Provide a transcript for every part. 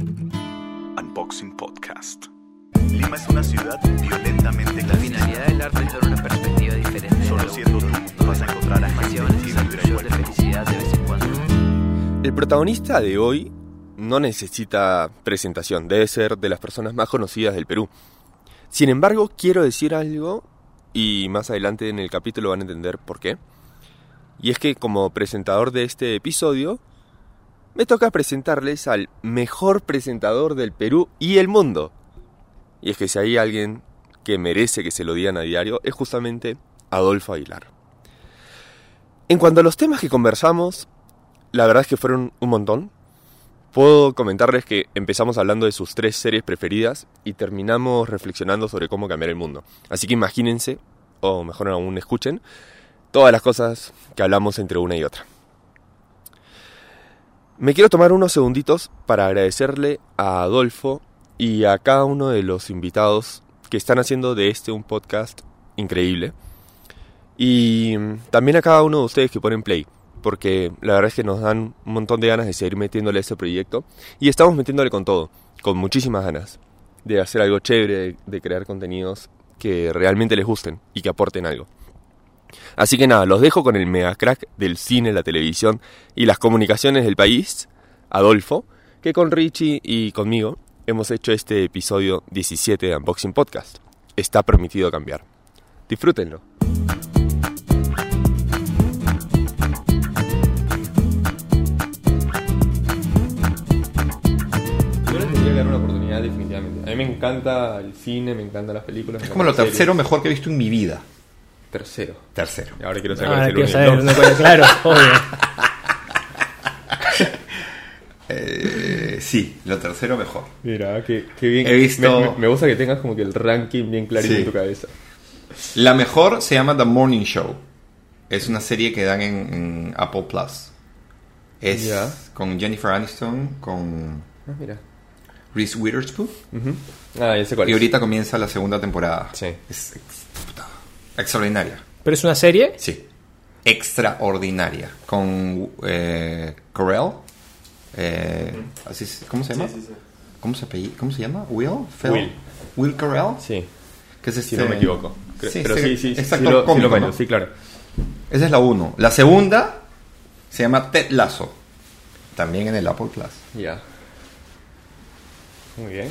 Unboxing Podcast. Lima es una ciudad violentamente La finalidad del arte es dar una perspectiva diferente. Solo siendo tú vas a encontrar a Pasiones y de felicidad de vez en cuando. El protagonista de hoy no necesita presentación, debe ser de las personas más conocidas del Perú. Sin embargo, quiero decir algo y más adelante en el capítulo van a entender por qué. Y es que como presentador de este episodio, me toca presentarles al mejor presentador del Perú y el mundo. Y es que si hay alguien que merece que se lo digan a diario, es justamente Adolfo Aguilar. En cuanto a los temas que conversamos, la verdad es que fueron un montón. Puedo comentarles que empezamos hablando de sus tres series preferidas y terminamos reflexionando sobre cómo cambiar el mundo. Así que imagínense, o mejor aún escuchen, todas las cosas que hablamos entre una y otra. Me quiero tomar unos segunditos para agradecerle a Adolfo y a cada uno de los invitados que están haciendo de este un podcast increíble. Y también a cada uno de ustedes que ponen play, porque la verdad es que nos dan un montón de ganas de seguir metiéndole a este proyecto. Y estamos metiéndole con todo, con muchísimas ganas de hacer algo chévere, de crear contenidos que realmente les gusten y que aporten algo. Así que nada, los dejo con el mega crack del cine, la televisión y las comunicaciones del país, Adolfo, que con Richie y conmigo hemos hecho este episodio 17 de Unboxing Podcast. Está permitido cambiar. Disfrútenlo. Yo le tendría que dar una oportunidad definitivamente. A mí me encanta el cine, me encantan las películas. Es como lo tercero mejor que he visto en mi vida. Tercero. Tercero. Y ahora quiero saber Ah, cuál quiero es saber, no, claro, obvio. Eh, sí, lo tercero mejor. Mira, qué, qué bien. He visto- Me, me- me gusta que tengas como que el ranking bien clarito Sí. en tu cabeza. La mejor se llama The Morning Show. Es una serie que dan en, en Apple Plus. Es con Jennifer Aniston, con Ah, mira. Reese Witherspoon. Ah, ya sé cuál Y es. ahorita comienza la segunda temporada. Sí. Es puta, extraordinaria. Pero es una serie. Sí. Extraordinaria. Con eh, Corell. Eh, así es- ¿Cómo se llama? ¿Cómo, se ¿Cómo se llama? ¿Will? Phil? Will. Will Corell. Sí, Que es si este- no me equivoco. Sí, Pero sí, sí, sí, es sí, actor lo, sí cómico, lo ¿no? sí, claro. Esa es la uno. La segunda se llama Ted Lasso. También en el Apple Plus. Ya. Muy bien.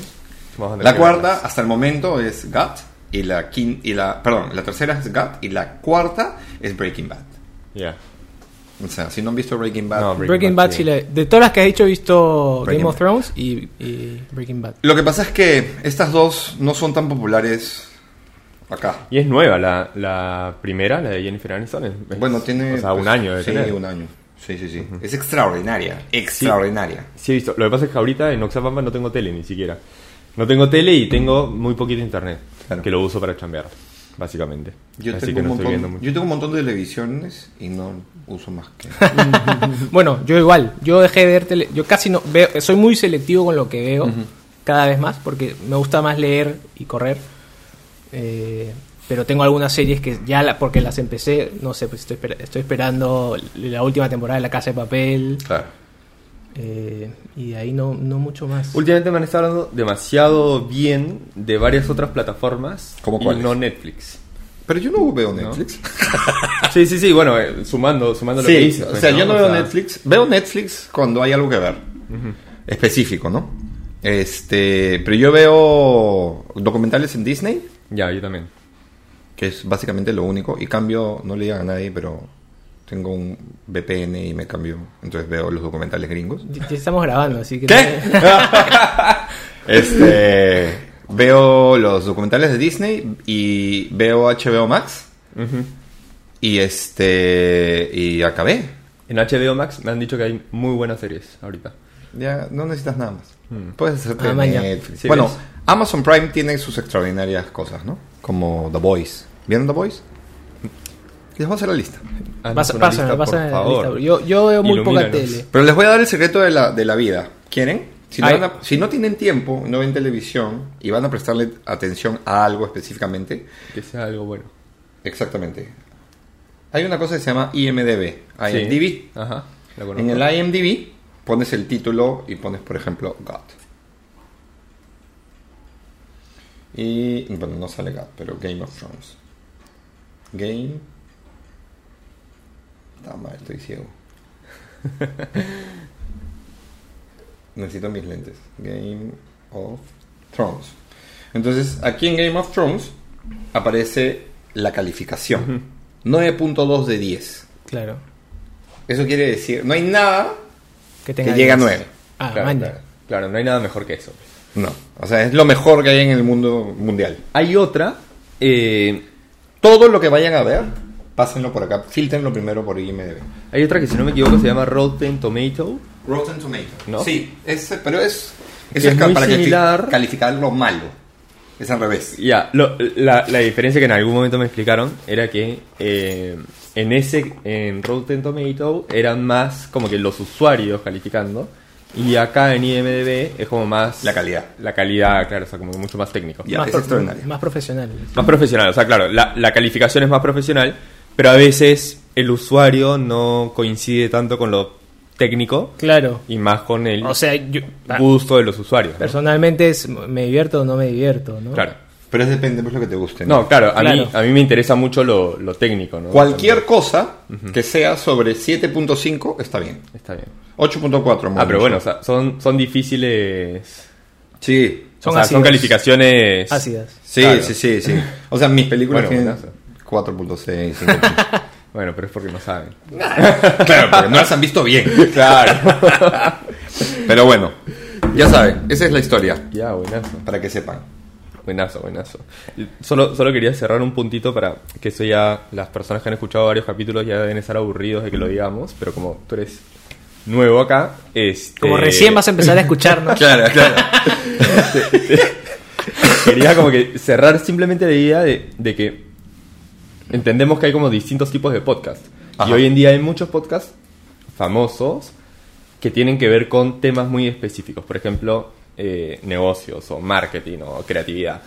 Vamos a tener La cuarta, verlas. hasta el momento, es Gut. Y la, quin- y la Perdón, la tercera es Gut. Y la cuarta es Breaking Bad. Ya. O sea, si no han visto Breaking Bad. No, Breaking Breaking Bad, Bad, sí. sí. le- de todas las que has dicho, he visto Breaking Game of. Thrones y, y Breaking Bad. Lo que pasa es que estas dos no son tan populares acá. Y es nueva la, la primera, la de Jennifer Aniston. es- Bueno, tiene. O sea, un pues, año de Sí, tener. un año. Sí, sí, sí. Es extraordinaria. Extraordinaria. Sí, he visto. Lo que pasa es que ahorita en Oxapampa no tengo tele ni siquiera. No tengo tele y tengo muy poquito internet. Claro. Que lo uso para chambear, básicamente. Yo, Así tengo que estoy viendo mucho. yo tengo un montón de televisiones y no uso más que. Bueno, yo igual. Yo dejé de ver tele. Yo casi no veo. Soy muy selectivo con lo que veo. Cada vez más. Porque me gusta más leer y correr. Eh, pero tengo algunas series que ya. La, porque las empecé. No sé, pues estoy, esper- estoy esperando la última temporada de La Casa de Papel. Claro. Eh, y de ahí no, no mucho más. Últimamente me han estado hablando demasiado bien de varias otras plataformas. ¿Cómo y cuáles? no Netflix. Pero yo no veo Netflix. Sí, sí, sí, bueno, eh, sumando, sumando lo que Sí, dices. o pues, sea, yo no O veo sea, Netflix. Veo Netflix cuando hay algo que ver. Específico, ¿no? Este, pero yo veo documentales en Disney, Ya, yo también. que es básicamente lo único. Y cambio, no le digan a nadie, pero tengo un VPN y me cambio. Entonces veo los documentales gringos. Ya estamos grabando, así que. ¿Qué? Este, veo los documentales de Disney y veo HBO Max. Y este, y acabé. En HBO Max me han dicho que hay muy buenas series ahorita. Ya no necesitas nada más. Puedes hacerte Ah. Netflix. Sí, bueno, ves. Amazon Prime tiene sus extraordinarias cosas, ¿no? Como The Voice. ¿Vieron The Voice? Les voy a hacer la lista. Una pásame, por pásame la favor. lista. Yo, yo veo muy poca tele. Pero les voy a dar el secreto de la, de la vida. ¿Quieren? Si no, Ay. van a- si no tienen tiempo, no ven televisión y van a prestarle atención a algo específicamente, Que sea algo bueno. exactamente. Hay una cosa que se llama IMDB. Sí. IMDb. Ajá. En el IMDb pones el título y pones, por ejemplo, God. Y bueno, no sale acá, pero Game of Thrones. Game. Está mal, estoy ciego. Necesito mis lentes. Game of Thrones. Entonces, aquí en Game of Thrones aparece la calificación. 9.2 de 10. Claro. Eso quiere decir, no hay nada Que, que tenga llegue a 10. 9. Ah, claro, claro, claro, no hay nada mejor que eso. No, o sea, es lo mejor que hay en el mundo mundial. Hay otra, eh, Todo lo que vayan a ver, pásenlo por acá. Filtrenlo primero por IMDb. hay otra que si no me equivoco se llama Rotten Tomato. Rotten Tomato. ¿No? Sí, es, pero es, es es muy para que similar. calificar lo malo. Es al revés. Ya, lo- la, la diferencia que en algún momento me explicaron era que eh, en ese, en Rotten Tomato eran más como que los usuarios calificando y acá en IMDB es como más La calidad. la calidad, claro, o sea, como mucho más técnico. Ya, más, es pro- extraordinario. más profesional. Más profesional, o sea, claro, la, la calificación es más profesional, pero a veces el usuario no coincide tanto con lo técnico Claro. y más con el O sea, yo gusto de los usuarios. ¿no? personalmente es me divierto o no me divierto, ¿no? Claro. Pero es depende de lo que te guste. No, claro, a, Claro. Mí, a mí me interesa mucho lo, lo técnico, ¿no? Cualquier cosa que sea sobre 7.5 está bien. Está bien. 8.4. Ah, pero bueno, o sea, son, son difíciles. Sí. Son, Son o sea, son calificaciones. Ácidas. Sí, Claro. sí, sí, sí. O sea, mis películas Bueno, tienen. 4.6, 5. Bueno, pero es porque no saben. claro, porque no las han visto bien. Claro. Pero bueno, ya saben, esa es la historia, ya, buenazo. para que sepan. Buenazo, buenazo. Solo, solo quería cerrar un puntito para que eso ya las personas que han escuchado varios capítulos ya deben estar aburridos de que lo digamos, pero como tú eres nuevo acá, este, Como recién vas a empezar a escucharnos. Claro, claro. quería como que cerrar simplemente la idea de, de que entendemos que hay como distintos tipos de podcast. Ajá. Y hoy en día hay muchos podcasts famosos que tienen que ver con temas muy específicos. Por ejemplo, eh, negocios o marketing o creatividad.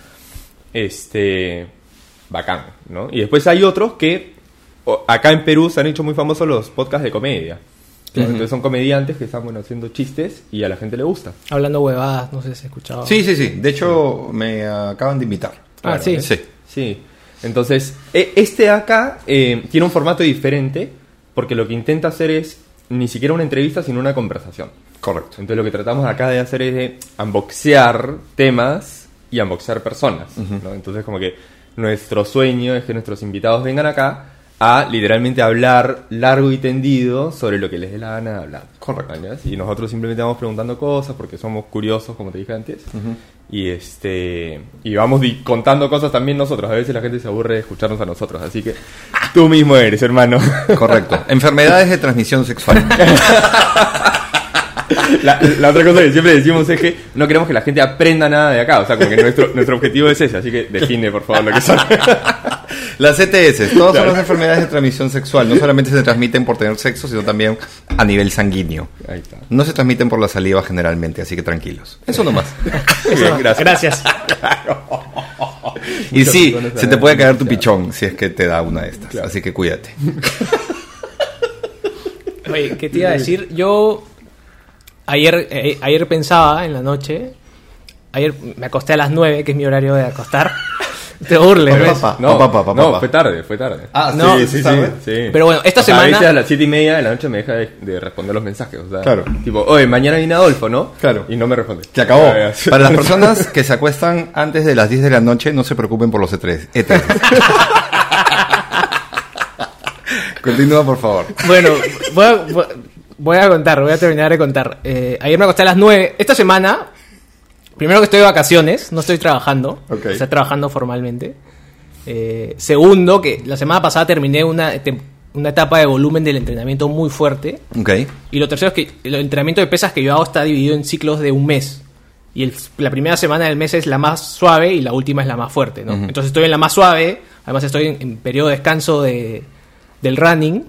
Este. Bacán, ¿no? Y después hay otros que. acá en Perú se han hecho muy famosos los podcasts de comedia. Entonces son comediantes que están bueno, haciendo chistes y a la gente le gusta. Hablando huevadas, no sé si has escuchado. Sí, sí, sí. De hecho, me acaban de invitar. Ah, sí. Sí. Sí. Entonces, e- este acá eh, tiene un formato diferente porque lo que intenta hacer es ni siquiera una entrevista, sino una conversación. Correcto. Entonces, lo que tratamos acá de hacer es de unboxear temas y unboxear personas. ¿no? Entonces, como que nuestro sueño es que nuestros invitados vengan acá a literalmente hablar largo y tendido sobre lo que les dé la gana de hablar. Correcto. ¿Vale? Y nosotros simplemente vamos preguntando cosas porque somos curiosos, como te dije antes. Y este y vamos contando cosas también nosotros. A veces la gente se aburre de escucharnos a nosotros. Así que tú mismo eres, hermano. Correcto. Enfermedades de transmisión sexual. La, la otra cosa que siempre decimos es que no queremos que la gente aprenda nada de acá. O sea, como que nuestro, nuestro objetivo es ese. Así que define, por favor, lo que son. Las ETS, todas son las enfermedades de transmisión sexual. No solamente se transmiten por tener sexo, sino también a nivel sanguíneo. Ahí está. No se transmiten por la saliva generalmente, así que tranquilos. Eso nomás. Bien, gracias. Gracias. y sí, se te puede caer tu pichón si es que te da una de estas. Claro. Así que cuídate. Oye, ¿qué te iba a decir? Yo ayer, eh, ayer pensaba en la noche, ayer me acosté a las 9, que es mi horario de acostar. Te burles, Papá, ¿ves? papá. No, papá, papá, no, papá. fue tarde, fue tarde. Ah, No, sí, sí, sí. Sí. Pero bueno, esta O sea, semana- A veces a las siete y media de la noche me deja de, de responder los mensajes. O sea, Claro. Tipo, oye, mañana viene Adolfo, ¿no? Claro. Y no me responde. Se acabó. Para las personas que se acuestan antes de las 10 de la noche, no se preocupen por los E3. ETS. Continúa, por favor. Bueno, voy a, voy- voy a contar, voy a terminar de contar. Eh, ayer me acosté a las 9. Esta semana, primero que estoy de vacaciones, no estoy trabajando. Ok. Estoy trabajando formalmente. Eh, segundo, que la semana pasada terminé una, una etapa de volumen del entrenamiento muy fuerte. Ok. Y lo tercero es que el entrenamiento de pesas que yo hago está dividido en ciclos de un mes. Y el- la primera semana del mes es la más suave y la última es la más fuerte, ¿no? Ujú. Entonces estoy en la más suave, además estoy en, en periodo de descanso de, del running.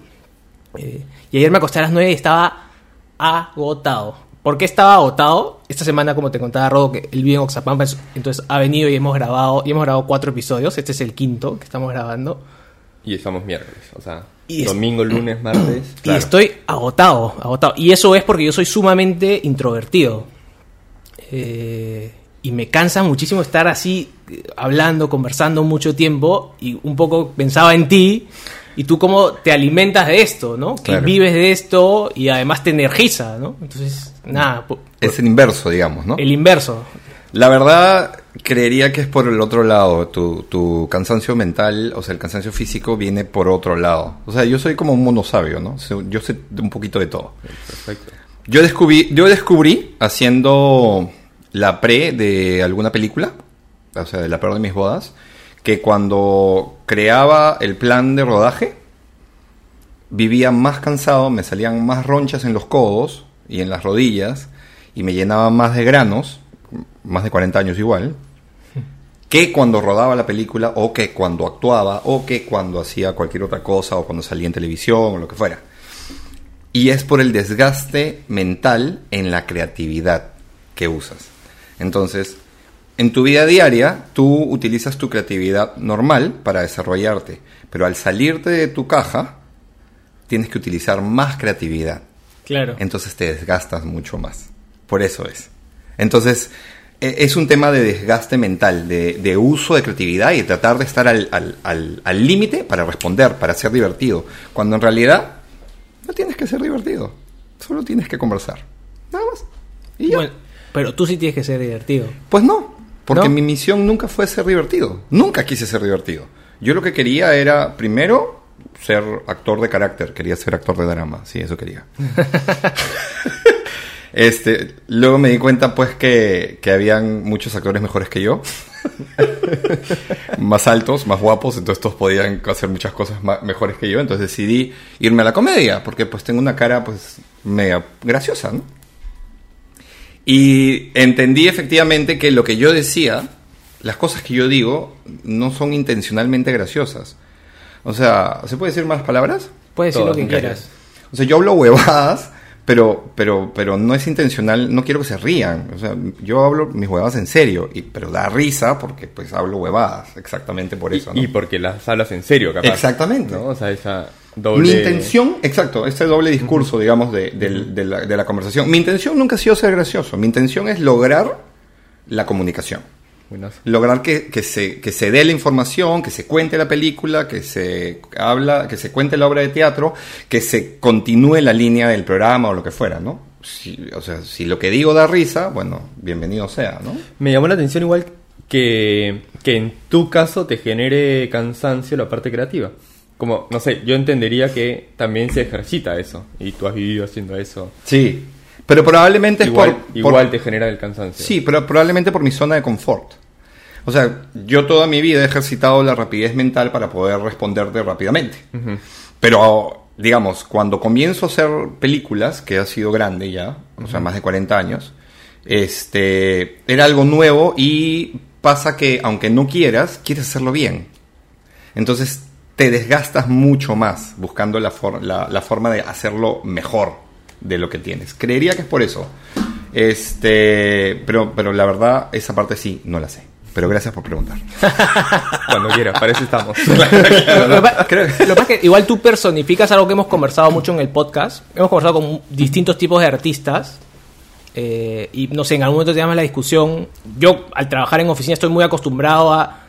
eh, y ayer me acosté a las 9 y estaba agotado. ¿Por qué estaba agotado? Esta semana, como te contaba Rodo, que él vive en Oxapampa, entonces ha venido y hemos grabado, y hemos grabado cuatro episodios. Este es el quinto que estamos grabando. Y estamos miércoles. O sea, Y es- domingo, lunes, martes. Y estoy agotado, agotado. Y eso es porque yo soy sumamente introvertido. Eh, y me cansa muchísimo estar así eh, hablando, conversando mucho tiempo y un poco pensaba en ti y tú cómo te alimentas de esto, ¿no? Que Claro. vives de esto y además te energiza, ¿no? Entonces, nada, po- Es el inverso, digamos, ¿no? el inverso. La verdad, creería que es por el otro lado. Tu, tu cansancio mental, o sea, el cansancio físico viene por otro lado. O sea, yo soy como un mono sabio, ¿no? Yo sé un poquito de todo. Perfecto. Yo descubrí, yo descubrí haciendo la pre de alguna película, o sea, de la peor de mis bodas, que cuando creaba el plan de rodaje, vivía más cansado, me salían más ronchas en los codos y en las rodillas, y me llenaba más de granos, más de 40 años igual, que cuando rodaba la película, o que cuando actuaba, o que cuando hacía cualquier otra cosa, o cuando salía en televisión, o lo que fuera. Y es por el desgaste mental en la creatividad que usas. Entonces, en tu vida diaria, tú utilizas tu creatividad normal para desarrollarte, pero al salirte de tu caja, tienes que utilizar más creatividad. Claro. Entonces te desgastas mucho más. Por eso es. Entonces, e- es un tema de desgaste mental, de, de uso de creatividad y de tratar de estar al al- al- al límite para responder, para ser divertido. Cuando en realidad no tienes que ser divertido. Solo tienes que conversar. Nada más. Y ya. Bueno, pero tú sí tienes que ser divertido. Pues no, porque ¿No? mi misión nunca fue ser divertido. Nunca quise ser divertido. Yo lo que quería era, primero, ser actor de carácter. Quería ser actor de drama. Sí, eso quería. este, luego me di cuenta, pues, que, que habían muchos actores mejores que yo. más altos, más guapos, entonces todos podían hacer muchas cosas mejores que yo. Entonces decidí irme a la comedia, porque pues tengo una cara, pues, mega graciosa, ¿no? Y entendí efectivamente que lo que yo decía, las cosas que yo digo, no son intencionalmente graciosas. O sea, ¿se puede decir más palabras? Puedes decir Todas, lo que quieras. O sea, yo hablo huevadas, pero, pero, pero no es intencional, no quiero que se rían. O sea, yo hablo mis huevadas en serio, y, pero da risa porque pues hablo huevadas, exactamente por eso. ¿no? Y porque las hablas en serio, capaz. Exactamente. ¿no? O sea, esa doble... Mi intención, exacto, este doble discurso, digamos, de, de la, de la conversación. Mi intención nunca ha sido ser gracioso. Mi intención es lograr la comunicación. Buenazo. Lograr que, que se, que se dé la información, que se cuente la película, que se habla, que se cuente la obra de teatro, que se continúe la línea del programa o lo que fuera, ¿no? Si, o sea, si lo que digo da risa, bueno, bienvenido sea, ¿no? Me llamó la atención igual que, que en tu caso te genere cansancio la parte creativa. Como, no sé, yo entendería que también se ejercita eso. Y tú has vivido haciendo eso. Sí. Pero probablemente es Igual, por, por- igual te genera el cansancio. Sí, pero probablemente por mi zona de confort. O sea, yo toda mi vida he ejercitado la rapidez mental para poder responderte rápidamente. Pero, digamos, cuando comienzo a hacer películas, que ha sido grande ya, o sea, más de 40 años, este, era algo nuevo y pasa que, aunque no quieras, quieres hacerlo bien. Entonces, te desgastas mucho más buscando la, for- la, la forma de hacerlo mejor de lo que tienes. Creería que es por eso. Este, pero, pero la verdad, esa parte sí, no la sé. Pero gracias por preguntar. Cuando quieras, para eso estamos. Lo que pasa es que igual tú personificas algo que hemos conversado mucho en el podcast. Hemos conversado con distintos tipos de artistas. eh, y no sé, en algún momento teníamos la discusión. Yo, al trabajar en oficina, estoy muy acostumbrado a.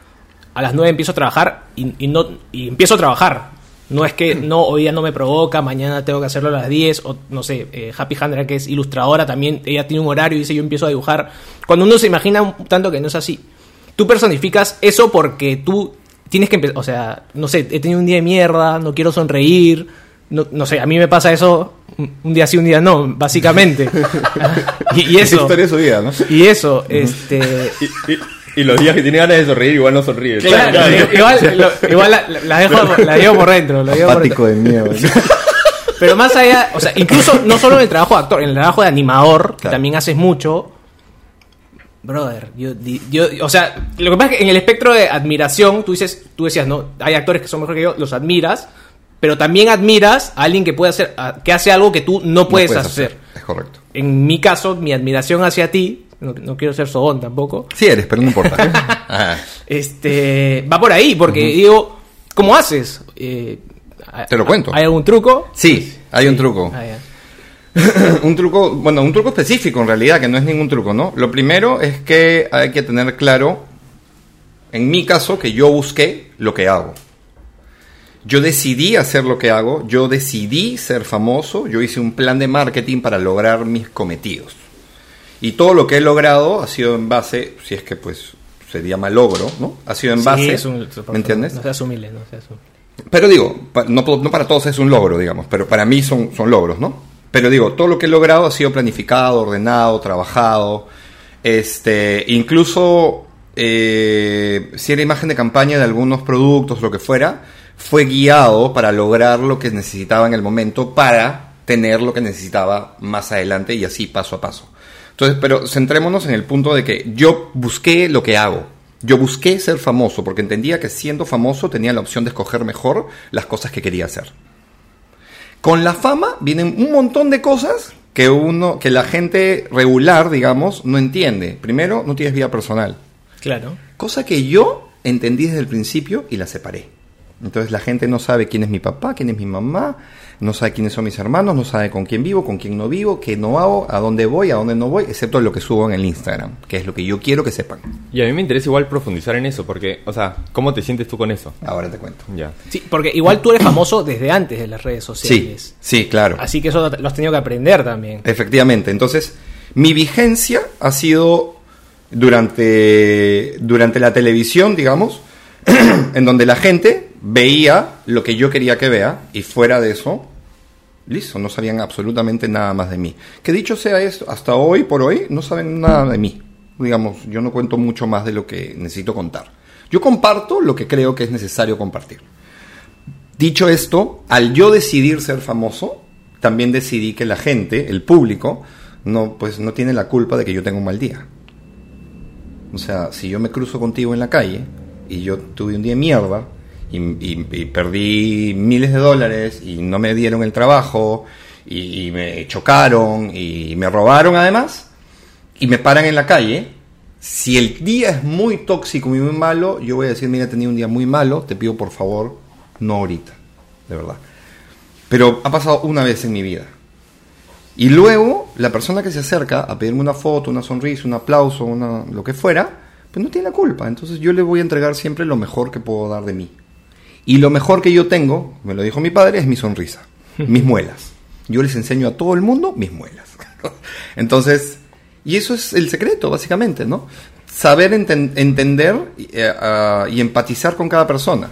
A las 9 empiezo a trabajar y, y no, y empiezo a trabajar. No es que no, hoy día no me provoca, mañana tengo que hacerlo a las 10. O no sé, eh, Happy Handra, que es ilustradora, también ella tiene un horario y dice: Yo empiezo a dibujar. Cuando uno se imagina un tanto que no es así. Tú personificas eso porque tú tienes que empezar, o sea, no sé, he tenido un día de mierda, no quiero sonreír, no, no sé, a mí me pasa eso un día sí, un día no, básicamente. y, eso, historia de su vida, ¿no? y eso, este... y, y- y los días que tiene ganas de sonreír, igual no sonríe. Claro, igual, lo- igual la, la dejo, la llevo por dentro, la llevo por dentro. de mierda. Pero más allá, o sea, incluso no solo en el trabajo de actor, en el trabajo de animador, que Claro. también haces mucho. Brother, yo, yo, o sea, lo que pasa es que en el espectro de admiración, tú dices, tú decías, no, hay actores que son mejor que yo, los admiras, pero también admiras a alguien que puede hacer, que hace algo que tú no puedes, hacer. Es correcto. En mi caso, mi admiración hacia ti, no, no quiero ser sobón tampoco, Sí eres, pero no importa. Ajá. este, va por ahí, porque digo, ¿cómo haces? Eh, Te lo cuento. ¿Hay algún truco? Sí, hay un truco. Ah, un truco, bueno, un truco específico en realidad, que no es ningún truco, ¿no? Lo primero es que hay que tener claro, en mi caso, que yo busqué lo que hago. Yo decidí hacer lo que hago, yo decidí ser famoso, yo hice un plan de marketing para lograr mis cometidos. Y todo lo que he logrado ha sido en base, si es que pues se llama logro, ¿no? Ha sido en Sí, base, es un- ¿me entiendes? No seas humilde, no seas humilde. Pero digo, no, no para todos es un logro, digamos, pero para mí son, son logros, ¿no? Pero digo, todo lo que he logrado ha sido planificado, ordenado, trabajado. Este, incluso eh, si era imagen de campaña de algunos productos, lo que fuera, fue guiado para lograr lo que necesitaba en el momento para tener lo que necesitaba más adelante y así paso a paso. Entonces, pero centrémonos en el punto de que yo busqué lo que hago. Yo busqué ser famoso porque entendía que siendo famoso tenía la opción de escoger mejor las cosas que quería hacer. Con la fama vienen un montón de cosas que uno, que la gente regular, digamos, no entiende. Primero, no tienes vida personal. Claro. Cosa que yo entendí desde el principio y la separé. Entonces la gente no sabe quién es mi papá, quién es mi mamá, no sabe quiénes son mis hermanos, no sabe con quién vivo, con quién no vivo, qué no hago, a dónde voy, a dónde no voy, excepto lo que subo en el Instagram, que es lo que yo quiero que sepan. Y a mí me interesa igual profundizar en eso, porque, o sea, ¿cómo te sientes tú con eso? Ahora te cuento. Ya. Sí, porque igual tú eres famoso desde antes de las redes Sí, sociales. sí, claro. Así que eso lo has tenido que aprender también. Efectivamente. Entonces, mi vigencia ha sido durante, durante la televisión, digamos, en donde la gente veía lo que yo quería que vea y fuera de eso, listo, no sabían absolutamente nada más de mí. Que dicho sea esto, hasta hoy por hoy no saben nada de mí. Digamos, yo no cuento mucho más de lo que necesito contar. Yo comparto lo que creo que es necesario compartir. Dicho esto, al yo decidir ser famoso, también decidí que la gente, el público, no, pues, no tiene la culpa de que yo tenga un mal día. O sea, si yo me cruzo contigo en la calle y yo tuve un día de mierda y, perdí miles de dólares y no me dieron el trabajo y, me chocaron y me robaron además y me paran en la calle, si el día es muy tóxico y muy malo, yo voy a decir, mira, he tenido un día muy malo, te pido por favor, no ahorita, de verdad. Pero ha pasado una vez en mi vida. Y luego, la persona que se acerca a pedirme una foto, una sonrisa, un aplauso, lo que fuera, pues no tiene la culpa. Entonces yo le voy a entregar siempre lo mejor que puedo dar de mí. Y lo mejor que yo tengo, me lo dijo mi padre, es mi sonrisa, mis muelas. Yo les enseño a todo el mundo mis muelas. Entonces, y eso es el secreto, básicamente, ¿no? Saber enten- entender eh, ah, y empatizar con cada persona.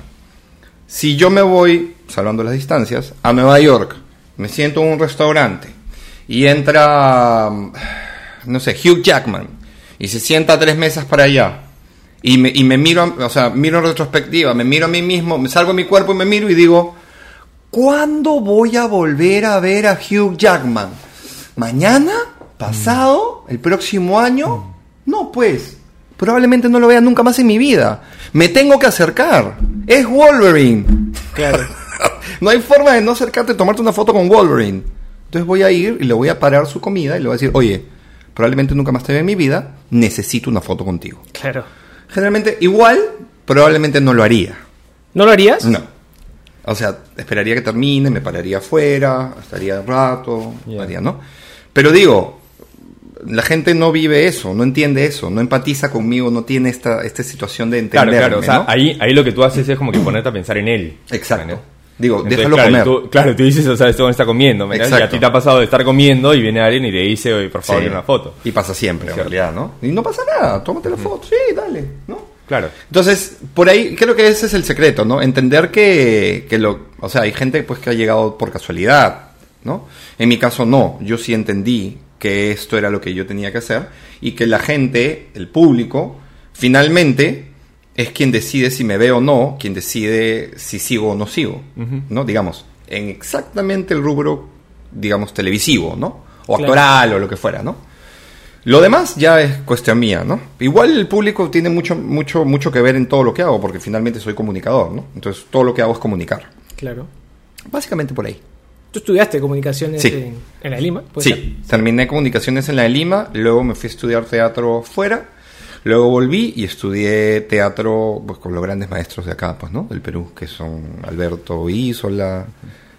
Si yo me voy, salvando las distancias, a Nueva York, me siento en un restaurante y entra, mm, no sé, Hugh Jackman y se sienta tres mesas para allá y me, y me miro, o sea, miro en retrospectiva, me miro a mí mismo, me salgo a mi cuerpo y me miro y digo, ¿cuándo voy a volver a ver a Hugh Jackman? ¿Mañana? ¿Pasado? ¿El próximo año? No, pues. Probablemente no lo vea nunca más en mi vida. Me tengo que acercar. Es Wolverine. Claro. no hay forma de no acercarte y tomarte una foto con Wolverine. Entonces voy a ir y le voy a parar su comida y le voy a decir, oye, probablemente nunca más te vea en mi vida, necesito una foto contigo. Claro. Generalmente, igual, probablemente no lo haría. ¿No lo harías? No. O sea, esperaría que termine, me pararía afuera, estaría un rato, Ya. haría, ¿no? Pero digo, la gente no vive eso, no entiende eso, no empatiza conmigo, no tiene esta, esta situación de Claro, entenderme, claro. O sea, ¿no? ahí, ahí lo que tú haces es como que ponerte a pensar en él. Exacto. ¿no? Digo, Entonces, déjalo claro, comer. tú- claro, tú dices, o sea, esto está comiendo. ¿me entiendes? Y a Exacto. ti te ha pasado de estar comiendo y viene alguien y te dice, oye, por favor, Sí. una foto. Y pasa siempre, en realidad, ¿no? Y no pasa nada, tómate la foto, sí, dale, ¿no? Claro. Entonces, por ahí creo que ese es el secreto, ¿no? Entender que, que lo, o sea, hay gente pues que ha llegado por casualidad, ¿no? En mi caso no, yo sí entendí que esto era lo que yo tenía que hacer y que la gente, el público, finalmente es quien decide si me ve o no, quien decide si sigo o no sigo, ¿no? Digamos, en exactamente el rubro, digamos, televisivo, ¿no? O Claro. actoral o lo que fuera, ¿no? Lo demás ya es cuestión mía, ¿no? Igual el público tiene mucho, mucho, mucho que ver en todo lo que hago, porque finalmente soy comunicador, ¿no? Entonces todo lo que hago es comunicar. Claro. Básicamente por ahí. ¿Tú estudiaste comunicaciones Sí. en, en la Lima? Sí, terminé comunicaciones en la de Lima, luego me fui a estudiar teatro fuera, luego volví y estudié teatro pues, con los grandes maestros de acá, pues, ¿no? Del Perú, que son Alberto Isola,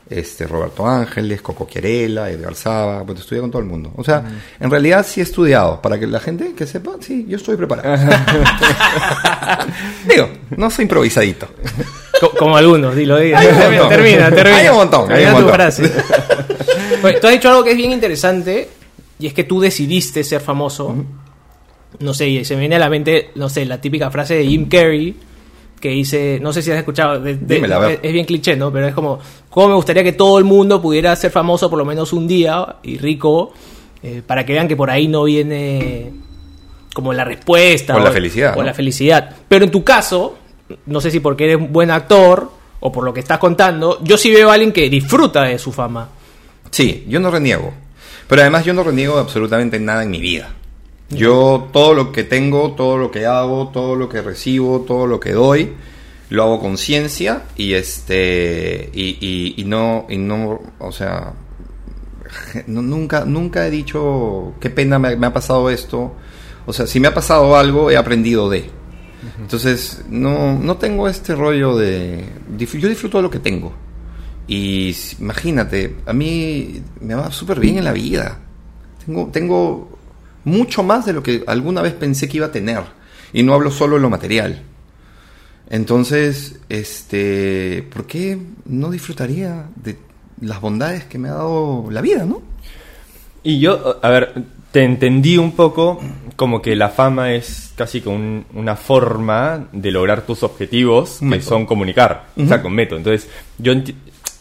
este Roberto Ángeles, Coco Querela, Edgar Saba, pues estudié con todo el mundo. O sea, en realidad sí he estudiado, para que la gente que sepa, sí, yo estoy preparado. Digo, no soy improvisadito. Co- como algunos, dilo, dilo. Hay termina, termina, termina. Hay un montón, hay un tu montón. frase. Oye, tú has dicho algo que es bien interesante y es que tú decidiste ser famoso. No sé, y se me viene a la mente, no sé, la típica frase de Jim Carrey que dice, no sé si has escuchado, de- Dímela, es, es bien cliché, ¿no? Pero es como, ¿cómo me gustaría que todo el mundo pudiera ser famoso por lo menos un día y rico eh, para que vean que por ahí no viene como la respuesta O la o- felicidad, o ¿no? la felicidad. Pero en tu caso, no sé si porque eres un buen actor o por lo que estás contando, yo sí veo a alguien que disfruta de su fama. Sí, yo no reniego. Pero además yo no reniego absolutamente nada en mi vida. Yo todo lo que tengo, todo lo que hago, todo lo que recibo, todo lo que doy, lo hago con ciencia y este y, y- y no y no, o sea, no- nunca nunca he dicho qué pena me, me ha pasado esto. O sea, si me ha pasado algo, he aprendido de. Entonces, no, no tengo este rollo de... Yo disfruto de lo que tengo. Y imagínate, a mí me va súper bien en la vida. Tengo, tengo mucho más de lo que alguna vez pensé que iba a tener. Y no hablo solo de lo material. Entonces, este, ¿por qué no disfrutaría de las bondades que me ha dado la vida, no? Y yo, a ver, te entendí un poco como que la fama es casi como un- una forma de lograr tus objetivos, que son comunicar, o sea, con método. Entonces, yo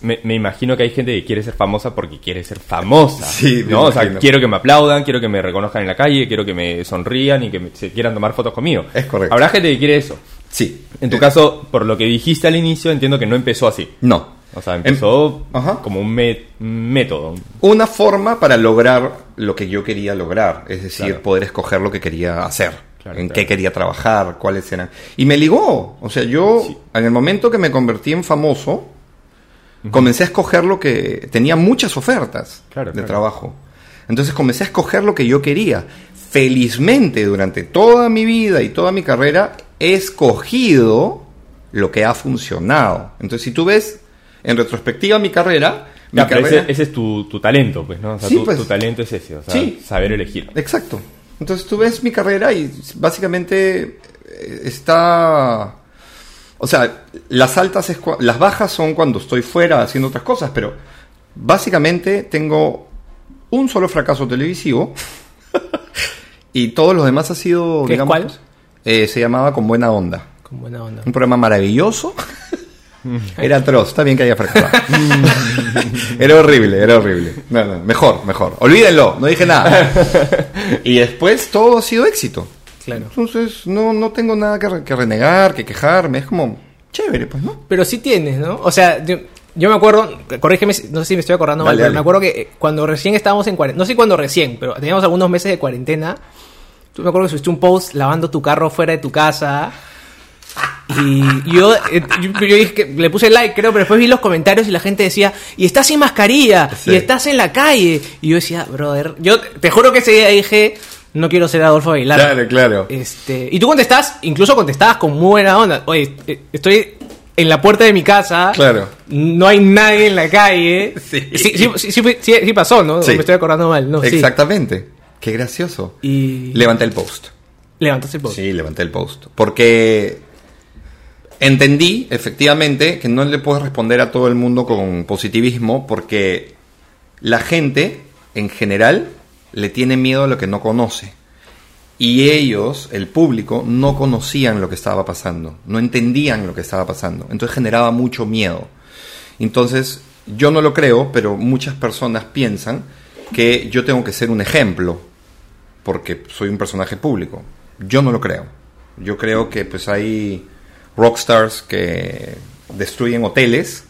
me, me imagino que hay gente que quiere ser famosa porque quiere ser famosa. Sí, ¿no? O sea, quiero que me aplaudan, quiero que me reconozcan en la calle, quiero que me sonrían y que me- se quieran tomar fotos conmigo. Es correcto. Habrá gente que quiere eso. Sí. En tu Eh, caso, por lo que dijiste al inicio, entiendo que no empezó así. No. O sea, Em- empezó Ajá. como un, método. una forma para lograr lo que yo quería lograr, es decir, Claro. poder escoger lo que quería hacer, Claro, en claro. qué quería trabajar, cuáles eran. Y me ligó, o sea, yo Sí. en el momento que me convertí en famoso, comencé a escoger lo que tenía muchas ofertas Claro, de claro. trabajo. Entonces comencé a escoger lo que yo quería. Felizmente durante toda mi vida y toda mi carrera he escogido lo que ha funcionado. Entonces, si tú ves en retrospectiva mi carrera, Ya, pero ese, ese es tu, tu talento, pues, ¿no? O sea, Sí, tu, pues. tu talento es ese, o sea, Sí. saber elegir. Exacto. Entonces tú ves mi carrera y básicamente eh, está... O sea, las altas, es las bajas son cuando estoy fuera haciendo otras cosas, pero básicamente tengo un solo fracaso televisivo y todos los demás ha sido... ¿Qué cuál? eh, se llamaba Con Buena Onda. Con buena onda. Un programa maravilloso. Era atroz, está bien que haya fracasado. era horrible, era horrible. No, no, mejor, mejor. Olvídenlo, no dije nada. y después todo ha sido éxito. Claro. Entonces no, no tengo nada que, re- que renegar, que quejarme. Es como chévere, pues, ¿no? Pero sí tienes, ¿no? O sea, yo, yo me acuerdo, corrígeme, no sé si me estoy acordando mal, Dale, pero dale. me acuerdo que eh, cuando recién estábamos en cuarentena, no sé cuándo recién, pero teníamos algunos meses de cuarentena. Tú me acuerdo que subiste un post lavando tu carro fuera de tu casa. Y yo, eh, yo, yo dije que le puse like, creo, pero después vi los comentarios y la gente decía, y estás sin mascarilla, Sí. y estás en la calle. Y yo decía, brother, yo te juro que ese día dije, no quiero ser Adolfo Aguilar. Claro, claro. Este, y tú contestás, incluso contestabas con muy buena onda. Oye, eh, estoy en la puerta de mi casa. Claro. No hay nadie en la calle. Sí. Sí, sí, sí, sí, sí- sí pasó, ¿no? Me estoy acordando mal, ¿no? Exactamente. Qué gracioso. Y Levanté el post. levantaste el post. Sí, levanté el post. Porque entendí, efectivamente, que no le puedes responder a todo el mundo con positivismo porque la gente, en general, le tiene miedo a lo que no conoce. Y ellos, el público, no conocían lo que estaba pasando, no entendían lo que estaba pasando. Entonces generaba mucho miedo. Entonces, yo no lo creo, pero muchas personas piensan que yo tengo que ser un ejemplo porque soy un personaje público. Yo no lo creo. Yo creo que pues hay rockstars que destruyen hoteles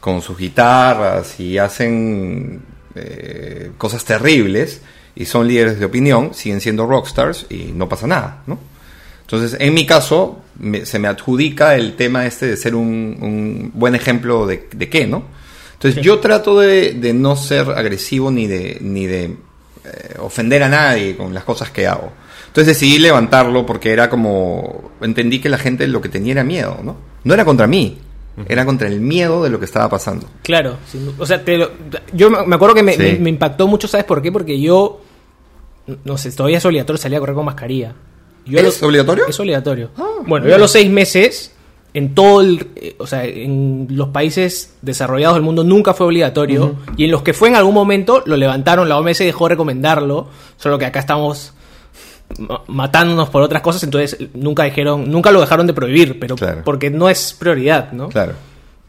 con sus guitarras y hacen eh, cosas terribles y son líderes de opinión, siguen siendo rockstars y no pasa nada, ¿no? Entonces, en mi caso, me- se me adjudica el tema este de ser un, un buen ejemplo de, de qué, ¿no? Entonces, yo trato de, de no ser agresivo ni de, ni de eh, ofender a nadie con las cosas que hago. Entonces decidí levantarlo porque era como, entendí que la gente lo que tenía era miedo, ¿no? No era contra mí, Era contra el miedo de lo que estaba pasando. Claro, o sea, te lo- yo me acuerdo que me, Sí. me- me impactó mucho, ¿sabes por qué? Porque yo, no sé, todavía es obligatorio salir a correr con mascarilla. Yo ¿Es obligatorio? Es obligatorio. Ah, bueno, yo a los seis meses, en todo el, eh, o sea, en los países desarrollados del mundo nunca fue obligatorio, y en los que fue en algún momento lo levantaron, la OMS dejó de recomendarlo, solo que acá estamos matándonos por otras cosas, entonces nunca dijeron, nunca lo dejaron de prohibir, pero Claro. porque no es prioridad, ¿no? Claro.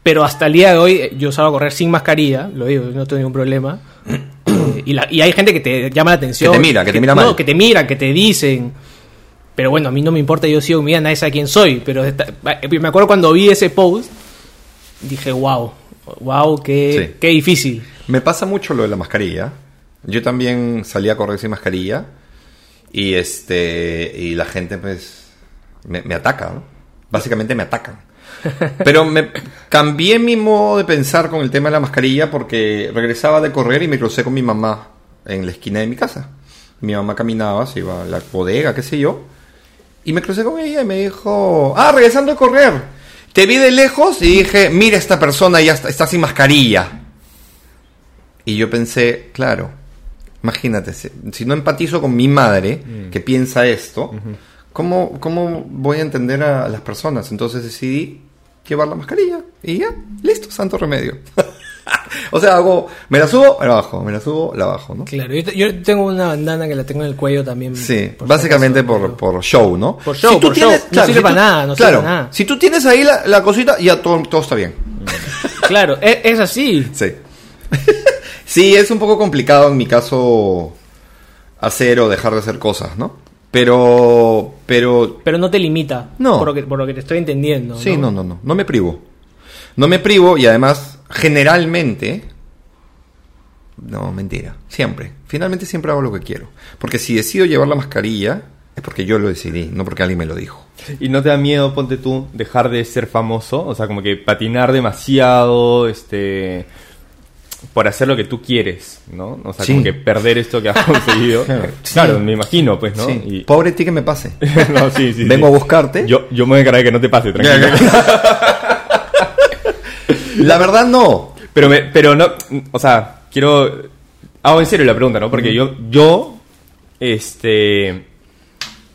Pero hasta el día de hoy eh, yo salgo a correr sin mascarilla, lo digo, no tengo ningún problema. Eh, y, la- y hay gente que te llama la atención. Que te mira, que te mira no, mal. que te mira, que te dicen. Pero bueno, a mí no me importa, yo sigo mi vida, nadie sabe quién soy. Pero eh, me acuerdo cuando vi ese post, dije, wow, wow, qué, Sí. qué difícil. Me pasa mucho lo de la mascarilla. Yo también salí a correr sin mascarilla. Y este. Y la gente, pues. Me, me ataca, ¿no? Básicamente me atacan. Pero me cambié mi modo de pensar con el tema de la mascarilla porque regresaba de correr y me crucé con mi mamá en la esquina de mi casa. Mi mamá caminaba, se iba a la bodega, qué sé yo. Y me crucé con ella y me dijo, ah, regresando de correr. Te vi de lejos y dije, mira esta persona ya está, está sin mascarilla. Y yo pensé, claro, imagínate, si, si no empatizo con mi madre, que piensa esto, ¿cómo, ¿cómo voy a entender a las personas? Entonces decidí llevar la mascarilla y ya, listo, santo remedio. o sea, hago, me la subo, la bajo, me la subo, la bajo, ¿no? Claro, yo, te- yo tengo una bandana que la tengo en el cuello también. Sí, por si básicamente por, por show, ¿no? Por show, por show. No sirve si para nada, no sirve claro, para nada. Si tú tienes ahí la, la cosita, ya todo, todo está bien. Claro, es, es así. Sí. sí, es un poco complicado en mi caso hacer o dejar de hacer cosas, ¿no? Pero, pero, Pero no te limita. No. Por lo que, por lo que te estoy entendiendo. sí, no, no, no, no me privo. No me privo y además, generalmente, no, mentira, siempre. Finalmente siempre hago lo que quiero. Porque si decido llevar la mascarilla, es porque yo lo decidí, no porque alguien me lo dijo. ¿Y no te da miedo, ponte tú, dejar de ser famoso? O sea, como que patinar demasiado, este... Por hacer lo que tú quieres, ¿no? O sea, Sí. como que perder esto que has conseguido. Claro. claro, me imagino, pues, ¿no? Sí. Y- Pobre ti que me pase. No, sí, sí, Vengo a buscarte. Yo, yo me voy a encargar de que no te pase, tranquilo. La verdad no. Pero, me, pero no, o sea, quiero... Hago en serio la pregunta, ¿no? Porque yo, yo, este...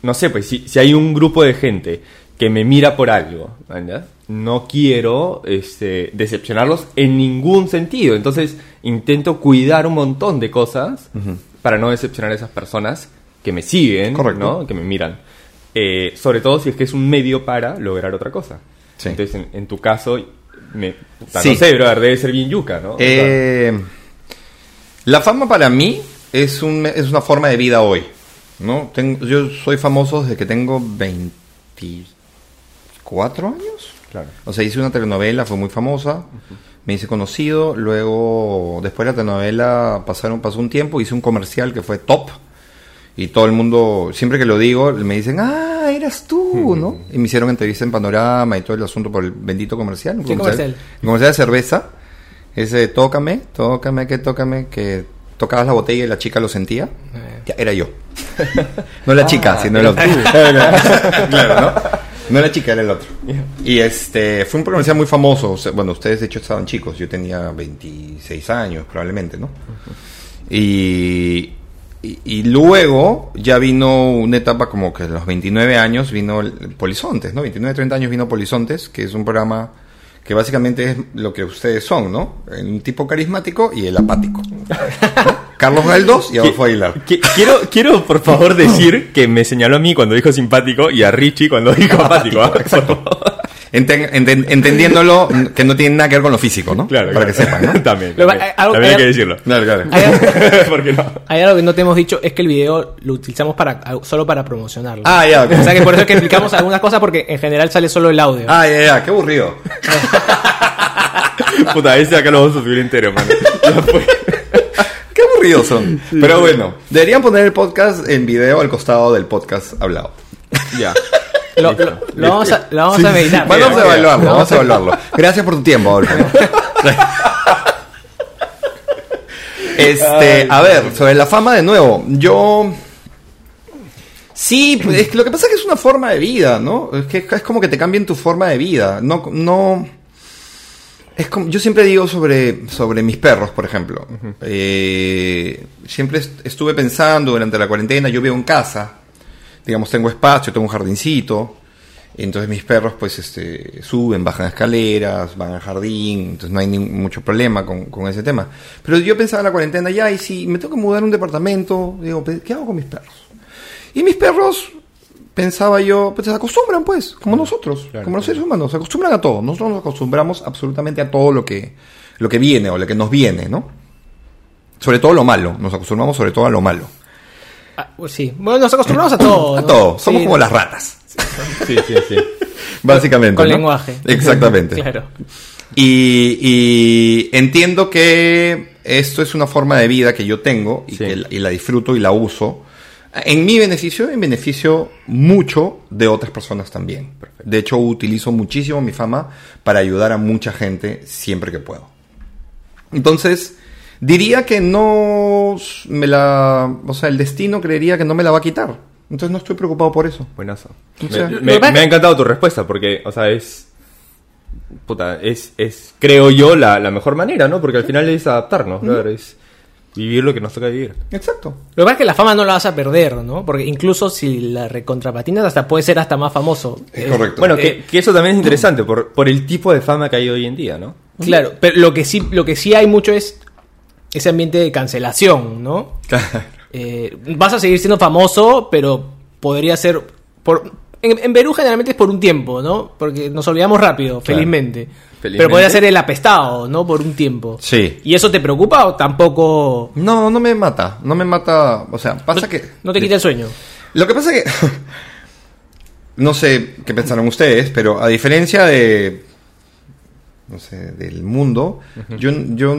No sé, pues si, si hay un grupo de gente que me mira por algo, ¿verdad? No quiero este, decepcionarlos en ningún sentido. Entonces intento cuidar un montón de cosas para no decepcionar a esas personas que me siguen, Correcto. ¿no? que me miran. Eh, sobre todo si es que es un medio para lograr otra cosa. Sí. Entonces, en, en tu caso, me, puta, Sí. no sé, brother, debe ser bien yuca, ¿no? Eh, la fama para mí es, un, es una forma de vida hoy. ¿no? Tengo, yo soy famoso desde que tengo 24 años. Claro. O sea, hice una telenovela, fue muy famosa. Me hice conocido. Luego, después de la telenovela, pasaron, pasó un tiempo, hice un comercial que fue top. Y todo el mundo, siempre que lo digo, me dicen, ah, eras tú, ¿no? Y me hicieron entrevista en Panorama y todo el asunto por el bendito comercial. ¿Qué comercial? El comercial de cerveza. Ese tócame, tócame, que tócame, que tocabas la botella y la chica lo sentía. Eh. Ya, era yo. no la chica, sino el otro. claro, ¿no? No la chica, era el otro. Y este, fue un comercial muy famoso. O sea, bueno, ustedes de hecho estaban chicos. Yo tenía 26 años, probablemente, ¿no? Y, y, y luego ya vino una etapa como que a los 29 años vino Polizontes, ¿no? 29, 30 años vino Polizontes, que es un programa que básicamente es lo que ustedes son, ¿no? Un tipo carismático y el apático. ¿no? Carlos Galdós y Adolfo Aguilar. Qui- Quiero, quiero, por favor, decir que me señaló a mí cuando dijo simpático y a Richie cuando dijo apático. ¿ah? Por favor. Enten- enten- entendiendo que no tiene nada que ver con lo físico, ¿no? Claro, Para claro. que sepan, ¿no? también. Pero, También, eh, algo- También hay que decirlo. Claro, claro. Hay, ¿Por qué no? hay algo que no te hemos dicho, es que el video lo utilizamos para solo para promocionarlo. Ah, ya, ok. O sea que por eso es que explicamos algunas cosas porque en general sale solo el audio. Ah, ya, ya, qué aburrido. Puta, ese acá lo vamos a subir entero, mano. Ya fue. Qué aburridos son. Pero bueno, deberían poner el podcast en video al costado del podcast hablado. Ya. lo, Listo. lo- lo vamos a, lo vamos a meditar. Vamos a evaluarlo, Lo vamos a evaluarlo. Gracias por tu tiempo, Adolfo. Este, a ver, sobre la fama de nuevo. Yo. Sí, pues, lo que pasa es que es una forma de vida, ¿no? Es que es como que te cambien tu forma de vida. No, no. Es como, yo siempre digo sobre, sobre mis perros, por ejemplo. Eh, siempre est- estuve pensando durante la cuarentena, yo vivo en casa, digamos, tengo espacio, tengo un jardincito, entonces mis perros pues este, suben, bajan escaleras, van al jardín, entonces no hay ni- mucho problema con, con ese tema. Pero yo pensaba en la cuarentena, ya, y si me tengo que mudar a un departamento, digo, ¿qué hago con mis perros? Y mis perros, pensaba yo, pues se acostumbran, pues, como nosotros, como los seres humanos, se acostumbran a todo. Nosotros nos acostumbramos absolutamente a todo lo que, lo que viene o lo que nos viene, ¿no? Sobre todo lo malo, nos acostumbramos sobre todo a lo malo. Ah, pues sí. Bueno, nos acostumbramos a todo. A todo, somos Sí, como las ratas, Sí, sí, sí. básicamente. Con ¿no? lenguaje. Exactamente. claro. Y, y entiendo que esto es una forma de vida que yo tengo y Sí. que la- y la disfruto y la uso en mi beneficio y en beneficio mucho de otras personas también. De hecho, utilizo muchísimo mi fama para ayudar a mucha gente siempre que puedo. Entonces, diría que no me la... O sea, el destino creería que no me la va a quitar. Entonces no estoy preocupado por eso. Buenazo. O sea, me, ha encantado tu respuesta porque, o sea, es. Puta, es, es creo yo, la, la mejor manera, ¿no? Porque al final es adaptarnos, claro, es vivir lo que nos toca vivir. Exacto. Lo que pasa es que la fama no la vas a perder, ¿no? Porque incluso si la recontrapatinas hasta puede ser hasta más famoso. Es correcto. Bueno, Eh, que, que eso también es interesante por, por el tipo de fama que hay hoy en día, ¿no? Claro, pero lo que sí, lo que sí hay mucho es ese ambiente de cancelación, ¿no? Eh, vas a seguir siendo famoso, pero podría ser por en, en Perú generalmente es por un tiempo, ¿no? Porque nos olvidamos rápido, felizmente. Felizmente. Pero podría ser el apestado, ¿no? Por un tiempo. Sí. ¿Y eso te preocupa o tampoco No, no me mata. No me mata. O sea, pasa que. no te quita el sueño? Lo que pasa que. no sé qué pensaron ustedes, pero a diferencia de. No sé, del mundo, yo, yo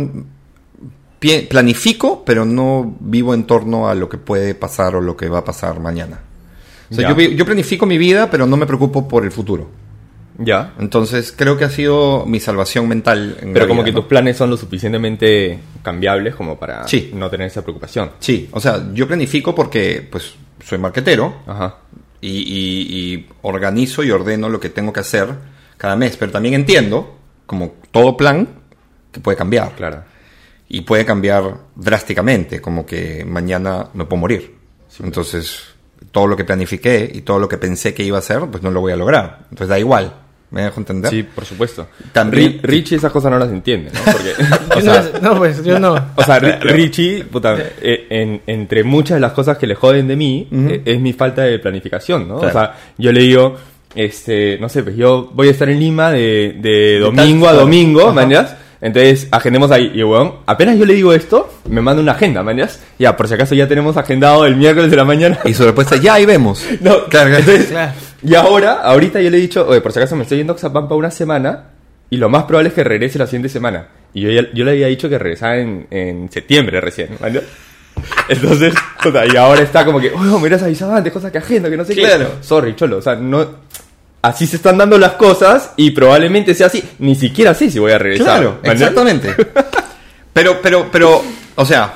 planifico, pero no vivo en torno a lo que puede pasar o lo que va a pasar mañana. O sea, yo, yo planifico mi vida, pero no me preocupo por el futuro. Ya. Entonces, creo que ha sido mi salvación mental. en Pero como vida, que ¿no? tus planes son lo suficientemente cambiables como para Sí. no tener esa preocupación. Sí, o sea, yo planifico porque, pues, soy marquetero. Ajá. y, y- y organizo y ordeno lo que tengo que hacer cada mes, pero también entiendo, como todo plan, que puede cambiar. Claro. Y puede cambiar drásticamente, como que mañana me puedo morir. Entonces, todo lo que planifiqué y todo lo que pensé que iba a hacer, pues no lo voy a lograr. Entonces da igual. ¿Me dejo entender? Sí, por supuesto. También- Ri- Richie esas cosas no las entiende, ¿no? Porque, o Yo sea, no, no, pues yo no. o sea, Ri- Richie, puta, eh, en- entre muchas de las cosas que le joden de mí, eh, es mi falta de planificación, ¿no? Claro. O sea, yo le digo, este, no sé, pues yo voy a estar en Lima de, de domingo a domingo, Ajá. ¿Mañas? Entonces, agendemos ahí. Y, weón, apenas yo le digo esto, me manda una agenda, ¿mañas? Ya, por si acaso ya tenemos agendado el miércoles de la mañana. Y su respuesta, ya, ahí vemos. No, Claro, claro. entonces, Claro. y ahora, ahorita yo le he dicho, oye, por si acaso me estoy yendo a Oxapampa una semana y lo más probable es que regrese la siguiente semana. Y yo, yo le había dicho que regresaba en, en septiembre recién, ¿vale? Entonces, puta, y ahora está como que, oye, me hubieras avisado antes, cosas que agendo, que no sé Claro. qué. Sorry, cholo, o sea, no... Así se están dando las cosas y probablemente sea así. Ni siquiera sé si voy a regresar. Claro, ¿vale? exactamente. Pero, pero, pero, o sea,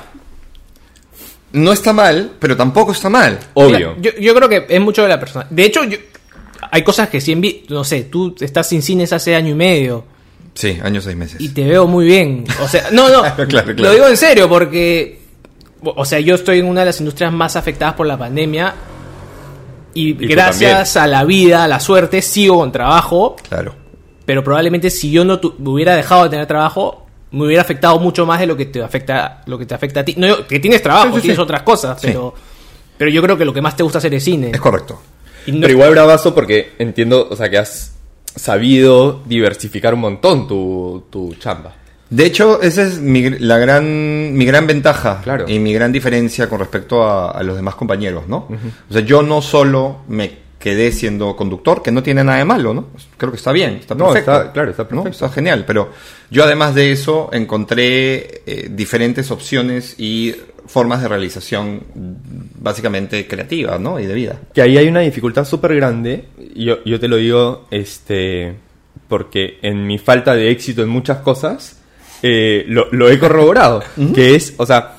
no está mal, pero tampoco está mal. Obvio. Mira, yo, yo creo que es mucho de la persona. De hecho, yo, hay cosas que sí envi No sé, tú estás sin cines hace año y medio Sí, años seis meses. y te veo muy bien. O sea, no, no. Claro, claro. Lo digo en serio porque. O sea, yo estoy en una de las industrias más afectadas por la pandemia. Y, gracias a la vida, a la suerte, sigo con trabajo. Claro. Pero probablemente si yo no tu- hubiera dejado de tener trabajo, me hubiera afectado mucho más de lo que te afecta, lo que te afecta a ti. No, que tienes trabajo, Sí, sí, tienes sí. otras cosas, Sí. pero, pero yo creo que lo que más te gusta hacer es cine. Es correcto. Y no- Pero igual bravazo porque entiendo, o sea, que has sabido diversificar un montón tu, tu chamba. De hecho, esa es mi, la gran, mi gran ventaja Claro. y mi gran diferencia con respecto a, a los demás compañeros, ¿no? O sea, yo no solo me quedé siendo conductor, que no tiene nada de malo, ¿no? Creo que está bien, está No, perfecto. está- claro, está ¿no? genial, pero yo además de eso encontré eh, diferentes opciones y formas de realización básicamente creativas, ¿no? Y de vida. Que ahí hay una dificultad súper grande, yo, yo te lo digo, este, porque en mi falta de éxito en muchas cosas, eh, lo, lo he corroborado, que es, o sea,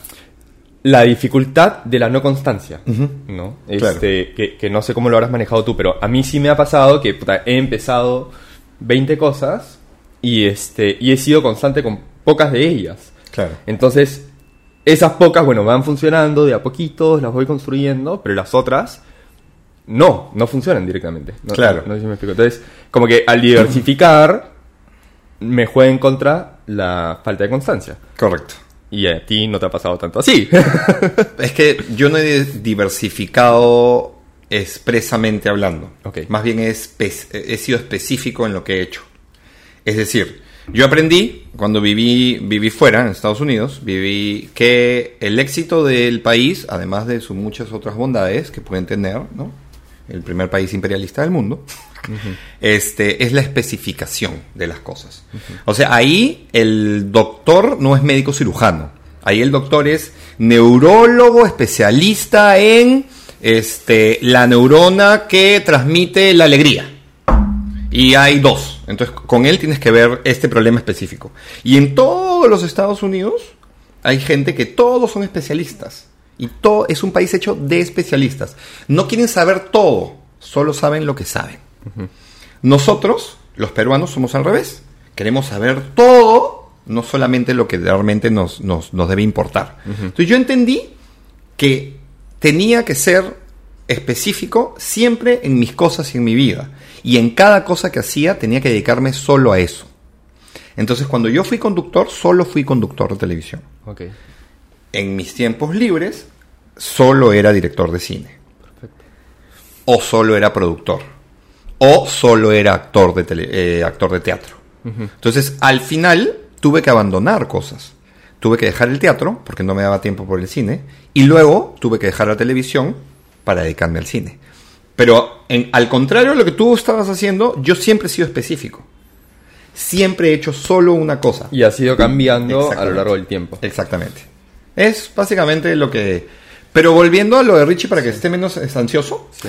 la dificultad de la no constancia, ¿no? Claro. Este, que, que no sé cómo lo habrás manejado tú, pero a mí sí me ha pasado que puta, he empezado 20 cosas y, este, y he sido constante con pocas de ellas. Claro. Entonces, esas pocas, bueno, van funcionando de a poquito, las voy construyendo, pero las otras no, no funcionan directamente. No, Claro. No, sé si me explico. Entonces, como que al diversificar, me juega en contra la falta de constancia. Correcto. Y a ti no te ha pasado tanto así. Es que yo no he diversificado expresamente hablando. Ok. Más bien he, he sido específico en lo que he hecho. Es decir, yo aprendí cuando viví, viví fuera, en Estados Unidos, viví que el éxito del país, además de sus muchas otras bondades que pueden tener, ¿no? El primer país imperialista del mundo, este, es la especificación de las cosas. O sea, ahí el doctor no es médico cirujano. Ahí el doctor es neurólogo especialista en este, la neurona que transmite la alegría. Y hay dos. Entonces, con él tienes que ver este problema específico. Y en todos los Estados Unidos hay gente que todos son especialistas. Y todo es un país hecho de especialistas. No quieren saber todo, solo saben lo que saben. Nosotros, los peruanos, somos al revés. Queremos saber todo, no solamente lo que realmente nos, nos, nos debe importar. Entonces yo entendí que tenía que ser específico siempre en mis cosas y en mi vida. Y en cada cosa que hacía tenía que dedicarme solo a eso. Entonces cuando yo fui conductor, solo fui conductor de televisión. ok. En mis tiempos libres, solo era director de cine. O solo era productor. O solo era actor de, tele- eh, actor de teatro. Entonces, al final, tuve que abandonar cosas. Tuve que dejar el teatro, porque no me daba tiempo por el cine. Y luego tuve que dejar la televisión para dedicarme al cine. Pero, en- al contrario de lo que tú estabas haciendo, yo siempre he sido específico. Siempre he hecho solo una cosa. Y ha sido cambiando a lo largo del tiempo. Exactamente. Es básicamente lo que... Pero volviendo a lo de Richie para que esté menos ansioso.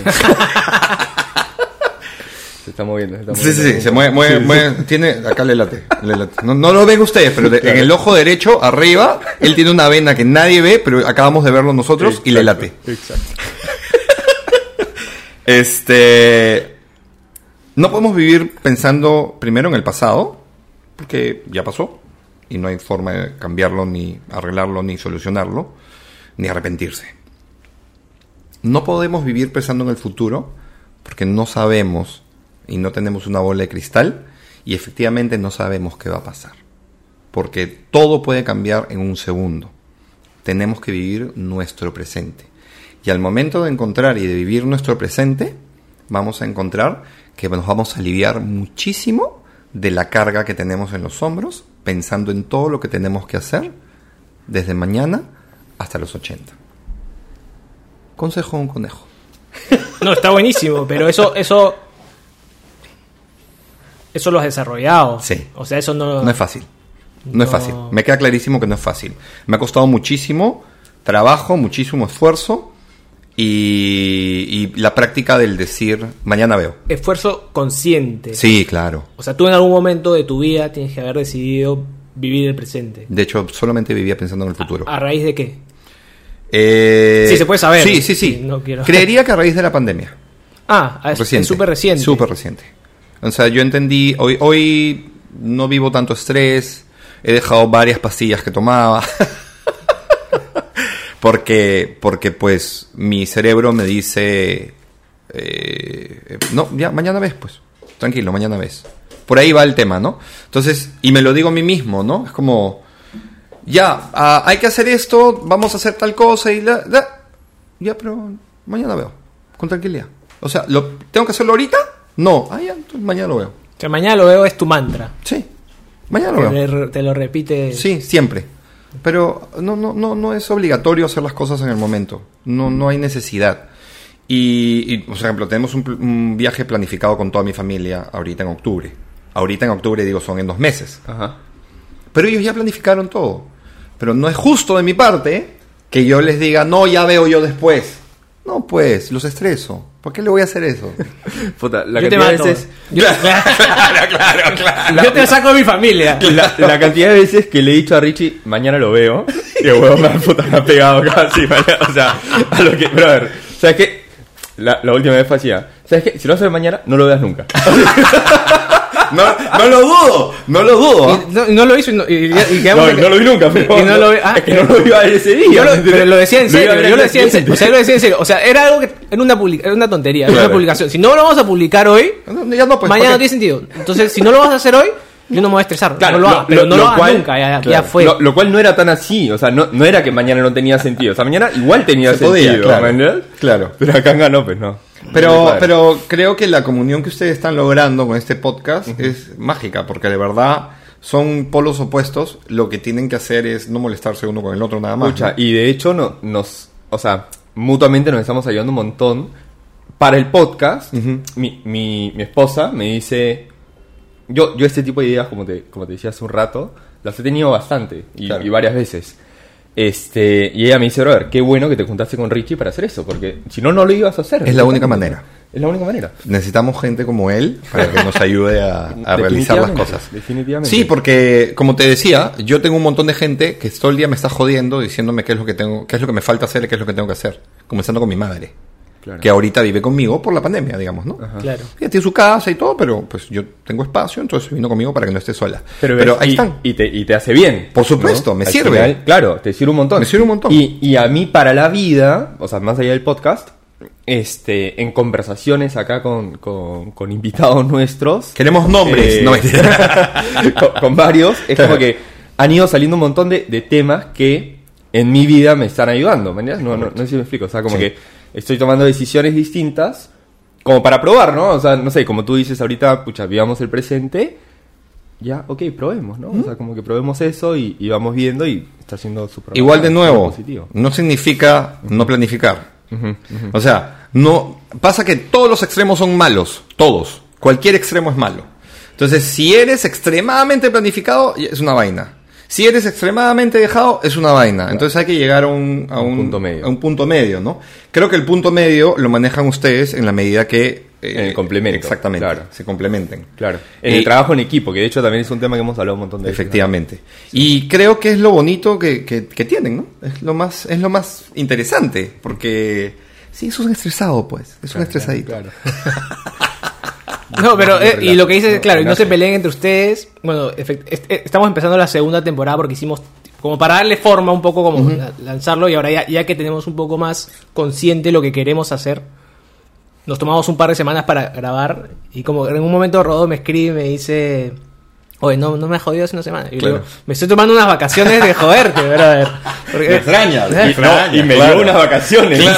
Se está moviendo. Se está Sí, sí, moviendo. sí, se mueve, mueve, mueve. Tiene, acá le late. le late. No, no lo ven ustedes, pero en el ojo derecho, arriba, él tiene una vena que nadie ve, pero acabamos de verlo nosotros y le late. Exacto. Este. No podemos vivir pensando primero en el pasado, porque ya pasó, y no hay forma de cambiarlo, ni arreglarlo, ni solucionarlo, ni arrepentirse. No podemos vivir pensando en el futuro, porque no sabemos y no tenemos una bola de cristal, y efectivamente no sabemos qué va a pasar. Porque todo puede cambiar en un segundo. Tenemos que vivir nuestro presente. Y al momento de encontrar y de vivir nuestro presente, vamos a encontrar que nos vamos a aliviar muchísimo de la carga que tenemos en los hombros, pensando en todo lo que tenemos que hacer desde mañana hasta los 80. Consejo de un conejo. No, está buenísimo, pero eso, eso, eso lo has desarrollado. Sí. O sea, eso no. No es fácil. No, es fácil. Me queda clarísimo que no es fácil. Me ha costado muchísimo trabajo, muchísimo esfuerzo y, y la práctica del decir mañana veo. Esfuerzo consciente. Sí, claro. O sea, tú en algún momento de tu vida tienes que haber decidido vivir el presente. De hecho, solamente vivía pensando en el futuro. ¿A raíz de qué? Eh, Sí, se puede saber. Sí, sí, sí. Sí, no quiero- Creería que a raíz de la pandemia. Ah, es súper reciente. Súper reciente. O sea, yo entendí, hoy, hoy no vivo tanto estrés, he dejado varias pastillas que tomaba. porque, porque pues mi cerebro me dice, eh, no, ya, mañana ves, pues. Tranquilo, mañana ves. Por ahí va el tema, ¿no? Entonces, y me lo digo a mí mismo, ¿no? Es como, ya, ah, hay que hacer esto, vamos a hacer tal cosa y la, la- ya, pero mañana veo, con tranquilidad. O sea, ¿lo, ¿tengo que hacerlo ahorita? No, ah, ya, entonces mañana lo veo. Sea, mañana lo veo es tu mantra. Sí, mañana Que lo veo. te lo repite. Sí, siempre. Pero no, no, no, no es obligatorio hacer las cosas en el momento. No, no hay necesidad. Y, y, por ejemplo, tenemos un, viaje planificado con toda mi familia ahorita en octubre. Ahorita en octubre, digo, son en dos meses. Ajá. Pero ellos ya planificaron todo. Pero no es justo de mi parte que yo les diga, no, ya veo yo después. No, pues, los estreso. ¿Por qué le voy a hacer eso? Puta, la Yo te cantidad de mato. veces. Yo, claro, claro, claro. yo te saco de mi familia. La, la cantidad de veces que le he dicho a Richie, mañana lo veo, y el huevo me ha, puta, me ha pegado casi. mañana, O sea, a lo que. Pero a ver, ¿sabes qué? La, la última vez fue así, ¿ah? ¿sabes qué? Si lo haces mañana, no lo veas nunca. No, no lo dudo, no lo dudo. Y no, no lo hizo y, no- y- y quedamos No, que- no lo vi nunca, pero. y no lo vi- ah, es que no lo iba a ver ese día. Yo lo, lo decía en Lo serio, yo lo decía en serio, o sea, yo lo decía en serio, o sea, era algo que era una, publica- era una tontería, era una publicación. Si no lo vamos a publicar hoy, No, ya no, pues, mañana ¿para no tiene sentido. Entonces, si no lo vas a hacer hoy, yo no me voy a estresar. Claro, no lo hagas, pero no lo, hagas cual- nunca, ya, ya claro, fue. Lo, lo cual no era tan así, o sea, no, no era que mañana no tenía sentido, o sea, mañana igual tenía Se sentido, podía, claro. Claro. Pero acá ganó, pues no. Pero, pero creo que la comunión que ustedes están logrando con este podcast es mágica, porque de verdad son polos opuestos. Lo que tienen que hacer es no molestarse uno con el otro nada más. Escucha, ¿no? y de hecho no, nos, o sea, mutuamente nos estamos ayudando un montón. Para el podcast, mi, mi, mi esposa me dice, yo, yo este tipo de ideas, como te, como te decía hace un rato, las he tenido bastante y, Claro. y varias veces. Este, y ella me dice, brother, qué bueno que te juntaste con Richie para hacer eso, porque si no, no lo ibas a hacer. Es la única manera. Es la única manera. Necesitamos gente como él para que nos ayude a, a realizar las cosas. Definitivamente. Sí, porque como te decía, yo tengo un montón de gente que todo el día me está jodiendo diciéndome qué es lo que tengo, qué es lo que me falta hacer y qué es lo que tengo que hacer. Comenzando con mi madre, Claro. que ahorita vive conmigo por la pandemia, digamos, ¿no? Claro. Ella tiene su casa y todo, pero pues yo tengo espacio, entonces vino conmigo para que no esté sola. Pero, Pero, ves, ahí y, están. Y te, y te hace bien. Por supuesto, me Al sirve. final, claro, te sirve un montón. Me sirve un montón. Y, y a mí para la vida, o sea, más allá del podcast, este, en conversaciones acá con, con, con invitados nuestros. Queremos nombres. eh, No, con, con varios, es como que han ido saliendo un montón de, de temas que en mi vida me están ayudando. ¿me entiendes? No, no, no sé si me explico. O sea, como Sí. que estoy tomando decisiones distintas como para probar, ¿no? O sea, no sé, como tú dices ahorita, pucha, vivamos el presente. Ya, ok, probemos, ¿no? O sea, como que probemos eso y, y vamos viendo y está siendo súper Igual de nuevo, no significa no planificar. O sea, no pasa que todos los extremos son malos, todos. Cualquier extremo es malo. Entonces, si eres extremadamente planificado, es una vaina. Si eres extremadamente dejado, es una vaina. Entonces hay que llegar a un, a A un un- punto medio. a un punto medio, ¿no? Creo que el punto medio lo manejan ustedes en la medida que... eh, En el complemento, Exactamente, claro. se complementen. Claro. En Y- el trabajo en equipo, que de hecho también es un tema que hemos hablado un montón de veces. Efectivamente. Y creo que es lo bonito que, que- que tienen, ¿no? Es lo más, es lo más interesante, porque sí, es un estresado, pues, es un estresadito. Claro. No, pero, eh, y lo que dices, No, claro, y no se peleen entre ustedes. Bueno, efect- est- eh, estamos empezando la segunda temporada porque hicimos, como para darle forma un poco, como la- lanzarlo, y ahora ya, ya que tenemos un poco más consciente lo que queremos hacer, nos tomamos un par de semanas para grabar, y como en un momento Rodó me escribe y me dice... Oye, no, no me has jodido hace una semana. Y Claro. digo, me estoy tomando unas vacaciones de joderte, brother. Porque- Me extraña, Eh, me Y, extraña, no, y me claro. dio unas vacaciones.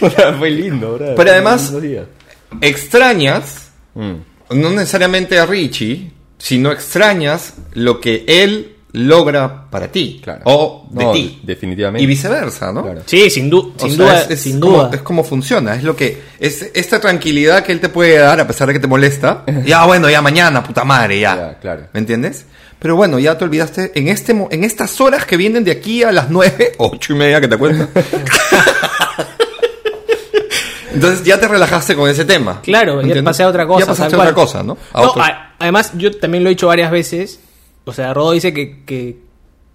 O sea, Fue lindo, bro. Pero además-. Extrañas, Mm. no necesariamente a Richie, sino extrañas lo que él logra para ti, Claro. o de No, ti, definitivamente. y viceversa, ¿no? Claro. Sí, sin, du- O sin sea, duda. es, es sin como, duda. es como funciona, es lo que es esta tranquilidad que él te puede dar a pesar de que te molesta. ya bueno, ya mañana, puta madre, ya. Ya, claro. ¿Me entiendes? Pero bueno, ya te olvidaste en este en estas horas que vienen de aquí a las nueve, ocho y media que te acuerdas. Entonces ya te relajaste con ese tema. Claro, ya pasé a otra cosa. Ya pasaste a otra cosa, ¿no? A No, a- además, yo también lo he dicho varias veces. O sea, Rodo dice que, que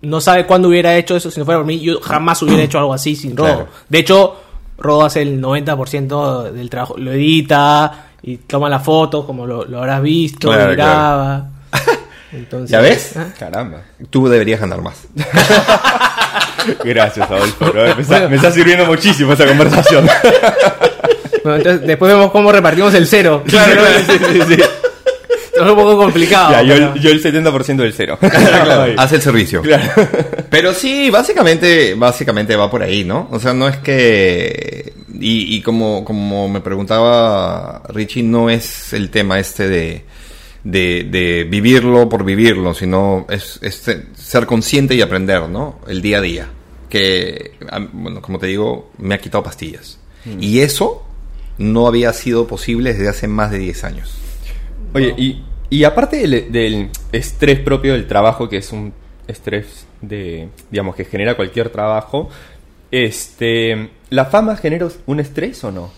no sabe cuándo hubiera hecho eso si no fuera por mí. Yo jamás hubiera hecho algo así sin Rodo. Claro. De hecho, Rodo hace el 90% del trabajo. Lo edita y toma las fotos, como lo, lo habrás visto, Claro, y graba. Entonces, ¿Ya ves? ¿ah? Caramba. Tú deberías ganar más. Gracias, Adolfo. Me, está, me está sirviendo muchísimo esa conversación. Bueno, entonces, después vemos cómo repartimos el cero. claro, claro, sí, sí, sí. Es un poco complicado. Ya, yo, pero- yo el 70% del cero. Claro, Haz el servicio. Claro. Pero sí, básicamente, básicamente va por ahí, ¿no? O sea, no es que y, y como, como me preguntaba Richie, no es el tema este de, de, de vivirlo por vivirlo, sino es, es ser consciente y aprender, ¿no? El día a día. Que, bueno, como te digo, me ha quitado pastillas. Y eso no había sido posible desde hace más de 10 años. Oye, y, y aparte del, del estrés propio del trabajo, que es un estrés de, digamos, que genera cualquier trabajo, este, ¿la fama genera un estrés o no?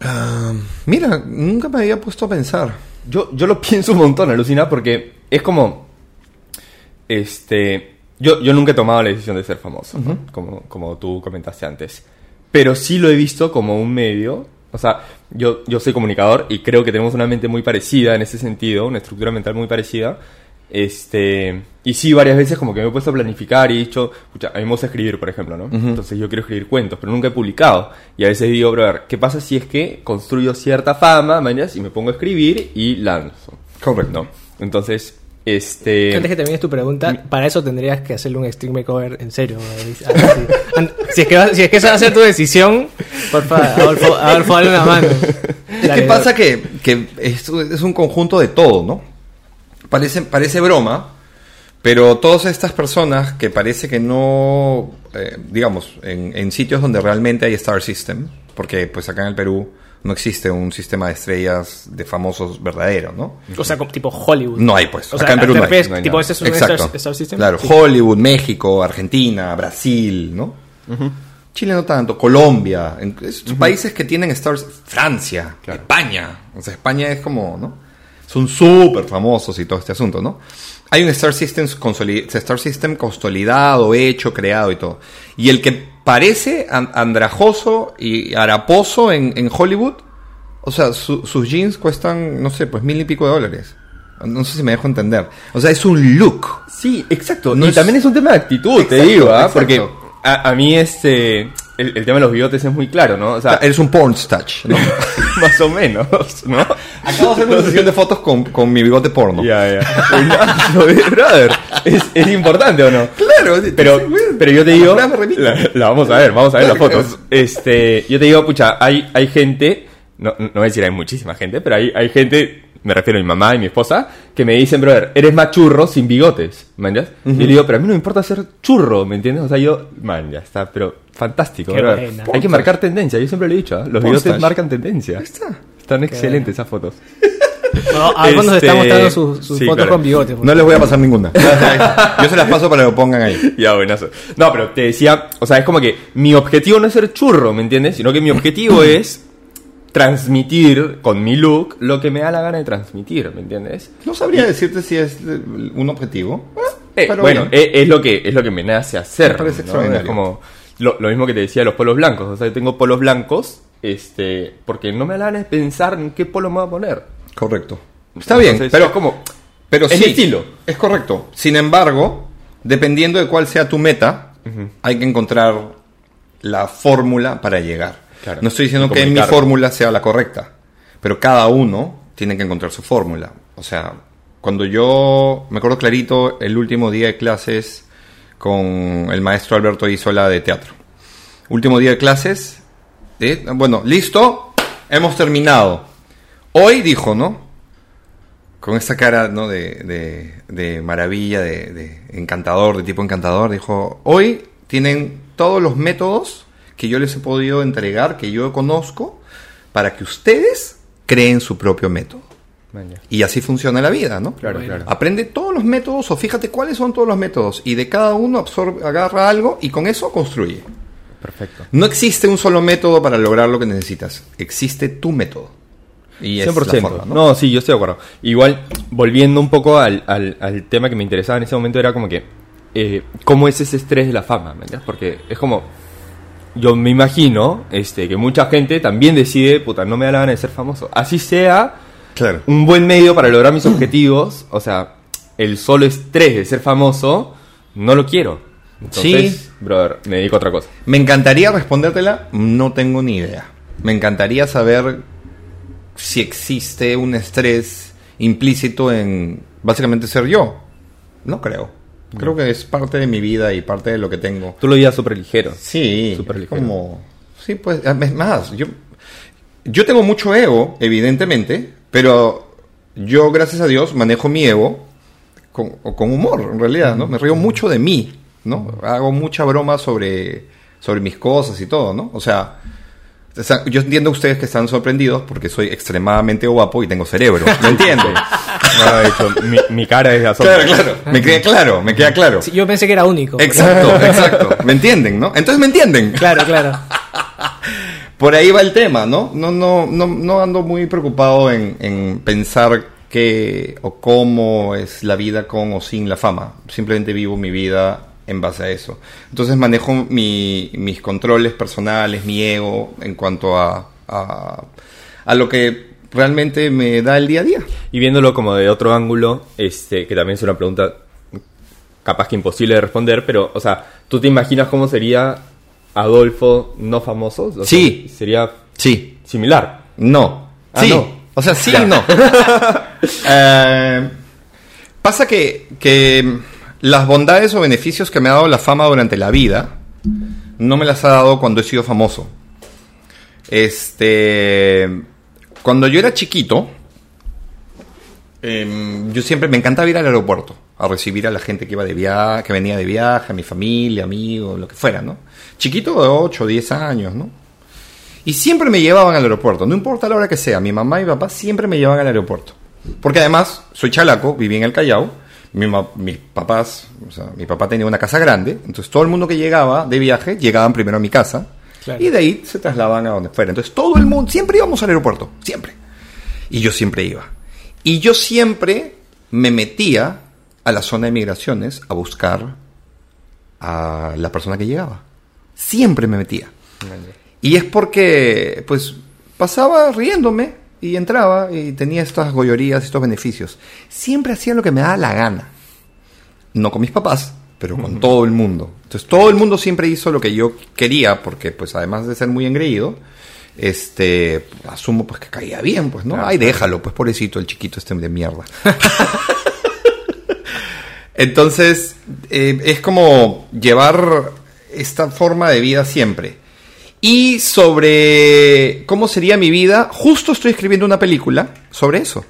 Ah, mira, nunca me había puesto a pensar. Yo, yo lo pienso un montón, alucina, porque es como, este, yo, yo nunca he tomado la decisión de ser famoso, ¿no? como, como tú comentaste antes, pero sí lo he visto como un medio O sea, yo, yo soy comunicador y creo que tenemos una mente muy parecida en ese sentido, una estructura mental muy parecida. Este, y sí, varias veces como que me he puesto a planificar y he dicho, escucha, a mí me gusta escribir, por ejemplo, ¿no? Entonces yo quiero escribir cuentos, pero nunca he publicado. Y a veces digo, brother, ¿qué pasa si es que construyo cierta fama, mañas, y me pongo a escribir y lanzo? Correcto. ¿No? Entonces, este... Antes que termines tu pregunta, para eso tendrías que hacerle un stream makeover en serio. Si es, que va- si es que esa va a ser tu decisión, por favor, Adolfo, Adolfo, dale una mano. Es que pasa que, que es, es un conjunto de todo, ¿no? Parece, parece broma, pero todas estas personas que parece que no, eh, digamos, en, en sitios donde realmente hay Star System, porque pues acá en el Perú no existe un sistema de estrellas de famosos verdadero, ¿no? O sea, como tipo Hollywood. No hay, pues. O Acá sea, en Perú no hay. refieres, no hay tipo, ese es un Exacto. Star, Star System. Claro, Sí. Hollywood, México, Argentina, Brasil, ¿no? Chile no tanto, Colombia, en- es- países que tienen stars, Francia, España, o sea, España es como, ¿no? Son súper famosos y todo este asunto, ¿no? Hay un Star System, Star System consolidado, hecho, creado y todo. Y el que parece an- andrajoso y haraposo en, en Hollywood, o sea, su- sus jeans cuestan, no sé, pues mil y pico de dólares. No sé si me dejo entender. O sea, es un look. Sí, exacto. No y es- también es un tema de actitud, te digo, ¿ah? Porque a, a mí este... El, el tema de los bigotes es muy claro, ¿no? O sea, Eres un porn touch, ¿no? más o menos, ¿no? Acabo de hacer una sesión de fotos con, con mi bigote porno. Ya, ya. Buenazo, eh, brother. ¿Es, ¿Es importante o no? Claro, Pero, sí, pero yo te digo, la, la vamos a ver, vamos a ver las fotos. Este, yo te digo, pucha, hay, hay gente, no, no voy a decir hay muchísima gente, pero hay, hay gente, me refiero a mi mamá y mi esposa, que me dicen, brother, eres más churro sin bigotes, man, ¿ya? Y yo le digo, pero a mí no me importa ser churro, ¿me entiendes? O sea, yo, man, ya está, pero fantástico, Qué brother. buena. Hay que marcar tendencia, yo siempre lo he dicho, ¿ah? los bigotes marcan tendencia. Está. Están excelentes esas fotos. Adolfo nos Este, está mostrando sus, sus sí, fotos claro. con bigote. por No les voy a pasar ninguna. Yo se las paso para que lo pongan ahí. Ya, buenazo. No, pero te decía, o sea, es como que mi objetivo no es ser churro, ¿me entiendes? Sino que mi objetivo es transmitir con mi look lo que me da la gana de transmitir, ¿me entiendes? No sabría decirte si es eh, un objetivo. Eh, pero bueno, bien. eh, es, lo que es lo que me nace hacer. Me parece ¿no? extraordinario. Es como lo, lo mismo que te decía de los polos blancos. O sea, yo tengo polos blancos, este, porque no me da la gana de pensar en qué polo me voy a poner. Correcto. Está bien, pero es como Pero Es sí, estilo. Es correcto. Sin embargo, dependiendo de cuál sea tu meta, hay que encontrar la fórmula para llegar. Claro. No estoy diciendo que mi fórmula sea la correcta, pero cada uno tiene que encontrar su fórmula. O sea, cuando yo me acuerdo clarito el último día de clases con el maestro Alberto Isola de teatro. Último día de clases, ¿eh? bueno, listo, hemos terminado. Hoy dijo, ¿no? con esta cara ¿no? de, de- de maravilla, de, de encantador, de tipo encantador, dijo, hoy tienen todos los métodos que yo les he podido entregar, que yo conozco, para que ustedes creen su propio método. Y así funciona la vida, ¿no? Claro, claro. Aprende todos los métodos o fíjate cuáles son todos los métodos y de cada uno absorbe, agarra algo y con eso construye. Perfecto. No existe un solo método para lograr lo que necesitas, existe tu método. Y es 100%. la forma, ¿no? ¿no? sí, yo estoy de acuerdo. Igual, volviendo un poco al, al- al tema que me interesaba en ese momento, era como que, eh, ¿cómo es ese estrés de la fama? ¿me entiendes? Porque es como, yo me imagino este, que mucha gente también decide, puta, no me da la gana de ser famoso. Así sea Claro. un buen medio para lograr mis objetivos, o sea, el solo estrés de ser famoso, no lo quiero. Entonces, Sí. brother, me dedico a otra cosa. Me encantaría respondértela, no tengo ni idea. Me encantaría saber si existe un estrés implícito en básicamente ser yo. No creo. Creo que es parte de mi vida y parte de lo que tengo. Tú lo digas súper ligero. Sí, Súper es ligero. como... Sí, pues, es más, yo, yo tengo mucho ego, evidentemente, pero yo, gracias a Dios, manejo mi ego con, con humor, en realidad, ¿no? Me río mucho de mí, ¿no? Hago mucha broma sobre, sobre mis cosas y todo, ¿no? O sea, yo entiendo a ustedes que están sorprendidos porque soy extremadamente guapo y tengo cerebro, ¿me entienden? No, de hecho, mi, mi cara es de asombro. claro, claro, me queda claro, me queda claro. Sí, yo pensé que era único. Exacto, exacto, ¿me entienden, no? Entonces me entienden. Claro, claro. Por ahí va el tema, ¿no? No, no, no, no ando muy preocupado en, en pensar qué o cómo es la vida con o sin la fama. Simplemente vivo mi vida en base a eso. Entonces manejo mi- mis controles personales, mi ego en cuanto a a, a lo que realmente me da el día a día. Y viéndolo como de otro ángulo, este, que también es una pregunta capaz que imposible de responder, pero, o sea, ¿tú te imaginas cómo sería Adolfo no famoso? O sea, Sí. Sería Sí, similar. No. Ah, sí. no. O sea, sí y no. Eh, pasa que, que las bondades o beneficios que me ha dado la fama durante la vida no me las ha dado cuando he sido famoso. Este. Cuando yo era chiquito, em, yo siempre me encantaba ir al aeropuerto a recibir a la gente que iba de viaje, que venía de viaje, a mi familia, amigos, lo que fuera, ¿no? Chiquito de 8 o 10 años, ¿no? Y siempre me llevaban al aeropuerto, no importa la hora que sea, mi mamá y papá siempre me llevaban al aeropuerto. Porque además, soy chalaco, viví en el Callao, mi mis papás, o sea, mi papá tenía una casa grande, entonces todo el mundo que llegaba de viaje, llegaban primero a mi casa, Claro. y de ahí se trasladaban a donde fuera. Entonces todo el mundo, siempre íbamos al aeropuerto, siempre. Y yo siempre iba. Y yo siempre me metía a la zona de migraciones a buscar a la persona que llegaba. Siempre me metía. Y es porque, pues, pasaba riéndome y entraba y tenía estas gollorías, estos beneficios. Siempre hacía lo que me daba la gana. No con mis papás, pero con todo el mundo. Entonces, todo el mundo siempre hizo lo que yo quería, porque, pues, además de ser muy engreído, este, asumo, pues, que caía bien, pues, ¿no? Ay, déjalo, pues, pobrecito, el chiquito este de mierda. Entonces, eh, es como llevar esta forma de vida siempre. Y sobre cómo sería mi vida, justo estoy escribiendo una película sobre eso.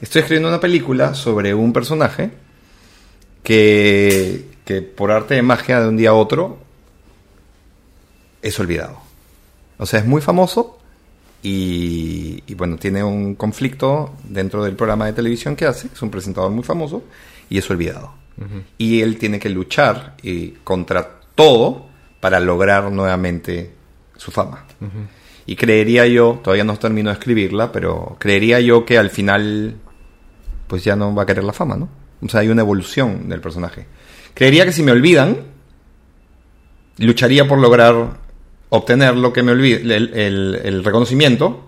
Estoy escribiendo una película sobre un personaje que, que por arte de magia de un día a otro es olvidado. O sea, es muy famoso y, y, bueno, tiene un conflicto dentro del programa de televisión que hace. Es un presentador muy famoso y es olvidado. Y él tiene que luchar y contra todo para lograr nuevamente su fama. Y creería yo, todavía no termino de escribirla, pero creería yo que al final pues ya no va a querer la fama, ¿no? O sea, hay una evolución del personaje. Creería que si me olvidan, lucharía por lograr obtener lo que me olvide, el, el- el reconocimiento,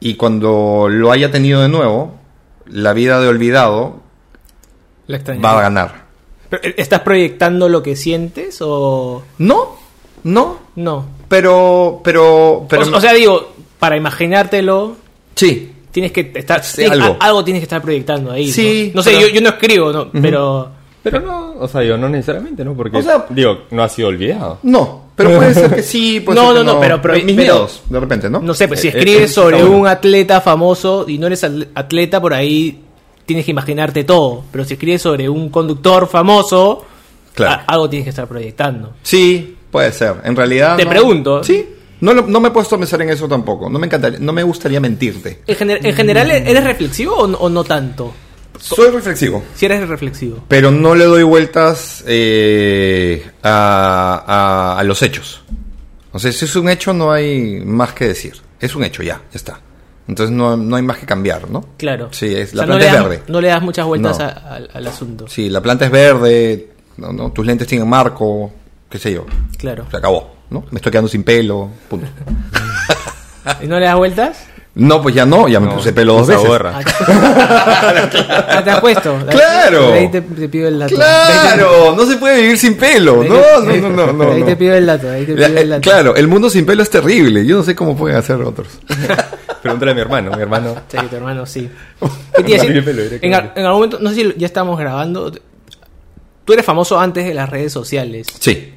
y cuando lo haya tenido de nuevo, la vida de olvidado La va a ganar. ¿eh, ¿Estás proyectando lo que sientes o No, no, no? pero, pero, pero, o, o sea, digo, para imaginártelo, sí, tienes que estar. Sí, tienes- algo. a- algo tienes que estar proyectando ahí. ¿no? Sí, No, sé, pero- yo, yo no escribo, no, pero. Pero no, o sea, digo, no necesariamente, ¿no? Porque, O sea- digo, no ha sido olvidado. no, pero puede ser que sí, puede No, ser que no, no, pero- pero- mis pero- miedos, de repente, ¿no? No sé, pues si Eh, eh, escribes eh, sobre un atleta famoso y no eres atleta, por ahí tienes que imaginarte todo. Pero si escribes sobre un conductor famoso, Claro. algo tienes que estar proyectando. Sí, puede ser. En realidad. Te no- pregunto. Sí. No, lo- no me he puesto a pensar en eso tampoco. No me encantaría, no me gustaría mentirte. En, gener- en general, ¿eres reflexivo o, no- o no tanto? Soy reflexivo. Si eres reflexivo. Pero no le doy vueltas eh, a, a- a los hechos. O sea, si es un hecho, no hay más que decir. Es un hecho, ya, ya está. Entonces no, no hay más que cambiar, ¿no? Claro. Sí, es, O la no planta es verde. No le das muchas vueltas No. a- al- al asunto. Sí, la planta es verde, no, no, tus lentes tienen marco, qué sé yo. Claro. Se acabó, ¿no? Me estoy quedando sin pelo, punto. ¿Y no le das vueltas? No, pues ya no, ya me No, puse pelo dos veces. gorra. Ah, te has puesto. ¡Claro! De ahí te, te pido el dato. ¡Claro! No se puede vivir sin pelo. No, no, no, no. no, de ahí te pido el dato. de Ahí te pido el dato. claro, el mundo sin pelo es terrible. Yo no sé cómo pueden hacer otros. Pregúntale a mi hermano, mi hermano. Sí, tu hermano, sí. ¿Qué te iba a decir? Pelo en, en algún momento, no sé si ya estamos grabando. Tú eres famoso antes de las redes sociales. Sí.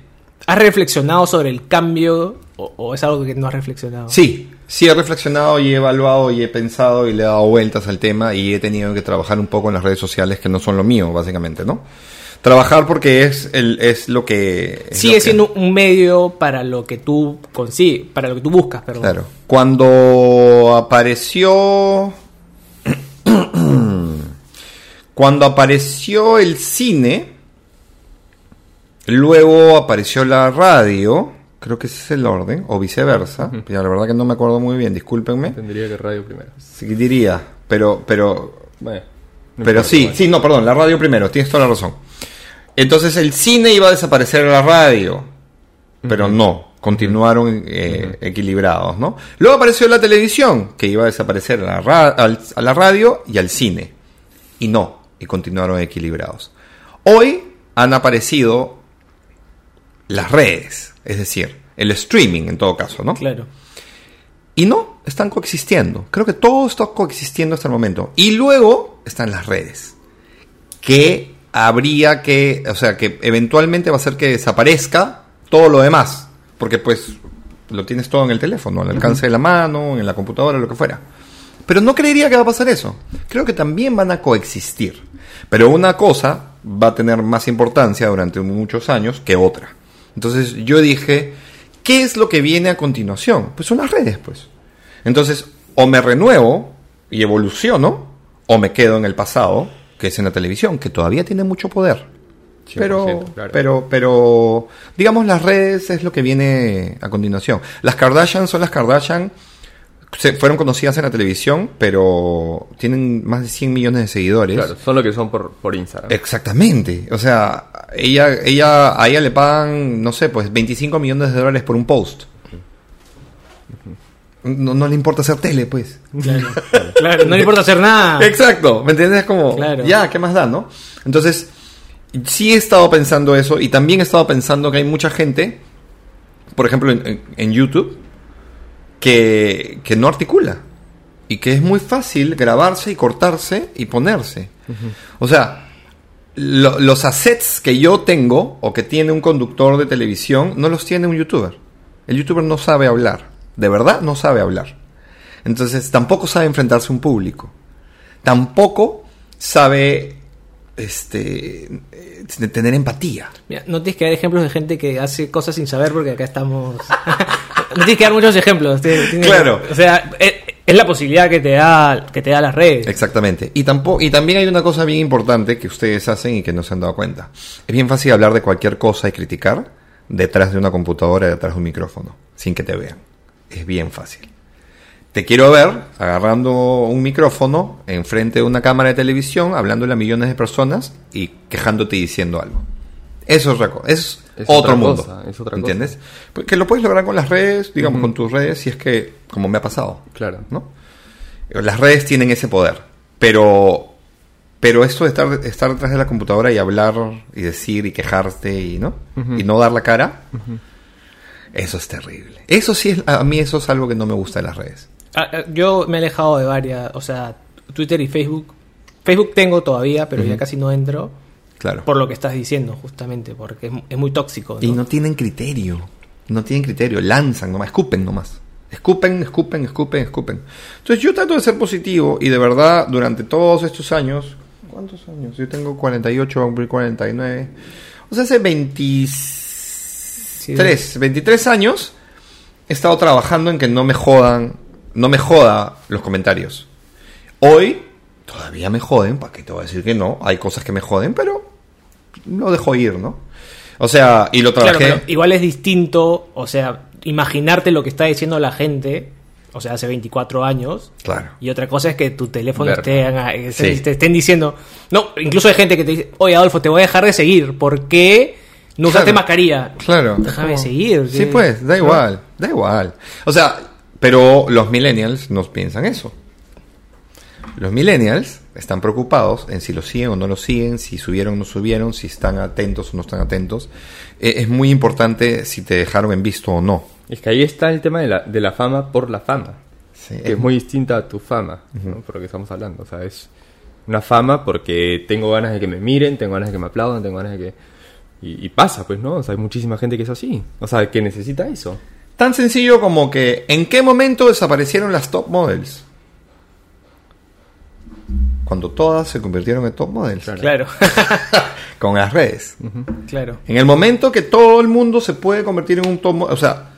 ¿Has reflexionado sobre el cambio o, o es algo que no has reflexionado? Sí, sí he reflexionado y he evaluado y he pensado y le he dado vueltas al tema y he tenido que trabajar un poco en las redes sociales que no son lo mío, básicamente, ¿no? Trabajar porque es el es lo que es Sigue lo que- siendo un medio para lo que tú consigues, para lo que tú buscas, perdón. Claro. Cuando apareció. Cuando apareció el cine, luego apareció la radio, creo que ese es el orden, o viceversa. La verdad que no me acuerdo muy bien, discúlpenme. Tendría que radio primero. Sí, diría, pero, pero, Bueno. no pero sí, sí, no, perdón, la radio primero, tienes toda la razón. Entonces el cine iba a desaparecer de la radio, pero no. continuaron eh, equilibrados, ¿no? Luego apareció la televisión, que iba a desaparecer a la, ra- al- a la radio y al cine. Y no, y continuaron equilibrados. Hoy han aparecido las redes, es decir, el streaming en todo caso, ¿no? Claro. Y no, están coexistiendo. Creo que todo está coexistiendo hasta el momento. Y luego están las redes. Que habría que, o sea, que eventualmente va a hacer que desaparezca todo lo demás. Porque pues lo tienes todo en el teléfono, al alcance de la mano, en la computadora, lo que fuera. Pero no creería que va a pasar eso. Creo que también van a coexistir. Pero una cosa va a tener más importancia durante muchos años que otra. Entonces yo dije, ¿qué es lo que viene a continuación? Pues son las redes, pues. Entonces, o me renuevo y evoluciono, o me quedo en el pasado, que es en la televisión, que todavía tiene mucho poder. Pero, 100%, claro. pero, pero, digamos, las redes es lo que viene a continuación. Las Kardashian son las Kardashian, se, fueron conocidas en la televisión, pero tienen más de 100 millones de seguidores. Claro, son lo que son por, por Instagram. Exactamente. O sea, ella, ella, a ella le pagan, no sé, pues 25 millones de dólares por un post. No, no le importa hacer tele, pues. Claro. claro. No le importa hacer nada. Exacto, ¿me entiendes? Como, Claro. ya, ¿qué más da, no? Entonces, sí he estado pensando eso y también he estado pensando que hay mucha gente, por ejemplo, en, en- en YouTube, que, que no articula y que es muy fácil grabarse y cortarse y ponerse. O sea, lo- los assets que yo tengo o que tiene un conductor de televisión no los tiene un youtuber. El youtuber no sabe hablar, de verdad no sabe hablar. Entonces tampoco sabe enfrentarse a un público. Tampoco sabe este eh, tener empatía. Mira, no tienes que dar ejemplos de gente que hace cosas sin saber porque acá estamos... no tienes que dar muchos ejemplos. Tienes- tienes- Claro. O sea, es, es la posibilidad que te da que te da las redes. Exactamente. Y tampoco y también hay una cosa bien importante que ustedes hacen y que no se han dado cuenta. Es bien fácil hablar de cualquier cosa y criticar detrás de una computadora, detrás de un micrófono, sin que te vean. Es bien fácil. Te quiero ver agarrando un micrófono enfrente de una cámara de televisión, hablándole a millones de personas y quejándote y diciendo algo. Eso es otra cosa. Es, Es otro mundo. cosa, es otra ¿Entiendes? Porque lo puedes lograr con las redes, digamos, con tus redes, si es que, como me ha pasado. Claro. ¿no? Las redes tienen ese poder, pero pero esto de estar, estar detrás de la computadora y hablar y decir y quejarte y no y no dar la cara, eso es terrible. Eso sí es a mí eso es algo que no me gusta de las redes. Ah, ah, Yo me he alejado de varias, o sea, Twitter y Facebook. Facebook tengo todavía, pero ya casi no entro. Claro. Por lo que estás diciendo, justamente, porque es, es muy tóxico. ¿no? Y no tienen criterio. No tienen criterio. Lanzan nomás, escupen nomás. Escupen, escupen, escupen, escupen. Entonces yo trato de ser positivo y de verdad durante todos estos años... ¿Cuántos años? Yo tengo 48, voy a cumplir 49. O sea, hace 23, 23 años he estado trabajando en que no me jodan, no me joda los comentarios. Hoy todavía me joden, ¿para qué te voy a decir que no? Hay cosas que me joden, pero lo dejo ir, ¿no? O sea, y lo Claro, trabajé. pero igual es distinto, o sea, imaginarte lo que está diciendo la gente, o sea, hace 24 años. Claro. Y otra cosa es que tu teléfono esté, eh, Sí. te estén diciendo. No, incluso hay gente que te dice, oye Adolfo, te voy a dejar de seguir. ¿Por qué no usaste Claro. mascarilla? Claro. Déjame como- seguir. Sí, pues, da ¿no? igual, da igual. O sea, pero los millennials no piensan eso. Los millennials están preocupados en si lo siguen o no lo siguen, si subieron o no subieron, si están atentos o no están atentos. Eh, es muy importante si te dejaron en visto o no. Es que ahí está el tema de la, de la fama por la fama. Sí, que es muy distinta a tu fama, ¿no? por lo que estamos hablando. O sea, es una fama porque tengo ganas de que me miren, tengo ganas de que me aplaudan, tengo ganas de que... Y, y pasa, pues, ¿no? O sea, hay muchísima gente que es así. O sea, que necesita eso. Tan sencillo como que ¿en qué momento desaparecieron las top models? Cuando todas se convirtieron en top models. Claro, Con las redes. claro. En el momento que todo el mundo se puede convertir en un top model. O sea,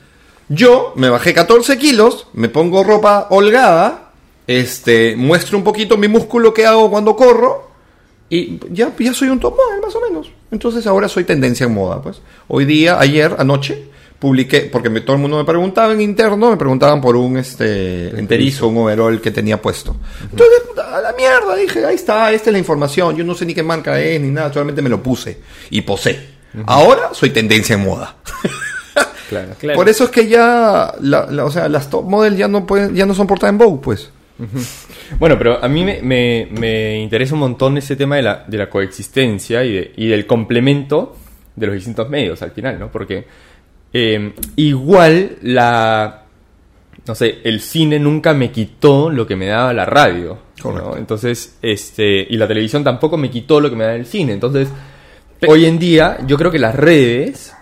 yo me bajé 14 kilos, me pongo ropa holgada, este, muestro un poquito mi músculo que hago cuando corro. Y ya, ya soy un top model, más o menos. Entonces ahora soy tendencia en moda, pues. Hoy día, ayer, anoche, publiqué, porque me- todo el mundo me preguntaba en interno, me preguntaban por un este enterizo, un overall que tenía puesto. Entonces, puta, a la mierda, dije, ahí está, esta es la información, yo no sé ni qué marca es, ni nada, solamente me lo puse y posé. Ahora soy tendencia en moda. Claro. Claro. Por eso es que ya, la- la- o sea, las top model ya no pueden, ya no son portada en Vogue, pues. Bueno, pero a mí me, me- me interesa un montón ese tema de la, de la coexistencia y, de- y del complemento de los distintos medios al final, ¿no? Porque eh, igual la... No sé, el cine nunca me quitó lo que me daba la radio. Entonces, este, y la televisión tampoco me quitó lo que me da el cine. Entonces, hoy en día, yo creo que las redes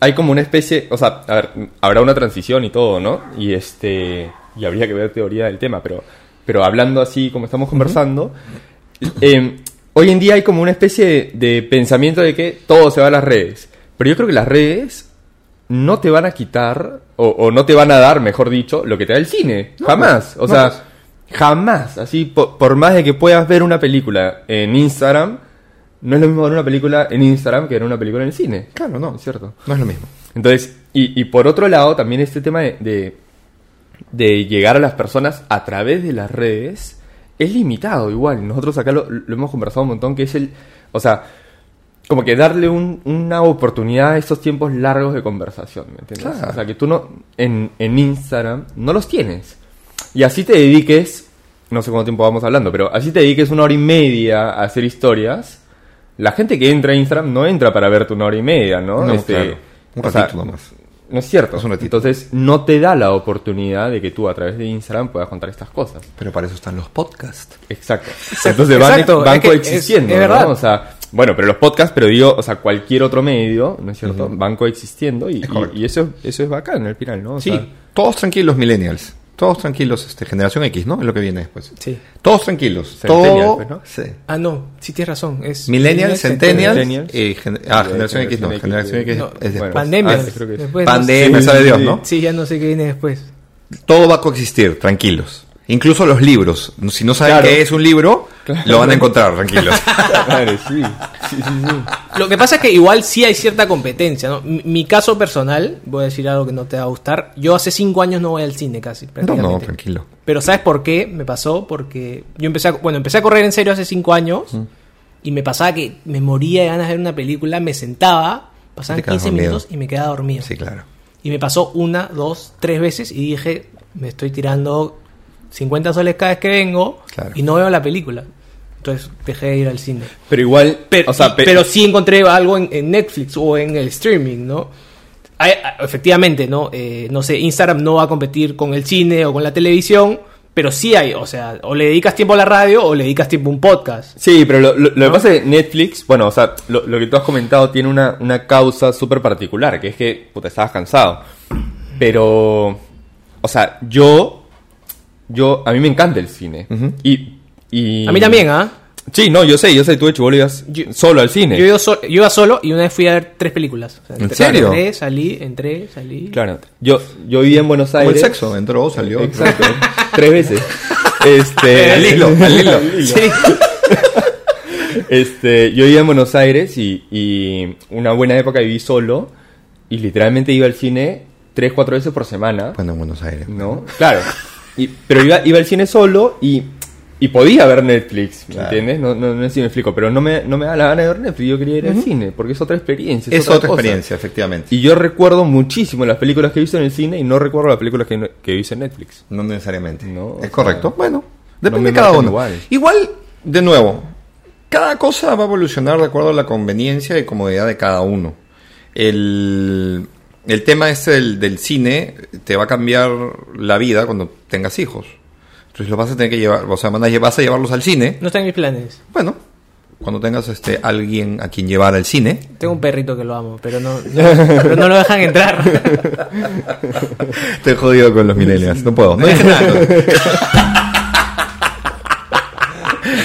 hay como una especie, o sea, a ver, habrá una transición y todo, ¿no? Y este, y habría que ver teoría del tema, pero, pero hablando así como estamos conversando, eh, hoy en día hay como una especie de, de pensamiento de que todo se va a las redes, pero yo creo que las redes no te van a quitar, o, o no te van a dar, mejor dicho, lo que te da el cine, jamás, o no, sea, pues. jamás, así, por, por más de que puedas ver una película en Instagram, no es lo mismo ver una película en Instagram que ver una película en el cine. Claro, no. Es cierto. No es lo mismo. Entonces, y, y por otro lado, también este tema de, de, de llegar a las personas a través de las redes es limitado igual. Nosotros acá lo, lo hemos conversado un montón, que es el, o sea, como que darle un- una oportunidad a estos tiempos largos de conversación, ¿me entiendes? Claro. O sea, que tú no, en, en Instagram no los tienes. Y así te dediques, no sé cuánto tiempo vamos hablando, pero así te dediques una hora y media a hacer historias. La gente que entra a Instagram no entra para verte una hora y media, ¿no? No, Este, claro. Un o sea, ratito nomás. no es cierto. Es un ratito. Entonces, no te da la oportunidad de que tú a través de Instagram puedas contar estas cosas. Pero para eso están los podcasts. Exacto. Entonces van, van es que coexistiendo, es- es ¿no? verdad. O sea, bueno, pero los podcasts, pero digo, o sea, cualquier otro medio, ¿no es cierto? Van coexistiendo y, Es correcto. y- y eso, eso es bacán al final, ¿no? O Sí, sea, todos tranquilos millennials. Todos tranquilos, este, generación X, ¿no? Es lo que viene después. Sí. Todos tranquilos. Centennials, Todo- pues, ¿no? Sí. Ah, no, sí tienes razón. Es Millennials, Centennials, Centennials. y gen- ah, generación X no, generación generación X, No, es después. Pandemia. Ah, sí. Pandemia, sabe Dios, sí. ¿no? Sí, ya no sé qué viene después. Todo va a coexistir, tranquilos. Incluso los libros. Si no saben Claro. qué es un libro, lo van a encontrar, tranquilos. madre, sí. Sí, sí, sí. Lo que pasa es que igual sí hay cierta competencia, ¿no? Mi, mi caso personal, voy a decir algo que no te va a gustar. Yo hace cinco años no voy al cine casi, No, prácticamente. no, tranquilo. Pero ¿sabes por qué me pasó? Porque yo empecé a, bueno, empecé a correr en serio hace cinco años y me pasaba que me moría de ganas de ver una película, me sentaba, pasaban Te quedas 15 dormido. minutos y me quedaba dormido. Sí, claro. Y me pasó una, dos, tres veces y dije, me estoy tirando 50 soles cada vez que vengo Claro. y no veo la película. Entonces dejé de ir al cine. Pero igual, Pero, o sea, pe- pero sí encontré algo en, en Netflix o en el streaming, ¿no? Hay- efectivamente, ¿no? Eh, no sé, Instagram no va a competir con el cine o con la televisión, pero sí hay, o sea, o le dedicas tiempo a la radio o le dedicas tiempo a un podcast. Sí, pero lo, lo- lo que pasa es que Netflix, bueno, o sea, lo, lo que tú has comentado tiene una, una causa súper particular, que es que, puta, estabas cansado. Pero, o sea, yo, yo, a mí me encanta el cine. y, y... A mí también, ¿ah? Sí, no, yo sé, yo sé, tú de chibolo ibas Yo- solo al cine. Yo, iba so- yo iba solo y una vez fui a ver tres películas. O sea, ¿En entré- serio? Entré, salí, entré, salí. Claro, yo, yo vivía en Buenos Como Aires. el sexo, entró, salió. Exacto, tres veces. Este, Al hilo, al hilo. Sí. Este, yo vivía en Buenos Aires y, y una buena época viví solo y literalmente iba al cine tres, cuatro veces por semana, Bueno, en Buenos Aires. ¿no? Claro. Y, pero iba, iba al cine solo y, y podía ver Netflix, ¿me Claro. entiendes? No, no, no sé si me explico, pero no me, no me da la gana de ver Netflix, yo quería ir al cine porque es otra experiencia. Es otra experiencia, efectivamente. Y yo recuerdo muchísimo las películas que he visto en el cine y no recuerdo las películas que, que he visto en Netflix. No necesariamente. No, es sea, correcto. Bueno, depende de cada uno. igual. Igual. de nuevo, cada cosa va a evolucionar de acuerdo a la conveniencia y comodidad de cada uno. El, el tema este del, del cine te va a cambiar la vida cuando tengas hijos. Entonces los vas a tener que llevar, o sea, vas a llevarlos al cine. No está en mis planes. Bueno, cuando tengas este alguien a quien llevar al cine. Tengo un perrito que lo amo, pero no, no- pero no lo dejan entrar. Estoy jodido con los millennials, no puedo. No dije nada.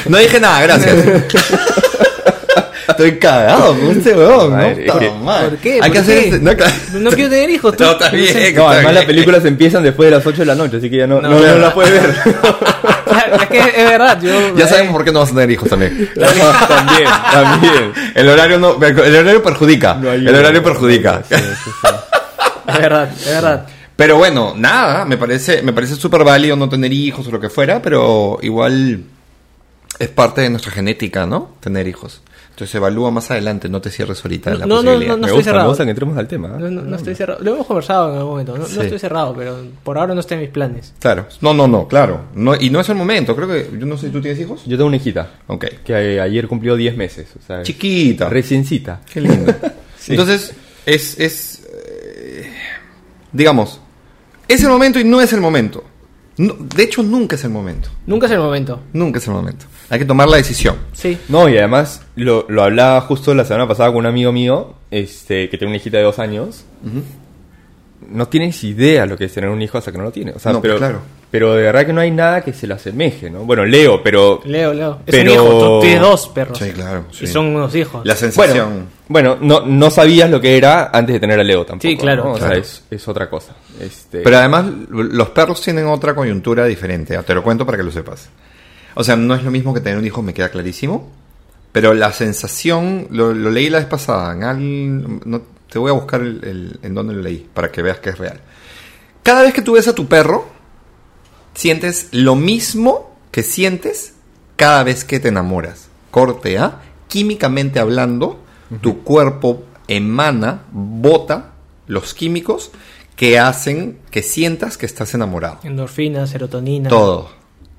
No dije nada, gracias. Estoy cagado con este huevón, ¿no? Madre, es que-. ¿Por qué? Hay ¿Por que hacer qué? este- no, claro. No quiero tener hijos. tú. No, está bien. No, está además bien. las películas empiezan después de las 8 de la noche, así que ya no, No, no, no, no no. las puedes ver. Es que es verdad. Yo, Ya sabemos por qué no vas a tener hijos también. también, también. El horario no, el horario perjudica. No el horario perjudica. Sí, sí, sí. Es verdad, es verdad. Pero bueno, nada, me parece, me parece súper válido no tener hijos o lo que fuera, pero igual es parte de nuestra genética, ¿no? Tener hijos. Entonces evalúa más adelante, no te cierres ahorita en la No, no, posibilidad. no, no. me estoy gusta, cerrado. me gusta que entremos al tema. ¿eh? No, no, no estoy cerrado. Lo hemos conversado en algún momento. No, no Sí. estoy cerrado, pero por ahora no está en mis planes. Claro. No, no, no, claro. No, y no es el momento. Creo que. Yo no sé, ¿tú tienes hijos? Yo tengo una hijita Ok. que ayer cumplió 10 meses. O sea, Chiquita. Reciencita. Qué lindo. Sí. Entonces, es. es eh, digamos, es el momento y no es el momento. No- de hecho, nunca es el momento. Nunca es el momento. Nunca es el momento. Hay que tomar la decisión. Sí. No, y además lo, lo hablaba justo la semana pasada con un amigo mío este, que tiene una hijita de dos años. No tienes idea lo que es tener un hijo hasta que no lo tiene. O sea, No, pero, claro. Pero de verdad que no hay nada que se le asemeje, ¿no? Bueno, Leo, pero... Leo, Leo. Es Pero- un hijo. Tú tienes dos perros. Sí, claro. sí. Y son unos hijos. La sensación. Bueno, no, no sabías lo que era antes de tener a Leo tampoco. Sí, claro, ¿no? O claro. sea, es, es otra cosa. Este, Pero además, los perros tienen otra coyuntura diferente. Te lo cuento para que lo sepas. O sea, no es lo mismo que tener un hijo, me queda clarísimo. Pero la sensación, lo, lo leí la vez pasada. En al- no, te voy a buscar el, el- en dónde lo leí para que veas que es real. Cada vez que tú ves a tu perro, sientes lo mismo que sientes cada vez que te enamoras. Corte A, químicamente hablando, tu cuerpo emana, bota los químicos que hacen que sientas que estás enamorado. Endorfina, serotonina. Todo.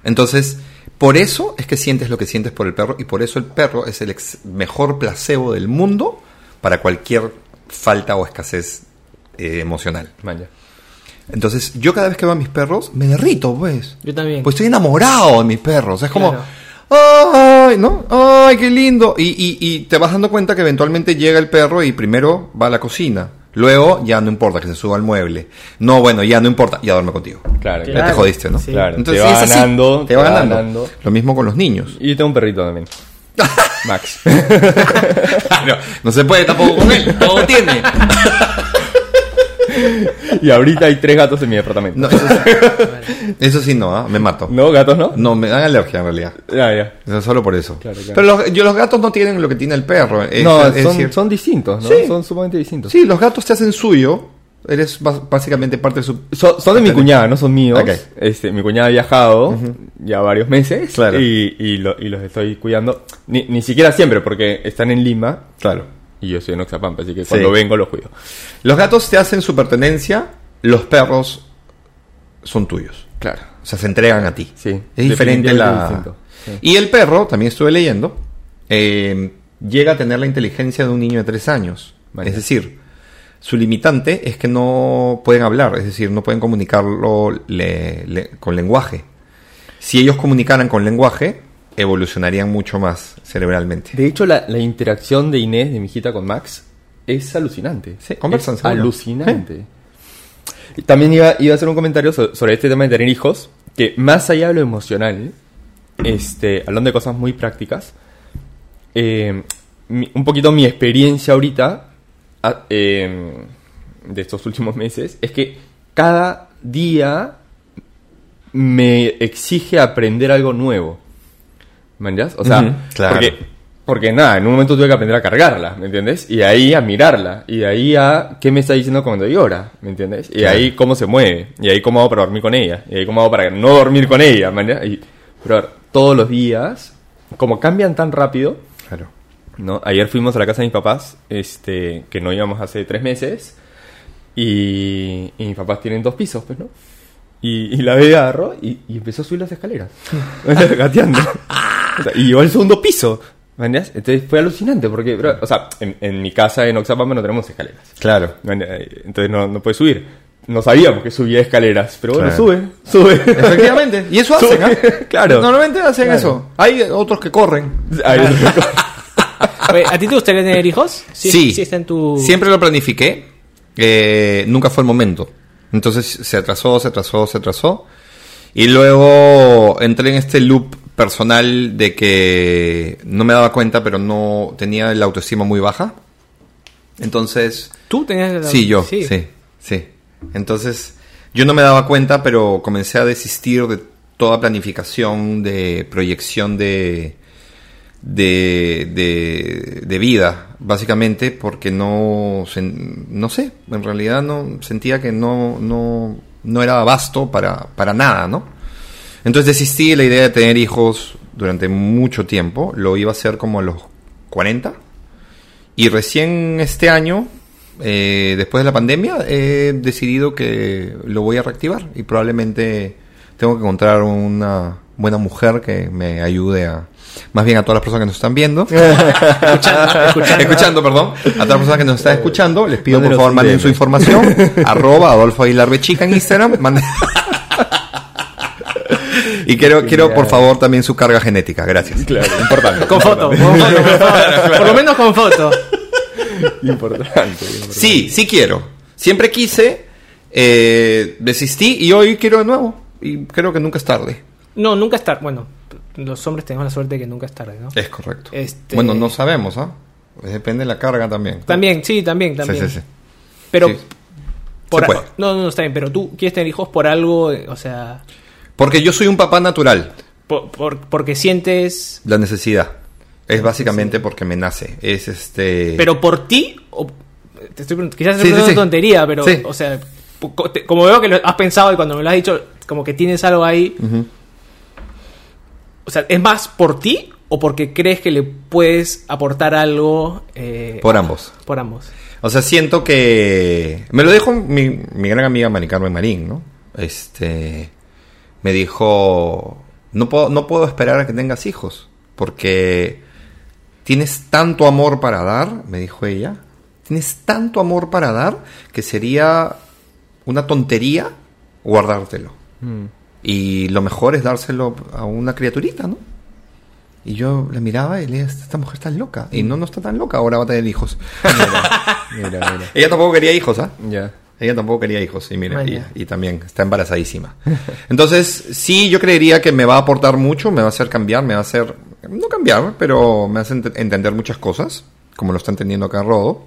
Entonces, por eso es que sientes lo que sientes por el perro y por eso el perro es el ex- mejor placebo del mundo para cualquier falta o escasez eh, emocional. man, ya. Entonces, yo cada vez que veo a mis perros, me derrito, pues. Yo también. Pues estoy enamorado de mis perros. Es como, Claro. ¡ay! ¿No? ¡ay, qué lindo! Y, y, y te vas dando cuenta que eventualmente llega el perro y primero va a la cocina. Luego ya no importa que se suba al mueble. No, bueno, ya no importa, ya duerme contigo. Claro, Ya claro. te jodiste, ¿no? Sí. Claro, Entonces, te va así, ganando. te va ganando. Lo mismo con los niños. Y yo tengo un perrito también. Max. Claro, no se puede tampoco con él, todo tiene. y ahorita hay tres gatos en mi departamento. No, eso, sí, eso sí no, ¿ah? me mato. ¿No? ¿Gatos no? No, me dan alergia en realidad. Ya, ya. Eso solo por eso. Claro, claro. Pero los, yo, los gatos no tienen lo que tiene el perro. es- no, es son, decir- son distintos, ¿no? Sí. Son sumamente distintos. Sí, los gatos te hacen suyo. Eres básicamente parte de su... Son, son de mi cuñada, no son míos. Ok. Este, mi cuñada ha viajado ya varios meses Claro. y, y, lo- y los estoy cuidando. Ni, ni siquiera siempre, porque están en Lima Claro. Y yo soy en Oxapampa, así que Sí. cuando vengo los cuido. Los gatos te hacen su pertenencia, los perros son tuyos. Claro. O sea, se entregan a ti. Sí, Es diferente la... Sí. Y el perro, también estuve leyendo, eh, llega a tener la inteligencia de un niño de tres años. Es decir, su limitante es que no pueden hablar, es decir, no pueden comunicarlo le- le- con lenguaje. Si ellos comunicaran con lenguaje, evolucionarían mucho más cerebralmente. De hecho, la, la interacción de Inés, de mi hijita, con Max, es alucinante. Sí, conversan, Es alucinante. También iba, iba a hacer un comentario so- sobre este tema de tener hijos, que más allá de lo emocional, este, hablando de cosas muy prácticas, eh, mi- un poquito mi experiencia ahorita, eh, de estos últimos meses, es que cada día me exige aprender algo nuevo. ¿Me entiendes? O sea, Ujú, claro. porque, porque nada, en un momento tuve que aprender a cargarla, ¿me entiendes? Y de ahí a mirarla, y de ahí a qué me está diciendo cuando llora, ¿me entiendes? Y de ahí cómo se mueve, y de ahí cómo hago para dormir con ella, y de ahí cómo hago para no dormir con ella, ¿me entiendes? Y, pero todos los días, como cambian tan rápido, Claro. ¿no? Ayer fuimos a la casa de mis papás, este, que no íbamos hace tres meses, y, y mis papás tienen dos pisos, pues, ¿no? Y, y la bebé agarró y, y empezó a subir las escaleras, gateando. Y llegó al segundo piso. Entonces fue alucinante, porque, bro, o sea, en, en mi casa en Oxapampa no tenemos escaleras, Claro. ¿me entiendes? entonces no, no puede subir. No sabíamos que subía escaleras, pero bueno, Claro. sube, sube. Efectivamente. Y eso hacen, ¿ah? claro. Normalmente hacen Claro. eso. Hay otros que corren. Ay, Oye, ¿A ti te gustaría tener hijos? Sí. Sí está en tu... Siempre lo planifiqué. eh, nunca fue el momento. Entonces se atrasó, se atrasó, se atrasó. Y luego entré en este loop personal de que no me daba cuenta, pero no tenía la autoestima muy baja. Entonces, ¿Tú tenías la- sí, yo, sí, sí, Entonces, yo no me daba cuenta, pero comencé a desistir de toda planificación, de proyección de, de, de, de vida, básicamente, porque no, no sé, en realidad no sentía que no, no, no era vasto para, para nada, ¿no? Entonces desistí de la idea de tener hijos durante mucho tiempo, lo iba a hacer como a los 40. Y recién este año, eh, después de la pandemia, he decidido que lo voy a reactivar. Y probablemente tengo que encontrar una buena mujer que me ayude a... Más bien a todas las personas que nos están viendo. escuchando. escuchando, perdón. A todas las personas que nos están escuchando, les pido por favor manden su información. arroba Adolfo Aguilar Bechica en Instagram. Manden- y quiero, quiero por favor también su carga genética. Gracias. Claro, importante. Con foto, con foto, con foto. Por lo menos con foto. Importante. importante. Sí, sí quiero. Siempre quise, eh, desistí y hoy quiero de nuevo. Y creo que nunca es tarde. No, nunca es tarde. Bueno, los hombres tenemos la suerte de que nunca es tarde, ¿no? Es correcto. Este- Bueno, no sabemos, ¿ah? Depende de la carga también. También, sí, también, también. Sí, sí, sí. Pero Sí. por Se puede. no, no, está bien, pero tú quieres tener hijos por algo, o sea, Porque yo soy un papá natural. por, por- porque sientes La necesidad. Es básicamente porque me nace. Es este. pero por ti o te estoy preguntando, quizás es Sí, sí, una sí. tontería, pero Sí. o sea, como veo que lo has pensado y cuando me lo has dicho como que tienes algo ahí, o sea, ¿es más por ti o porque crees que le puedes aportar algo eh, Por ambos. por ambos? O sea, siento que. Me lo dijo mi, mi gran amiga Mari Carmen Marín, ¿no? Este. Me dijo. No puedo, no puedo esperar a que tengas hijos. Porque. Tienes tanto amor para dar, me dijo ella. Tienes tanto amor para dar que sería una tontería guardártelo. Mm. Y lo mejor es dárselo a una criaturita, ¿no? Y yo la miraba y le decía, esta mujer está loca. Y no, no está tan loca, ahora va a tener hijos. Mira, mira. Ella tampoco quería hijos, ¿ah? Ya. Ella tampoco quería hijos, y mira, y, también está embarazadísima. Entonces, sí, yo creería que me va a aportar mucho, me va a hacer cambiar, me va a hacer, no cambiar, pero me hace ent- entender muchas cosas, como lo está entendiendo acá Rodo,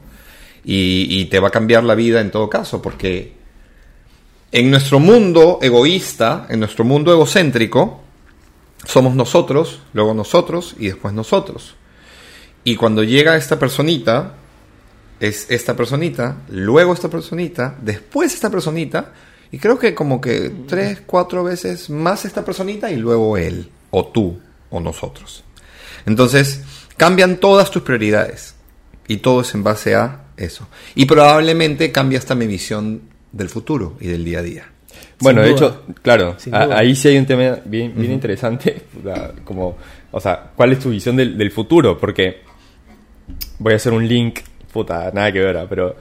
y, y te va a cambiar la vida en todo caso, porque en nuestro mundo egoísta, en nuestro mundo egocéntrico, somos nosotros, luego nosotros y después nosotros. Y cuando llega esta personita, es esta personita, luego esta personita, después esta personita, y creo que como que tres, cuatro veces más esta personita y luego él, o tú, o nosotros. Entonces, cambian todas tus prioridades. Y todo es en base a eso. Y probablemente cambia hasta mi visión del futuro y del día a día. Bueno, de hecho, claro, a- ahí sí hay un tema bien, bien interesante, como, o sea, ¿cuál es tu visión del, del futuro? Porque voy a hacer un link, puta, nada que ver, ah, pero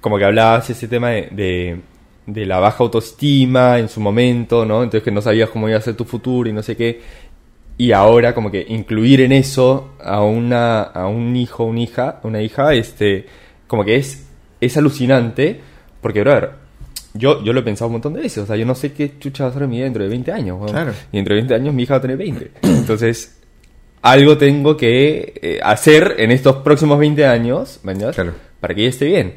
como que hablabas ese tema de, de, de la baja autoestima en su momento, ¿no? Entonces que no sabías cómo iba a ser tu futuro y no sé qué. Y ahora como que incluir en eso a una a un hijo, una hija, una hija, este como que es es alucinante porque brother, yo yo lo he pensado un montón de veces, o sea, yo no sé qué chucha va a ser mi vida dentro de 20 años, weón. Claro. Y dentro de 20 años mi hija va a tener 20. Entonces, algo tengo que eh, hacer en estos próximos 20 años. Claro. Para que ella esté bien.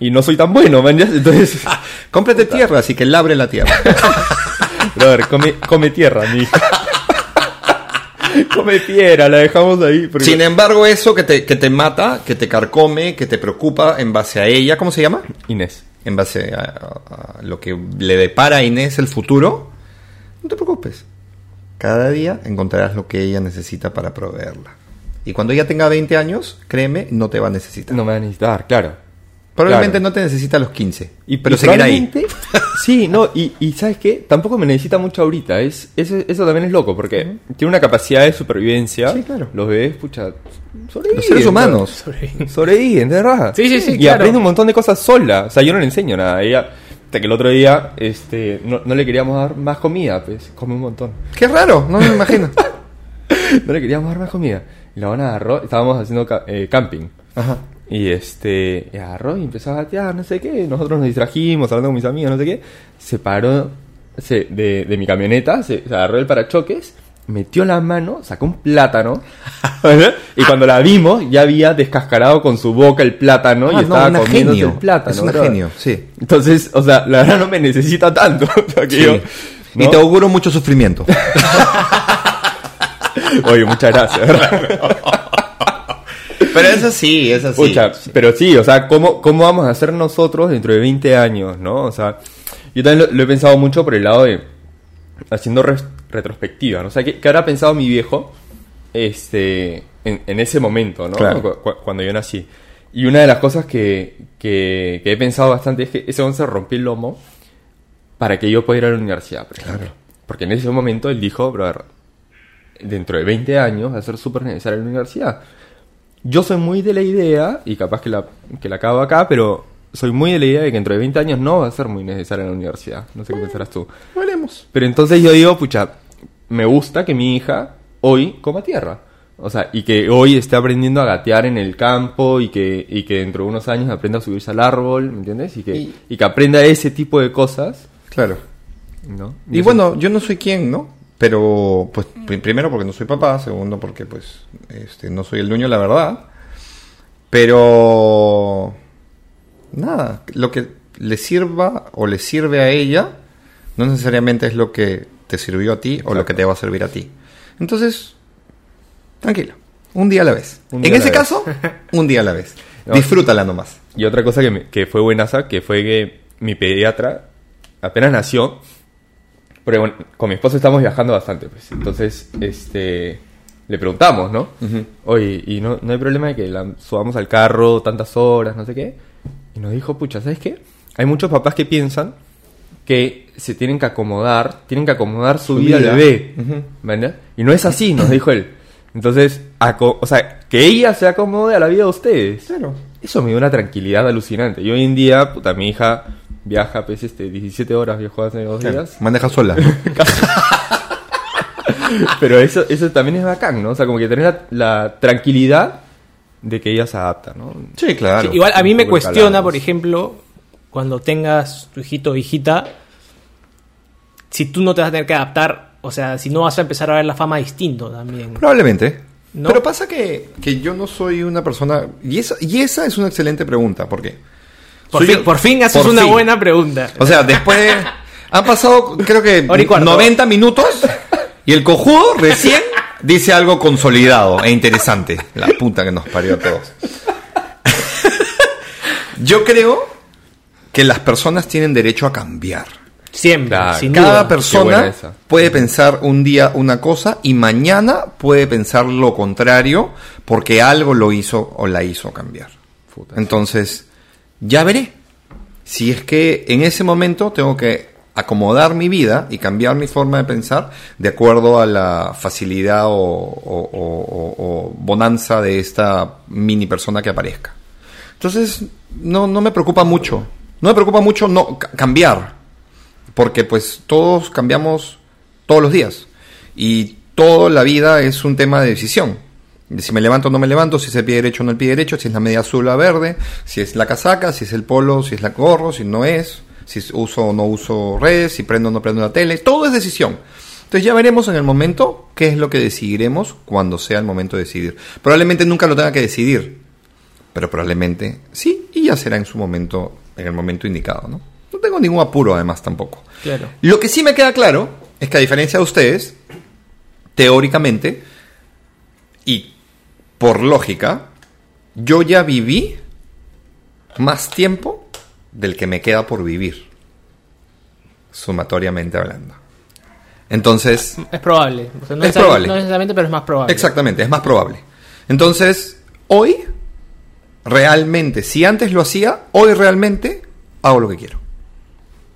Y no soy tan bueno, ¿mañas? Entonces, Cómprate tierra, así que labre la tierra. brother, come, come tierra, mi come tierra, la dejamos ahí. porque- Sin embargo, eso que te, que te mata, que te carcome, que te preocupa en base a ella, ¿cómo se llama? Inés. En base a, a- a lo que le depara a Inés el futuro, no te preocupes. Cada día encontrarás lo que ella necesita para proveerla. Y cuando ella tenga 20 años, créeme, no te va a necesitar. No me va a necesitar, claro. Probablemente claro. no te necesita a los 15. Y, pero y seguirá ahí. Sí, no, y, y ¿sabes qué? Tampoco me necesita mucho ahorita. Es, eso, eso también es loco, porque tiene una capacidad de supervivencia. Sí, claro. Los bebés, pucha, sobreviven. Los seres humanos. Sobre- Sobreviven, de verdad. Sí, sí, sí, Y claro. aprende un montón de cosas sola. O sea, yo no le enseño nada. Ella, hasta que el otro día, este, no, no le queríamos dar más comida, pues, come un montón. Qué raro, no me imagino. No le queríamos dar más comida. Y la van agarró, estábamos haciendo eh, camping. Ajá. Y este, agarró y empezó a gatear, no sé qué. Nosotros nos distrajimos hablando con mis amigos, no sé qué. Se paró se- de, de mi camioneta, se, se agarró el parachoques, metió la mano, sacó un plátano. y cuando la vimos, ya había descascarado con su boca el plátano Ah, y no, estaba genio. el plátano. Es bro. genio, sí. Entonces, o sea, la verdad no me necesita tanto. O sea, que Sí. yo, Y te auguro mucho sufrimiento. Oye, muchas gracias. ¿verdad? Pero eso sí, eso sí. Pucha, pero sí, o sea, ¿cómo, ¿cómo vamos a hacer nosotros dentro de 20 años, no? O sea, yo también lo, lo he pensado mucho por el lado de haciendo retrospectiva, ¿no? O sea, ¿qué, qué habrá pensado mi viejo este, en, en ese momento, ¿no? Claro. Cu- cu- cuando yo nací. Y una de las cosas que, que, que he pensado bastante es que ese hombre se rompió el lomo para que yo pueda ir a la universidad, por ejemplo. Porque en ese momento él dijo, brother, dentro de 20 años va a ser súper necesaria la universidad. Yo soy muy de la idea, y capaz que la, que la acabo acá, pero soy muy de la idea de que dentro de 20 años no va a ser muy necesaria la universidad. No sé qué pensarás tú. Veremos. Pero entonces yo digo, pucha, me gusta que mi hija hoy coma tierra. O sea, y que hoy esté aprendiendo a gatear en el campo y que, y que dentro de unos años aprenda a subirse al árbol, ¿me entiendes? Y que, Y- y que aprenda ese tipo de cosas, Claro. ¿no? Y bueno, yo no soy quien, ¿no? Pero, pues, pri- primero porque no soy papá, segundo porque, pues, este, no soy el dueño la verdad. Pero, nada, lo que le sirva o le sirve a ella, no necesariamente es lo que te sirvió a ti o lo que te va a servir a ti. Entonces, tranquilo, un día a la vez. En ese vez. caso, un día a la vez. No. Disfrútala nomás. Y otra cosa que, me- que fue buenaza, que fue que mi pediatra apenas nació, porque bueno, con mi esposo estamos viajando bastante, pues. Entonces, este, le preguntamos, ¿no? Oye, y no, no hay problema de que la subamos al carro tantas horas, no sé qué. Y nos dijo, pucha, ¿sabes qué? Hay muchos papás que piensan que se tienen que acomodar, tienen que acomodar su, Su vida, vida. al bebé. Ujú. ¿verdad? Y no es así, nos dijo él. Entonces, o sea, que ella se acomode a la vida de ustedes. Claro. Eso me dio una tranquilidad alucinante. Y hoy en día, puta, mi hija viaja, pues, este, 17 horas, viajó hace dos días. Maneja sola. Pero eso, eso también es bacán, ¿no? O sea, como que tener la, la tranquilidad de que ella se adapta, ¿no? sí, claro. Sí, igual a mí me cuestiona, calado, por ejemplo, cuando tengas tu hijito o hijita, si tú no te vas a tener que adaptar, o sea, si no vas a empezar a ver la fama distinto también. Probablemente. ¿No? Pero pasa que, que yo no soy una persona... Y esa, y esa es una excelente pregunta. ¿Por qué? Por, Soy fin, yo- por fin haces por una fin. buena pregunta. O sea, después de... Han pasado, creo que, Hora y cuarto. 90 minutos y el cojudo recién dice algo consolidado e interesante. La puta que nos parió a todos. Yo creo que las personas tienen derecho a cambiar. Siempre, Claro. sin Cada duda. persona puede pensar un día una cosa y mañana puede pensar lo contrario porque algo lo hizo o la hizo cambiar. Puta, Entonces, ya veré. Si es que en ese momento tengo que acomodar mi vida y cambiar mi forma de pensar de acuerdo a la facilidad o, bonanza de esta mini persona que aparezca. Entonces, no, no me preocupa mucho. No me preocupa mucho no ca- cambiar. Porque pues todos cambiamos todos los días. Y toda la vida es un tema de decisión. De si me levanto o no me levanto, si es el pie derecho o no el pie derecho, si es la media azul o la verde, si es la casaca, si es el polo, si es la gorro, si no es, si uso o no uso redes, si prendo o no prendo la tele. Todo es decisión. Entonces ya veremos en el momento qué es lo que decidiremos cuando sea el momento de decidir. Probablemente nunca lo tenga que decidir, pero probablemente sí, y ya será en su momento, en el momento indicado, ¿no? No tengo ningún apuro además tampoco. Claro. Lo que sí me queda claro es que a diferencia de ustedes, teóricamente y por lógica, yo ya viví más tiempo del que me queda por vivir, sumatoriamente hablando. Entonces, Es probable. O sea, no, Es probable. no necesariamente, pero es más probable. Exactamente, es más probable. Entonces, hoy, realmente, si antes lo hacía, hoy realmente hago lo que quiero.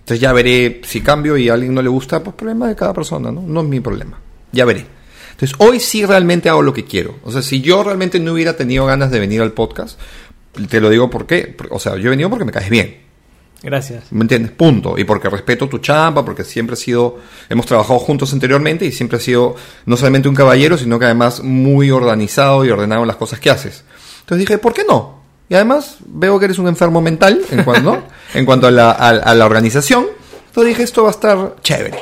Entonces ya veré si cambio y a alguien no le gusta, pues problema de cada persona, ¿no? No es mi problema. Ya veré. Entonces, hoy sí realmente hago lo que quiero. O sea, si yo realmente no hubiera tenido ganas de venir al podcast, te lo digo porque, o sea, yo he venido porque me caes bien. Gracias. ¿Me entiendes? Punto. Y porque respeto tu chamba, porque siempre has sido, hemos trabajado juntos anteriormente y siempre has sido no solamente un caballero, sino que además muy organizado y ordenado en las cosas que haces. Entonces dije, ¿por qué no? Y además veo que eres un enfermo mental en cuanto, en cuanto a, la, a- a la organización. Entonces dije, esto va a estar chévere.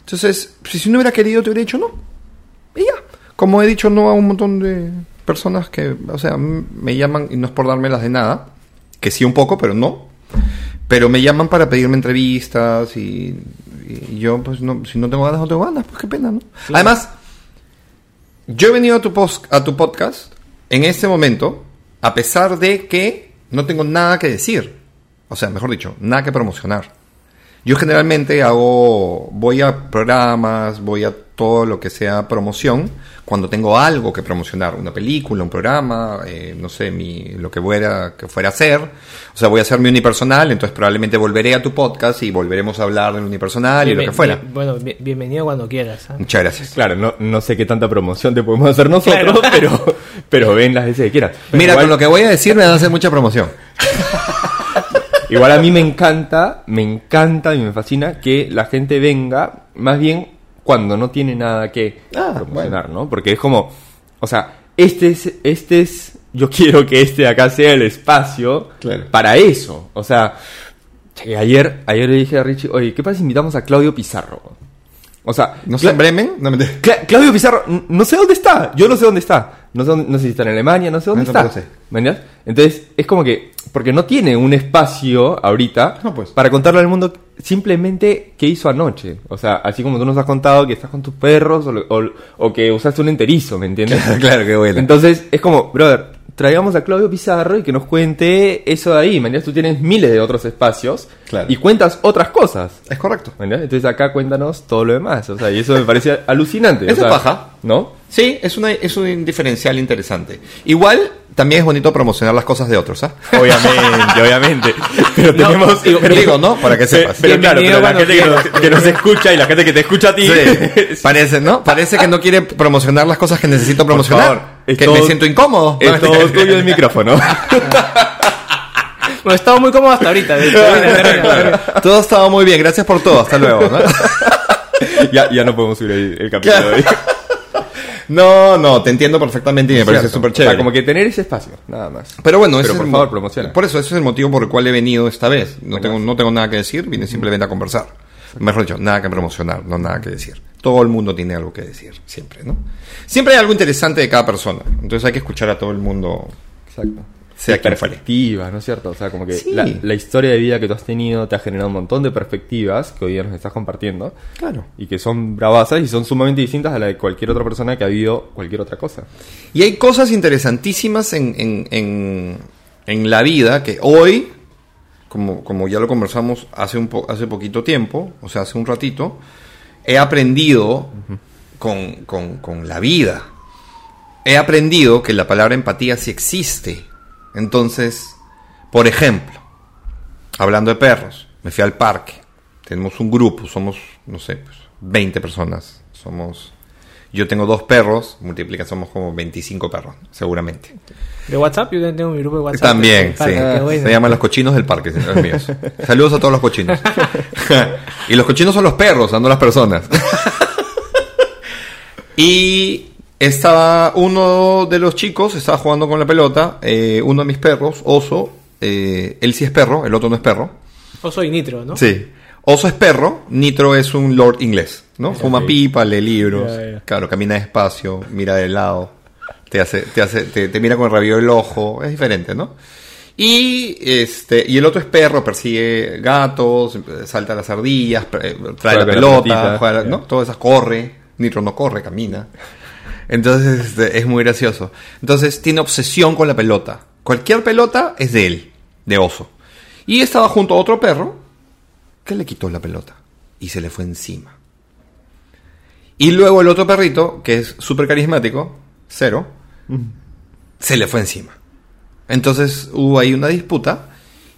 Entonces, si, si no hubiera querido, te hubiera dicho no. Y ya. Como he dicho no a un montón de personas que, o sea, me llaman, y no es por dármelas de nada, que sí un poco, pero no. Pero me llaman para pedirme entrevistas y, y yo, pues, no, si no tengo ganas, no tengo ganas, pues qué pena, ¿no? Además, yo he venido a tu, post, a tu podcast en este momento, a pesar de que no tengo nada que decir. O sea, mejor dicho, nada que promocionar. Yo generalmente hago, voy a programas, voy a todo lo que sea promoción, cuando tengo algo que promocionar, una película, un programa, eh, no sé, mi, lo que fuera, que fuera a hacer. O sea, voy a hacer mi unipersonal, entonces probablemente volveré a tu podcast y volveremos a hablar del unipersonal y lo que fuera. bien- bueno, bien- bienvenido cuando quieras. ¿ah? Muchas gracias. Claro, no, no sé qué tanta promoción te podemos hacer nosotros, Claro. pero, pero ven las veces que quieras. Mira, igual, con lo que voy a decir me van a hacer mucha promoción. igual a mí me encanta, me encanta y me fascina que la gente venga, más bien cuando no tiene nada que Ah, promocionar, ¿no? Porque es como, o sea, este es, este es, yo quiero que este de acá sea el espacio Claro. para eso. O sea, ayer, ayer le dije a Richie, oye, ¿qué pasa si invitamos a Claudio Pizarro? O sea, ¿No sé en Bremen? No me Cla- Claudio Pizarro, no sé dónde está. Yo no sé dónde está. No sé, dónde- no sé si está en Alemania, no sé dónde Yo está. sé. ¿Me entiendes? Entonces, es como que. Porque no tiene un espacio ahorita No, pues. para contarle al mundo simplemente qué hizo anoche. O sea, así como tú nos has contado que estás con tus perros o, lo- o- o que usaste un enterizo, ¿me entiendes? claro, qué bueno. Entonces, es como, brother, traigamos a Claudio Pizarro y que nos cuente eso de ahí. ¿Me? Tú tienes miles de otros espacios Claro. y cuentas otras cosas. Es correcto. Entonces acá cuéntanos todo lo demás. O sea, y eso me parece alucinante. Eso o sea, es paja. ¿No? Sí, es, una, es un diferencial interesante. Igual, también es bonito promocionar las cosas de otros, ¿ah? Obviamente, obviamente. Pero No, tenemos. digo, pero- digo, ¿no? Para que Sí, sepas. Pero claro, pero la gente que nos, que nos escucha y la gente que te escucha a ti. Sí, parece, ¿no? Parece que no quiere promocionar las cosas que necesito promocionar. favor, es que todo- me siento incómodo. Es todo tuyo el micrófono. Bueno, estaba muy cómodo hasta ahorita. de hecho. Claro. Todo estaba muy bien, gracias por todo, hasta luego, ¿no? ya, ya no podemos subir el, el capítulo de hoy. No, no, te entiendo perfectamente y me parece súper O sea, chévere. como que tener ese espacio, nada más. Pero bueno, Pero es por favor, mo- promociona. Por eso, ese es el motivo por el cual he venido esta vez. No tengo, no tengo nada que decir, vine simplemente a conversar. Mejor dicho, nada que promocionar, no nada que decir. Todo el mundo tiene algo que decir, siempre, ¿no? Siempre hay algo interesante de cada persona. Entonces hay que escuchar a todo el mundo. Exacto. Sea perspectivas, ¿no es cierto? O sea, como que Sí. la, la historia de vida que tú has tenido te ha generado un montón de perspectivas que hoy día nos estás compartiendo. Claro. Y que son bravasas y son sumamente distintas a la de cualquier otra persona que ha vivido cualquier otra cosa. Y hay cosas interesantísimas en, en, en, en la vida que hoy, como, como ya lo conversamos hace, un po- hace poquito tiempo, o sea, hace un ratito, he aprendido con, con, con la vida. He aprendido que la palabra empatía sí existe. Entonces, por ejemplo, hablando de perros, me fui al parque. Tenemos un grupo, somos, no sé, pues, 20 personas. Somos yo tengo dos perros, multiplica, somos como 25 perros, seguramente. De WhatsApp, yo tengo mi grupo de WhatsApp. También, sí. bueno. Se llaman los cochinos del parque, los míos. Saludos a todos los cochinos. y los cochinos son los perros, no las personas. y estaba uno de los chicos, estaba jugando con la pelota, eh, uno de mis perros, Oso, eh, él sí es perro, el otro no es perro. Oso y Nitro, ¿no? Sí. Oso es perro, Nitro es un lord inglés, ¿no? Fuma pipa, lee libros, claro, camina despacio, mira de lado, te hace, te hace, te, te mira con el rabillo del ojo, es diferente, ¿no? Y este, y el otro es perro, persigue gatos, salta a las ardillas, pre- trae Juega la pelota, la-. ¿no? Todas esas corre, Nitro no corre, camina. Entonces este, es muy gracioso. Entonces tiene obsesión con la pelota. Cualquier pelota es de él, de oso. Y estaba junto a otro perro que le quitó la pelota y se le fue encima. Y luego el otro perrito, que es súper carismático, cero, se le fue encima. Entonces hubo ahí una disputa.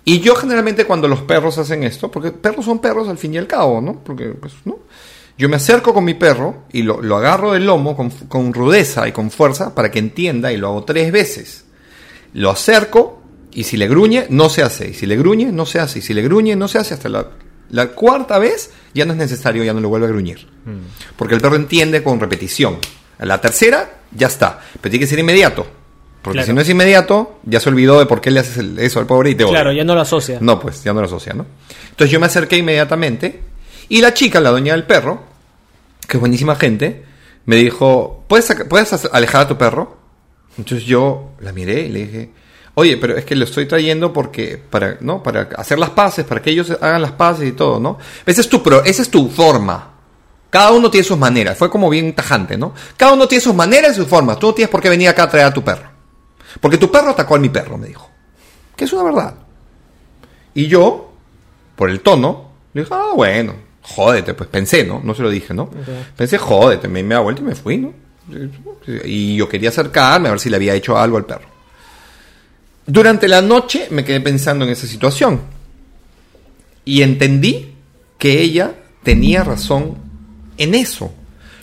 Y yo generalmente cuando los perros hacen esto, porque perros son perros al fin y al cabo, ¿no? Porque, pues, ¿no? Yo me acerco con mi perro y lo, lo agarro del lomo con, con rudeza y con fuerza para que entienda y lo hago tres veces. Lo acerco y si le gruñe, no se hace. Y si le gruñe, no se hace. Y si le gruñe, no se hace. Hasta la, la cuarta vez ya no es necesario, ya no le vuelve a gruñir. Porque el perro entiende con repetición. A la tercera, ya está. Pero tiene que ser inmediato. Porque Claro. si no es inmediato, ya se olvidó de por qué le haces el- eso al pobre y te odia. Claro, ya no lo asocia. No, pues ya no lo asocia, ¿no? Entonces yo me acerqué inmediatamente y la chica, la dueña del perro, que es buenísima gente, me dijo, ¿puedes, ¿puedes alejar a tu perro? Entonces yo la miré y le dije, oye, pero es que lo estoy trayendo porque, para, ¿no? Para hacer las paces, para que ellos hagan las paces y todo, ¿no? Esa es tu, pro- esa es tu forma. Cada uno tiene sus maneras. Fue como bien tajante, ¿no? Cada uno tiene sus maneras y sus formas. Tú no tienes por qué venir acá a traer a tu perro. Porque tu perro atacó a mi perro, me dijo. Que es una verdad. Y yo, por el tono, Le dije, ah, bueno, jódete, pues pensé, ¿no? No se lo dije, ¿no? Pensé, jódete, me, me da vuelta y me fui, ¿no? Y yo quería acercarme a ver si le había hecho algo al perro. Durante la noche me quedé pensando en esa situación. Y entendí que ella tenía razón en eso.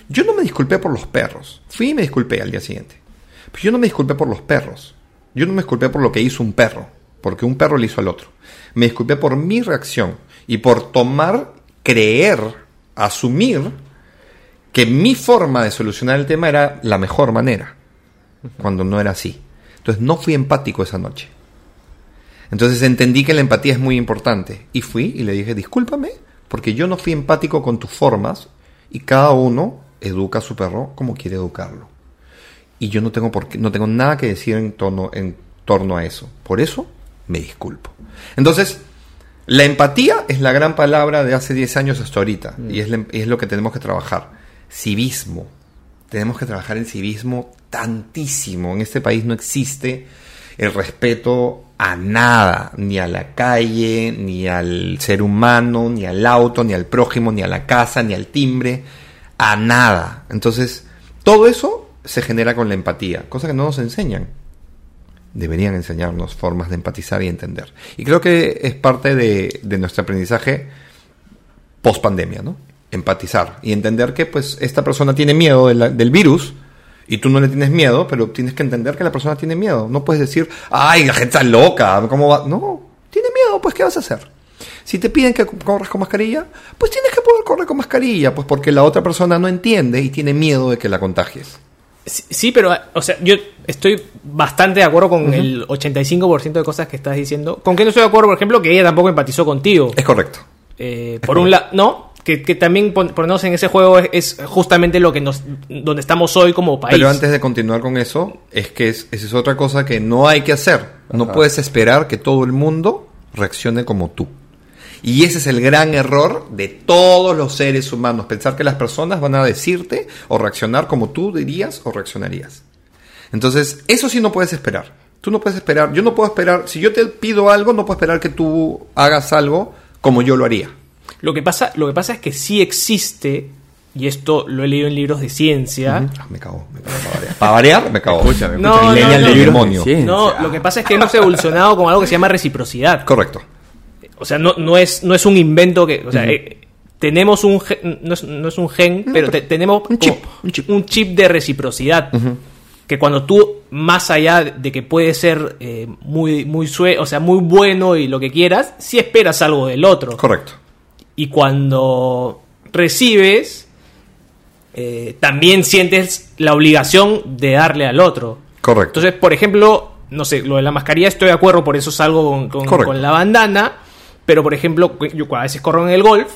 Yo no me disculpé por los perros. Fui y me disculpé al día siguiente. Pero yo no me disculpé por los perros. Yo no me disculpé por lo que hizo un perro. Porque un perro le hizo al otro. Me disculpé por mi reacción. Y por tomar, creer, asumir que mi forma de solucionar el tema era la mejor manera. Cuando no era así. Entonces no fui empático esa noche. Entonces entendí que la empatía es muy importante. Y fui y le dije, discúlpame, porque yo no fui empático con tus formas y cada uno educa a su perro como quiere educarlo. Y yo no tengo, por qué, no tengo nada que decir en en torno a eso. Por eso me disculpo. Entonces, la empatía es la gran palabra de hace 10 años hasta ahorita. Y es, la- es lo que tenemos que trabajar. Civismo. Tenemos que trabajar el civismo tantísimo. En este país no existe el respeto a nada, ni a la calle, ni al ser humano, ni al auto, ni al prójimo, ni a la casa, ni al timbre, a nada. Entonces, todo eso se genera con la empatía, cosa que no nos enseñan. Deberían enseñarnos formas de empatizar y entender. Y creo que es parte de, nuestro aprendizaje post pandemia, ¿no? Empatizar y entender que pues esta persona tiene miedo del virus y tú no le tienes miedo, pero tienes que entender que la persona tiene miedo. No puedes decir, ay, la gente está loca, ¿cómo va? No, tiene miedo, pues ¿qué vas a hacer? Si te piden que corras con mascarilla, pues tienes que poder correr con mascarilla, pues porque la otra persona no entiende y tiene miedo de que la contagies. Sí, pero, o sea, yo estoy bastante de acuerdo con el 85% de cosas que estás diciendo. ¿Con qué no estoy de acuerdo, por ejemplo, que ella tampoco empatizó contigo? Es correcto. Eh, por un lado, no, que, que también pon- ponernos en ese juego es, es justamente lo que nos, donde estamos hoy como país. Pero antes de continuar con eso, es que es, esa es otra cosa que no hay que hacer. No puedes esperar que todo el mundo reaccione como tú. Y ese es el gran error de todos los seres humanos, pensar que las personas van a decirte o reaccionar como tú dirías o reaccionarías. Entonces, eso sí no puedes esperar. Tú no puedes esperar, yo no puedo esperar, si yo te pido algo, no puedo esperar que tú hagas algo como yo lo haría. Lo que pasa, lo que pasa es que sí existe, y esto lo he leído en libros de ciencia. Ah, me cago, me cago para variar. Para variar, me cago. Escúchame, No. No, lo que pasa es que hemos evolucionado con algo que se llama reciprocidad. Correcto. O sea, no, no, es, no es un invento que. O sea, eh, tenemos un gen, no es, no es un gen, pero te- tenemos un chip, un chip. un chip de reciprocidad. Que cuando tú, más allá de que puede ser eh, muy, muy sue o sea, muy bueno y lo que quieras, si esperas algo del otro. Correcto. Y cuando recibes, eh, también sientes la obligación de darle al otro. Correcto. Entonces, por ejemplo, no sé, lo de la mascarilla estoy de acuerdo, por eso salgo con, con- con la bandana. Pero, por ejemplo, yo a veces corro en el golf.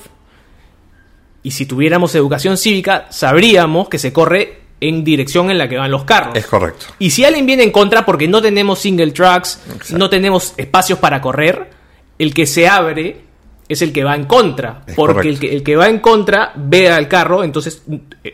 Y si tuviéramos educación cívica, sabríamos que se corre en dirección en la que van los carros. Es correcto. Y si alguien viene en contra porque no tenemos single tracks, no tenemos espacios para correr, el que se abre es el que va en contra. Es porque el que, el que va en contra ve al carro, entonces,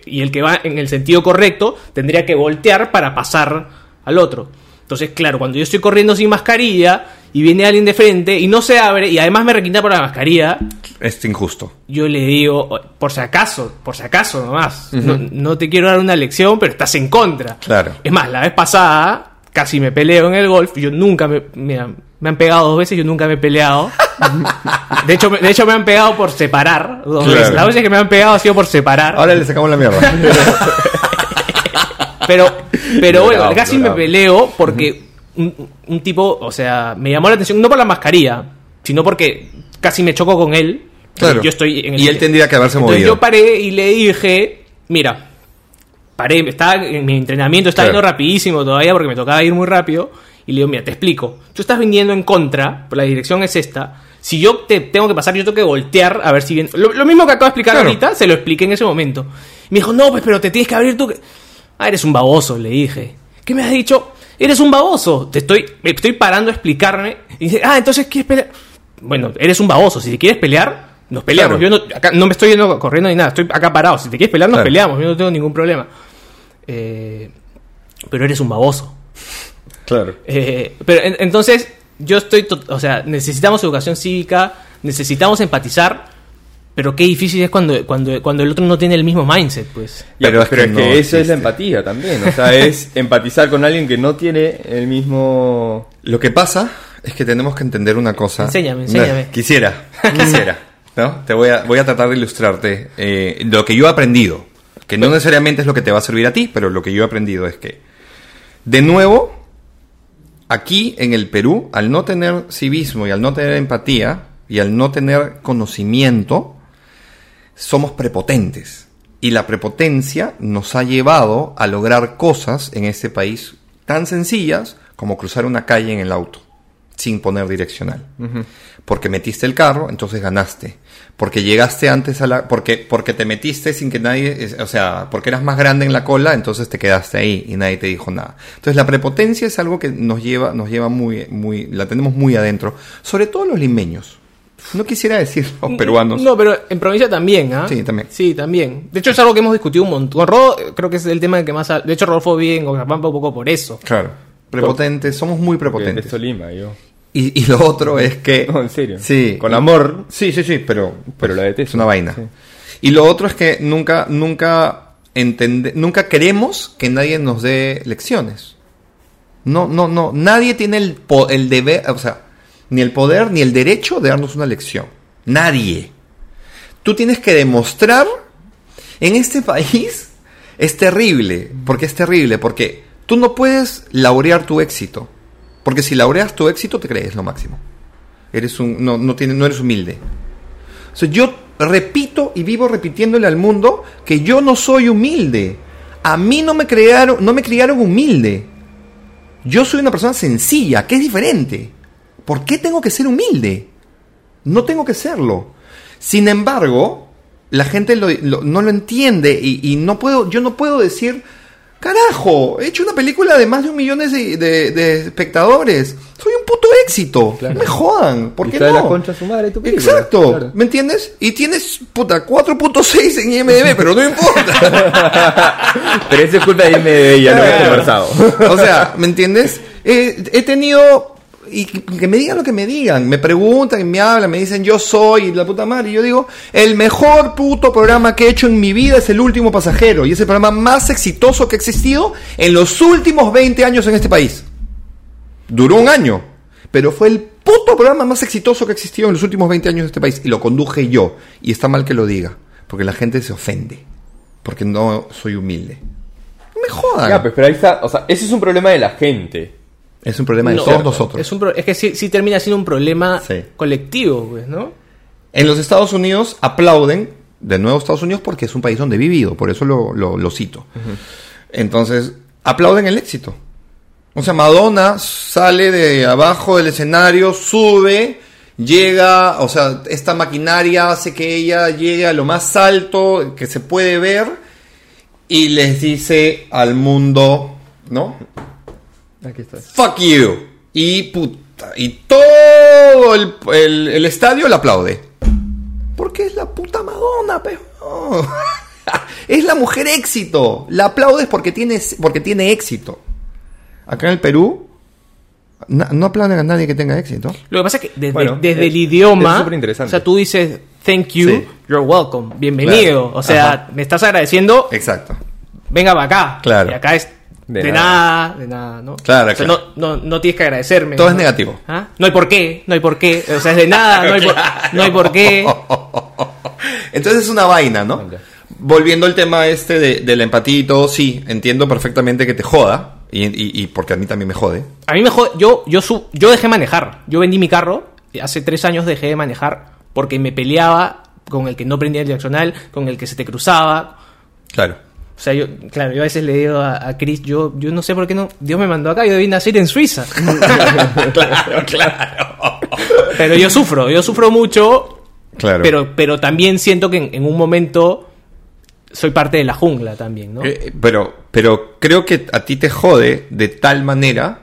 y el que va en el sentido correcto tendría que voltear para pasar al otro. Entonces, claro, cuando yo estoy corriendo sin mascarilla y viene alguien de frente y no se abre y además me requinta por la mascarilla, Es injusto. yo le digo, por si acaso, por si acaso nomás, no, no te quiero dar una lección, pero estás en contra. Claro. Es más, la vez pasada casi me peleo en el golf, yo nunca me, mira, me han pegado dos veces, yo nunca me he peleado. De hecho, me- de hecho me han pegado por separar dos Claro. veces. Las veces que me han pegado ha sido por separar. Ahora le sacamos la mierda. Pero, pero bueno, casi me peleo porque un, un tipo, o sea, me llamó la atención, no por la mascarilla, sino porque casi me choco con él. Claro. Yo estoy en el- Y él tendría que haberse Entonces movido. yo paré y le dije, mira, paré, estaba en mi entrenamiento, estaba Claro. yendo rapidísimo todavía porque me tocaba ir muy rápido. Y le digo, mira, te explico. Tú estás viniendo en contra, la dirección es esta. Si yo te tengo que pasar, yo tengo que voltear a ver si bien. Lo, lo mismo que acabo de explicar Claro. ahorita, se lo expliqué en ese momento. Y me dijo, no, pues, pero te tienes que abrir tú. que-". Ah, eres un baboso, le dije. ¿Qué me has dicho? Eres un baboso. Te estoy, me estoy parando a explicarme. Y dice, ah, entonces quieres pelear. Bueno, eres un baboso. Si te quieres pelear, nos peleamos. Claro. Yo no, acá no me estoy yendo corriendo ni nada. Estoy acá parado. Si te quieres pelear, nos Claro. peleamos. Yo no tengo ningún problema. Eh, pero eres un baboso. Claro. Eh, pero en- entonces, yo estoy, to- o sea, necesitamos educación cívica, necesitamos empatizar, Pero qué difícil es cuando, cuando, cuando el otro no tiene el mismo mindset, pues. Ya, Pero pero, es que que, no eso es la empatía también. O sea, es empatizar con alguien que no tiene el mismo. Lo que pasa es que tenemos que entender una cosa. Enséñame, enséñame. No, quisiera, quisiera. ¿no? Te voy a, voy a tratar de ilustrarte eh, lo que yo he aprendido. Que no necesariamente es lo que te va a servir a ti, pero lo que yo he aprendido es que, de nuevo, aquí en el Perú, al no tener civismo y al no tener empatía y al no tener conocimiento, somos prepotentes. Y la prepotencia nos ha llevado a lograr cosas en este país tan sencillas como cruzar una calle en el auto, sin poner direccional. Porque metiste el carro, entonces ganaste. Porque llegaste antes a la... Porque, porque te metiste sin que nadie... O sea, porque eras más grande en la cola, entonces te quedaste ahí y nadie te dijo nada. Entonces la prepotencia es algo que nos lleva, nos lleva muy, muy... La tenemos muy adentro. Sobre todo los limeños. No quisiera decir los peruanos. No, pero en provincia también, ¿ah? Sí, también. Sí, también. De hecho, es algo que hemos discutido un montón. Con Rodo, eh, creo que es el tema que más... ha- De hecho, Rodolfo vive en Oxapampa un poco por eso. Claro. Prepotentes, somos muy prepotentes. detesto Lima, yo. Y, y lo otro es que... No, en serio. Sí. Con amor. Sí, sí, sí, pero... Pero la detesto. Es una vaina. Sí. Y lo otro es que nunca, nunca entende, nunca queremos que nadie nos dé lecciones. No, no, no. Nadie tiene el, po- el deber, o sea, ni el poder ni el derecho de darnos una lección. Nadie. Tú tienes que demostrar en este país es terrible, porque es terrible, porque tú no puedes laurear tu éxito, porque si laureas tu éxito te crees lo máximo. Eres un no no tienes no eres humilde. Yo repito y vivo repitiéndole al mundo que yo no soy humilde. A mí no me crearon no me criaron humilde. Yo soy una persona sencilla, que es diferente. ¿Por qué tengo que ser humilde? No tengo que serlo. Sin embargo, la gente lo- lo- no lo entiende y, y no puedo, yo no puedo decir, carajo, he hecho una película de más de un millón de, de- de espectadores. Soy un puto éxito. No me jodan. ¿Por Y qué no? la concha a su madre tu película. Exacto. Claro. ¿Me entiendes? Y tienes, puta, 4.6 en IMDb, pero no importa. Pero eso es culpa de IMDb, ya lo Claro. conversado. O sea, ¿me entiendes? Eh, he tenido. Y que me digan lo que me digan. Me preguntan, me hablan, me dicen yo soy la puta madre. Y yo digo, el mejor puto programa que he hecho en mi vida es El Último Pasajero. Y es el programa más exitoso que ha existido en los últimos 20 años en este país. Duró un año. Pero fue el puto programa más exitoso que ha existido en los últimos 20 años en este país. Y lo conduje yo. Y está mal que lo diga. Porque la gente se ofende. Porque no soy humilde. No me jodan. Ya, pues, pero ahí está. O sea, ese es un problema de la gente. Es un problema de No, todos nosotros. Es, un pro- es que sí, sí termina siendo un problema Sí. colectivo, pues, ¿no? En los Estados Unidos aplauden, de nuevo Estados Unidos, porque es un país donde he vivido, por eso lo, lo- lo cito. Entonces, aplauden el éxito. O sea, Madonna sale de abajo del escenario, sube, llega, o sea, esta maquinaria hace que ella llegue a lo más alto que se puede ver y les dice al mundo, ¿no? Aquí fuck you. Y puta, y todo el, el- el estadio le aplaude. Porque es la puta Madonna, pero. es la mujer éxito. La aplaudes porque tiene, porque tiene éxito. Acá en el Perú, no aplauden a nadie que tenga éxito. Lo que pasa es que desde, Bueno, desde es- el idioma, es o sea, tú dices thank you, Sí. you're welcome, bienvenido. Claro. O sea, Ajá. me estás agradeciendo, Exacto. venga para acá. Claro. Y acá es de, De nada. de nada, ¿no? Claro, O sea, claro. No, no, no tienes que agradecerme. Todo ¿no? es negativo. ¿Ah? No hay por qué, no hay por qué. O sea, es de nada, no hay por, no hay por qué. Entonces es una vaina, ¿no? Ya. Volviendo al tema este de, de la empatía y todo, sí, entiendo perfectamente que te joda. Y, y- y porque a mí también me jode. A mí me jode, yo, yo, su- yo dejé manejar. Yo vendí mi carro, hace tres años dejé de manejar porque me peleaba con el que no prendía el direccional, con el que se te cruzaba. Claro. O sea, yo, claro, yo a veces le digo a, a Chris, yo, yo no sé por qué no, Dios me mandó acá, yo debí nacer en Suiza. claro, claro. pero yo sufro, yo sufro mucho, Claro. pero, pero también siento que en, en un momento soy parte de la jungla también, ¿no? Eh, pero, pero creo que a ti te jode de tal manera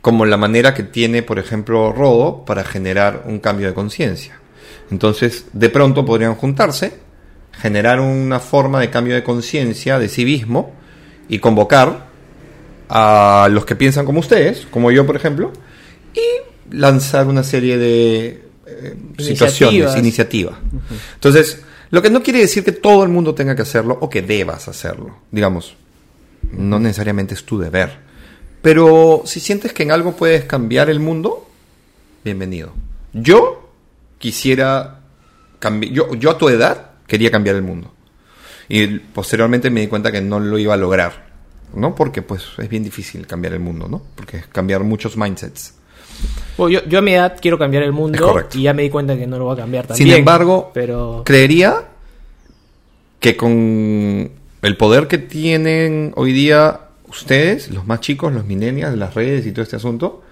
como la manera que tiene, por ejemplo, Rodo para generar un cambio de conciencia. Entonces, de pronto podrían juntarse, generar una forma de cambio de conciencia, de civismo, y convocar a los que piensan como ustedes, como yo, por ejemplo, y lanzar una serie de eh, situaciones, Iniciativas. iniciativa. Entonces, lo que no quiere decir que todo el mundo tenga que hacerlo o que debas hacerlo. Digamos, no necesariamente es tu deber. Pero si sientes que en algo puedes cambiar el mundo, bienvenido. Yo quisiera cambiar, yo, yo a tu edad quería cambiar el mundo. Y posteriormente me di cuenta que no lo iba a lograr, ¿no? Porque pues es bien difícil cambiar el mundo, ¿no? Porque es cambiar muchos mindsets. Bueno, yo, yo a mi edad quiero cambiar el mundo y ya me di cuenta que no lo voy a cambiar también. Sin embargo, pero creería que con el poder que tienen hoy día ustedes, los más chicos, los millennials, las redes y todo este asunto,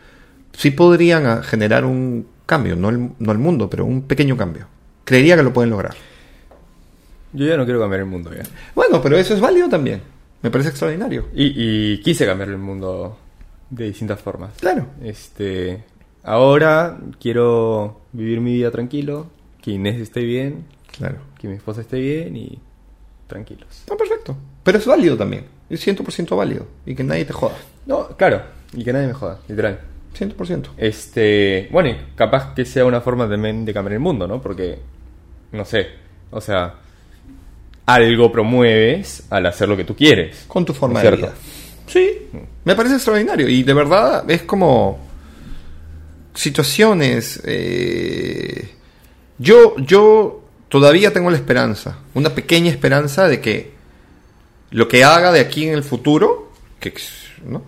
sí podrían generar un cambio, no el, no el mundo, pero un pequeño cambio. Creería que lo pueden lograr. Yo ya no quiero cambiar el mundo ya. Bueno, pero eso es válido también. Me parece extraordinario. Y, y quise cambiar el mundo de distintas formas. Claro. Este, ahora quiero vivir mi vida tranquilo, que Inés esté bien, Claro. que mi esposa esté bien y tranquilos. Está perfecto. Pero es válido también. Es 100% válido. Y que nadie te joda. No, claro, y que nadie me joda, literal. 100%. Este, bueno, y capaz que sea una forma también de cambiar el mundo, ¿no? Porque, no sé, o sea, algo promueves al hacer lo que tú quieres. Con tu forma ¿No de vida. Sí, me parece extraordinario. Y de verdad es como situaciones. eh, yo, yo todavía tengo la esperanza, una pequeña esperanza de que lo que haga de aquí en el futuro, que ¿no?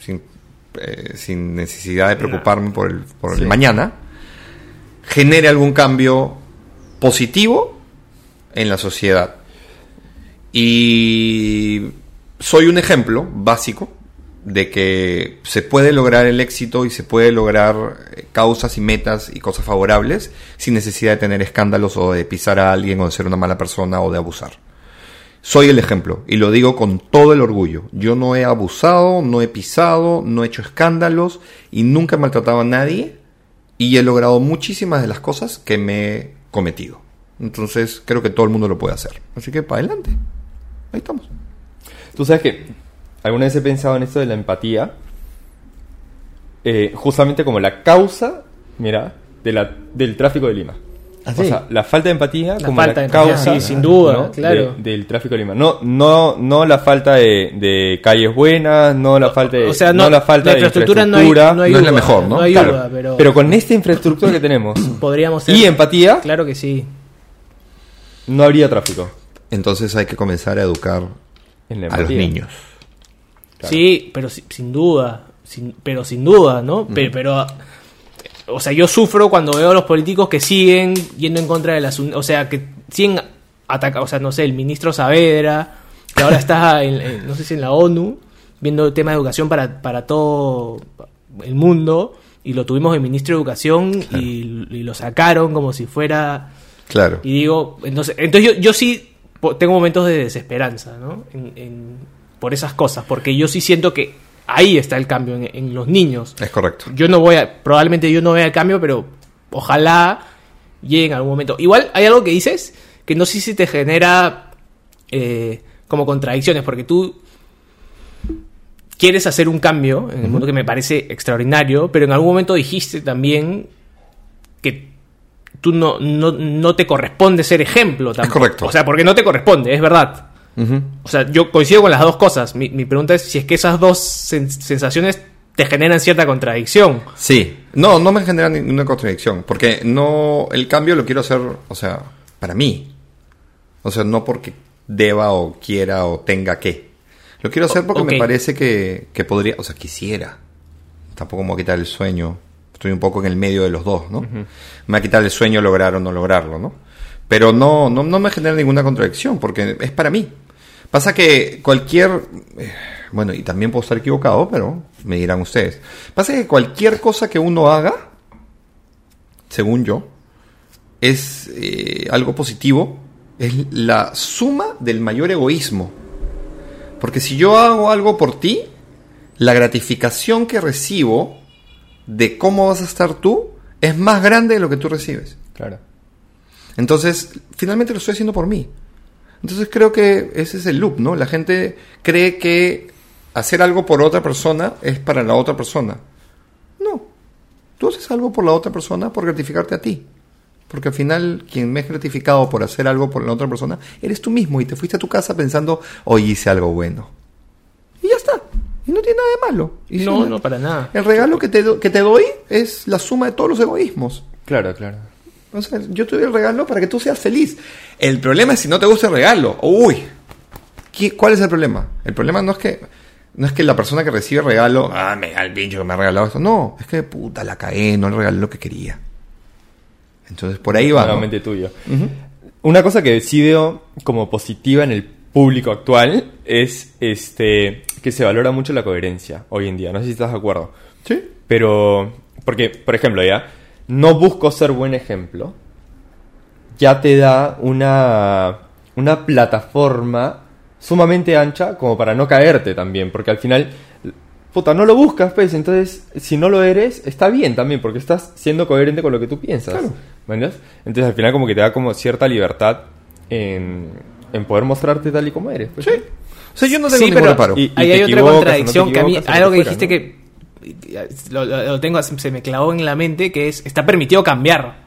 sin, eh, sin necesidad de preocuparme por el, por el mañana, genere algún cambio positivo en la sociedad. Y soy un ejemplo básico de que se puede lograr el éxito y se puede lograr eh, causas y metas y cosas favorables sin necesidad de tener escándalos o de pisar a alguien o de ser una mala persona o de abusar. Soy el ejemplo y lo digo con todo el orgullo. Yo no he abusado, no he pisado, no he hecho escándalos y nunca he maltratado a nadie y he logrado muchísimas de las cosas que me he cometido. Entonces creo que todo el mundo lo puede hacer. Así que para adelante. Ahí estamos. Tú sabes que alguna vez he pensado en esto de la empatía, eh, justamente como la causa, mira, de la, del tráfico de Lima. ¿Ah, O sea, la falta de empatía La como falta la de empatía, causa sí, sin duda, ¿no? claro. de- del tráfico de Lima. No, no, no la falta de, de calles buenas, no la falta de, o sea, no, la falta la de infraestructura no hay, infraestructura. no hay no es la mejor, ¿no? No hay Claro, duda, pero, pero con esta infraestructura que tenemos podríamos ser. y empatía, Claro que sí. no habría tráfico. Entonces hay que comenzar a educar a los niños. Claro. Sí, pero si- sin duda. sin- pero sin duda, ¿no? Pe- pero, O sea, yo sufro cuando veo a los políticos que siguen yendo en contra de las. O sea, que siguen atacando. O sea, no sé, el ministro Saavedra, que ahora está, en, en- no sé si en la ONU, viendo el tema de educación para, para todo el mundo. Y lo tuvimos de ministro de Educación y, y lo sacaron como si fuera. Claro. Y digo, entonces, entonces yo, yo sí tengo momentos de desesperanza, ¿no? En- en- por esas cosas, porque yo sí siento que ahí está el cambio en, en los niños. Es correcto. Yo no voy a, probablemente yo no vea el cambio, pero ojalá llegue en algún momento. Igual hay algo que dices que no sé si te genera eh, como contradicciones, porque tú quieres hacer un cambio en el mundo que me parece extraordinario, pero en algún momento dijiste también que tú no, no, no te corresponde ser ejemplo tampoco. correcto. O sea, porque no te corresponde, es verdad. O sea, yo coincido con las dos cosas. Mi, mi pregunta es si es que esas dos sen- sensaciones te generan cierta contradicción. Sí, no, no me genera ninguna contradicción, porque no, el cambio lo quiero hacer, o sea, para mí. O sea, no porque deba o quiera o tenga que. Lo quiero hacer porque me parece que, que podría, o sea, quisiera. Tampoco me voy a quitar el sueño. Estoy un poco en el medio de los dos, ¿no? Me va a quitar el sueño lograr o no lograrlo, ¿no? Pero no, no, no me genera ninguna contradicción, porque es para mí. Pasa que cualquier... eh, Bueno, y también puedo estar equivocado, pero me dirán ustedes. Pasa que cualquier cosa que uno haga, según yo, es eh, algo positivo, es la suma del mayor egoísmo. Porque si yo hago algo por ti, la gratificación que recibo de cómo vas a estar tú es más grande de lo que tú recibes. Claro. Entonces, finalmente lo estoy haciendo por mí. Entonces creo que ese es el loop, ¿no? La gente cree que hacer algo por otra persona es para la otra persona. No. Tú haces algo por la otra persona por gratificarte a ti. Porque al final, quien me es gratificado por hacer algo por la otra persona, eres tú mismo y te fuiste a tu casa pensando, hoy hice algo bueno. Y ya está. Y no tiene nada de malo. Y No, si no, para nada. El regalo que te, do- que te doy es la suma de todos los egoísmos. Claro, claro. O sea, yo te doy el regalo para que tú seas feliz. El problema es si no te gusta el regalo. Uy, ¿qué- ¿cuál es el problema? El problema no es que no es que la persona que recibe el regalo, ah, me da el pincho que me ha regalado esto. No, es que puta, la caí, no le regalé lo que quería. Entonces por ahí va. ¿no? Nuevamente tuyo. Una cosa que sí veo como positiva en el público actual es este que se valora mucho la coherencia hoy en día. No sé si estás de acuerdo. Sí. Pero, porque, por ejemplo, ya, no busco ser buen ejemplo. Ya te da una, una plataforma sumamente ancha como para no caerte también. Porque al final, puta, no lo buscas, pues. Entonces, si no lo eres, está bien también, porque estás siendo coherente con lo que tú piensas. Claro. Entonces, al final, como que te da como cierta libertad en, en poder mostrarte tal y como eres. Pues. Sí. O sea, yo no tengo Sí, ningún pero reparo. Y- ahí te hay otra o no contradicción que a mí, o algo que fuera, dijiste que lo, lo- lo tengo, se me clavó en la mente, que es, está permitido cambiar.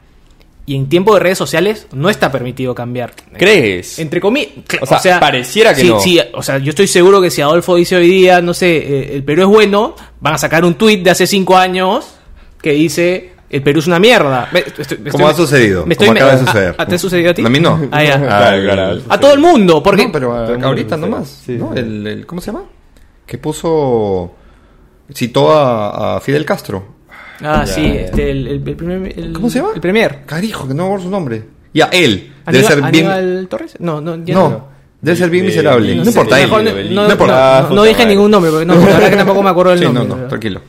Y en tiempo de redes sociales no está permitido cambiar. ¿Crees? Entre comillas. O sea, pareciera que sí, no. sí, o sea, yo estoy seguro que si Adolfo dice hoy día, no sé, eh, el Perú es bueno, van a sacar un tuit de hace cinco años que dice el Perú es una mierda. Me- estoy- me Como estoy- ha sucedido, me estoy- como acaba de ah, suceder. ah, ¿Te ha sucedido a ti? A mí no. Ah, ya. Claro. A todo el mundo, porque No, pero a- mundo ahorita nomás. Sí, ¿no? sí. El, el- ¿Cómo se llama? Que puso. Citó a, a Fidel Castro. Ah, Ya, sí, ya. este, el, el- el primer- el- ¿Cómo se llama? El premier. Carijo, que no me acuerdo su nombre. Ya, él. Debe ser bien. Aníbal Torres? No, no, ya No, debe ser bien De- miserable. de- No, no importa, él. Mejor no, no, no no, no dije ningún nombre, porque no, la verdad que tampoco me acuerdo el Sí, no, nombre. no, ¿verdad? tranquilo.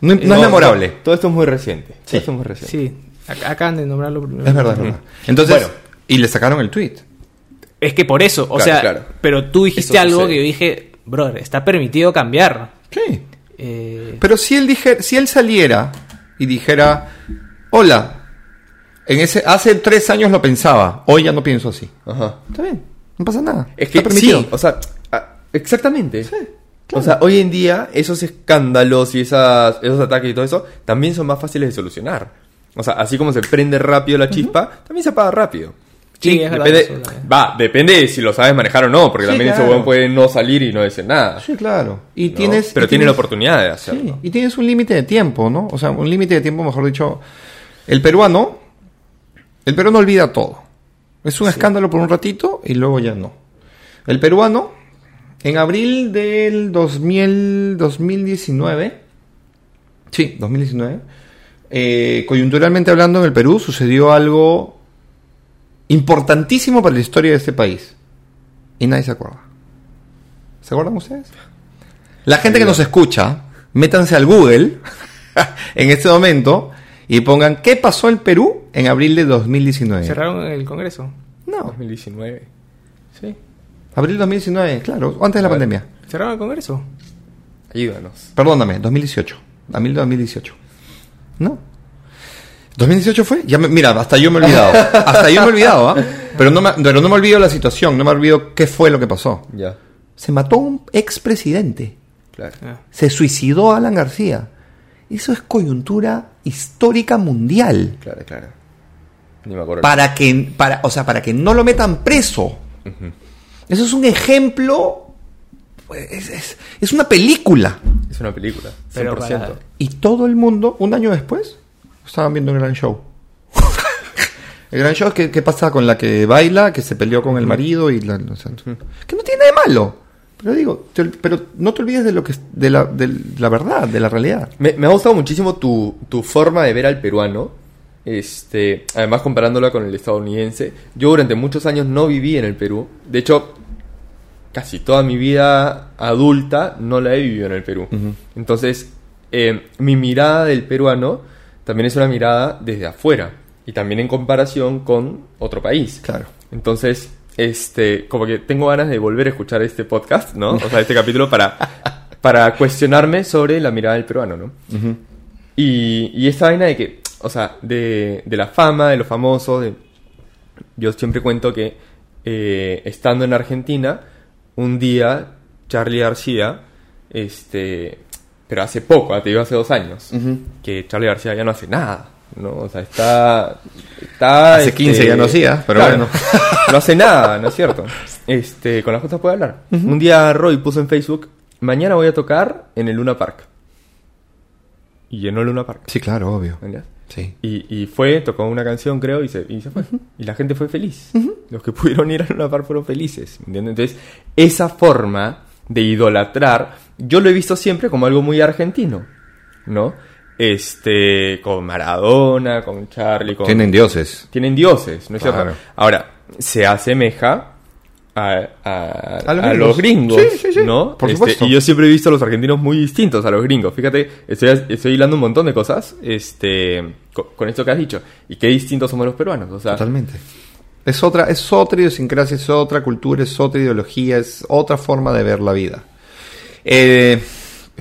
No, no es memorable. Todo esto es muy reciente. Todo esto es muy reciente. Sí, ac- acaban de nombrarlo primero. Es verdad, es verdad. Entonces, Bueno. y le sacaron el tweet. Es que por eso, o Claro, sea, claro. pero tú dijiste Eso algo sucede. que yo dije, brother, está permitido cambiar. Sí. Eh, Pero si él dije, si él saliera y dijera, hola, en ese, hace tres años lo pensaba, hoy ya no pienso así. Ajá. Está bien, no pasa nada. Es que Está permitido. sí, o sea, exactamente. Claro. O sea, hoy en día esos escándalos y esas, esos ataques y todo eso también son más fáciles de solucionar. O sea, así como se prende rápido la chispa, también se apaga rápido. Sí, es depende, eso va, depende de si lo sabes manejar o no, porque Sí, también ese claro. huevón puede no salir y no decir nada. Sí, claro. Y ¿no? tienes, Pero y tiene la tienes- oportunidad de hacerlo. Sí, y tienes un límite de tiempo, ¿no? O sea, un límite de tiempo, mejor dicho. El peruano, el peruano olvida todo. Es un escándalo por un ratito y luego ya no. El peruano, en abril del 2000, 2019, sí, 2019, eh, coyunturalmente hablando en el Perú sucedió algo importantísimo para la historia de este país. Y nadie se acuerda. ¿Se acuerdan ustedes? La gente que nos escucha, métanse al Google en este momento y pongan ¿qué pasó en Perú en abril de 2019? cerraron el Congreso. No, 2019. Abril 2019, claro, antes de la pandemia. Cerraron el Congreso. Ayúdanos. Perdóname, 2018. Abril de 2018. ¿No? ¿2018 fue? Ya me- mira, hasta yo me he olvidado. hasta yo me he olvidado, ¿ah? Pero no me, pero no me olvido la situación, no me olvido qué fue lo que pasó. Ya, Se mató un expresidente. claro. Ah. Se suicidó Alan García. Eso es coyuntura histórica mundial. Claro, claro. Ni me acuerdo. Para que, para, o sea, para que no lo metan preso. Eso es un ejemplo. pues, Es, es- es una película. Es una película. 100%. Pero para- Y todo el mundo, un año después, estaban viendo el gran show. el gran show es que, que pasa con la que baila, que se peleó con el marido y la, o sea, que no tiene nada de malo. Pero digo, te- pero no te olvides de lo que es- de la, de la verdad, de la realidad. Me, me ha gustado muchísimo tu, tu forma de ver al peruano. Este, además comparándola con el estadounidense. Yo durante muchos años no viví en el Perú. De hecho, casi toda mi vida adulta no la he vivido en el Perú. Entonces, eh, mi mirada del peruano también es una mirada desde afuera. Y también en comparación con otro país. Claro. Entonces, este, como que tengo ganas de volver a escuchar este podcast, ¿no? O sea, este capítulo para, para cuestionarme sobre la mirada del peruano, ¿no? Y, y esta vaina de que, o sea, de, de la fama, de los famosos, de... yo siempre cuento que eh, estando en Argentina, un día Charlie García, este, pero hace poco, ah, te digo hace dos años, que Charlie García ya no hace nada. ¿no? O sea, está. está Hace 15 ya no hacía, pero bueno. no hace nada, ¿no es cierto? Este, con las cosas puede hablar. Un día Roy puso en Facebook: Mañana voy a tocar en el Luna Park. Y llenó el Luna Park. Sí, claro, obvio. ¿entendés? Sí. Y, y fue, tocó una canción, creo, y se, y se fue. Y la gente fue feliz. Los que pudieron ir a Luna Park fueron felices. ¿me entiendes? Entonces, esa forma de idolatrar, yo lo he visto siempre como algo muy argentino. ¿No? Este, con Maradona, con Charlie, con. Tienen dioses. tienen dioses, ¿no es Claro. cierto? Ahora, se asemeja a, a- A los a gringos. los gringos, Sí, sí, sí. ¿no? Por Este, supuesto. y yo siempre he visto a los argentinos muy distintos a los gringos. Fíjate, estoy, estoy hilando un montón de cosas este, co- con, esto que has dicho. Y qué distintos somos los peruanos. O sea, Totalmente. Es otra, es otra idiosincrasia, es otra cultura, es otra ideología, es otra forma de ver la vida. Eh,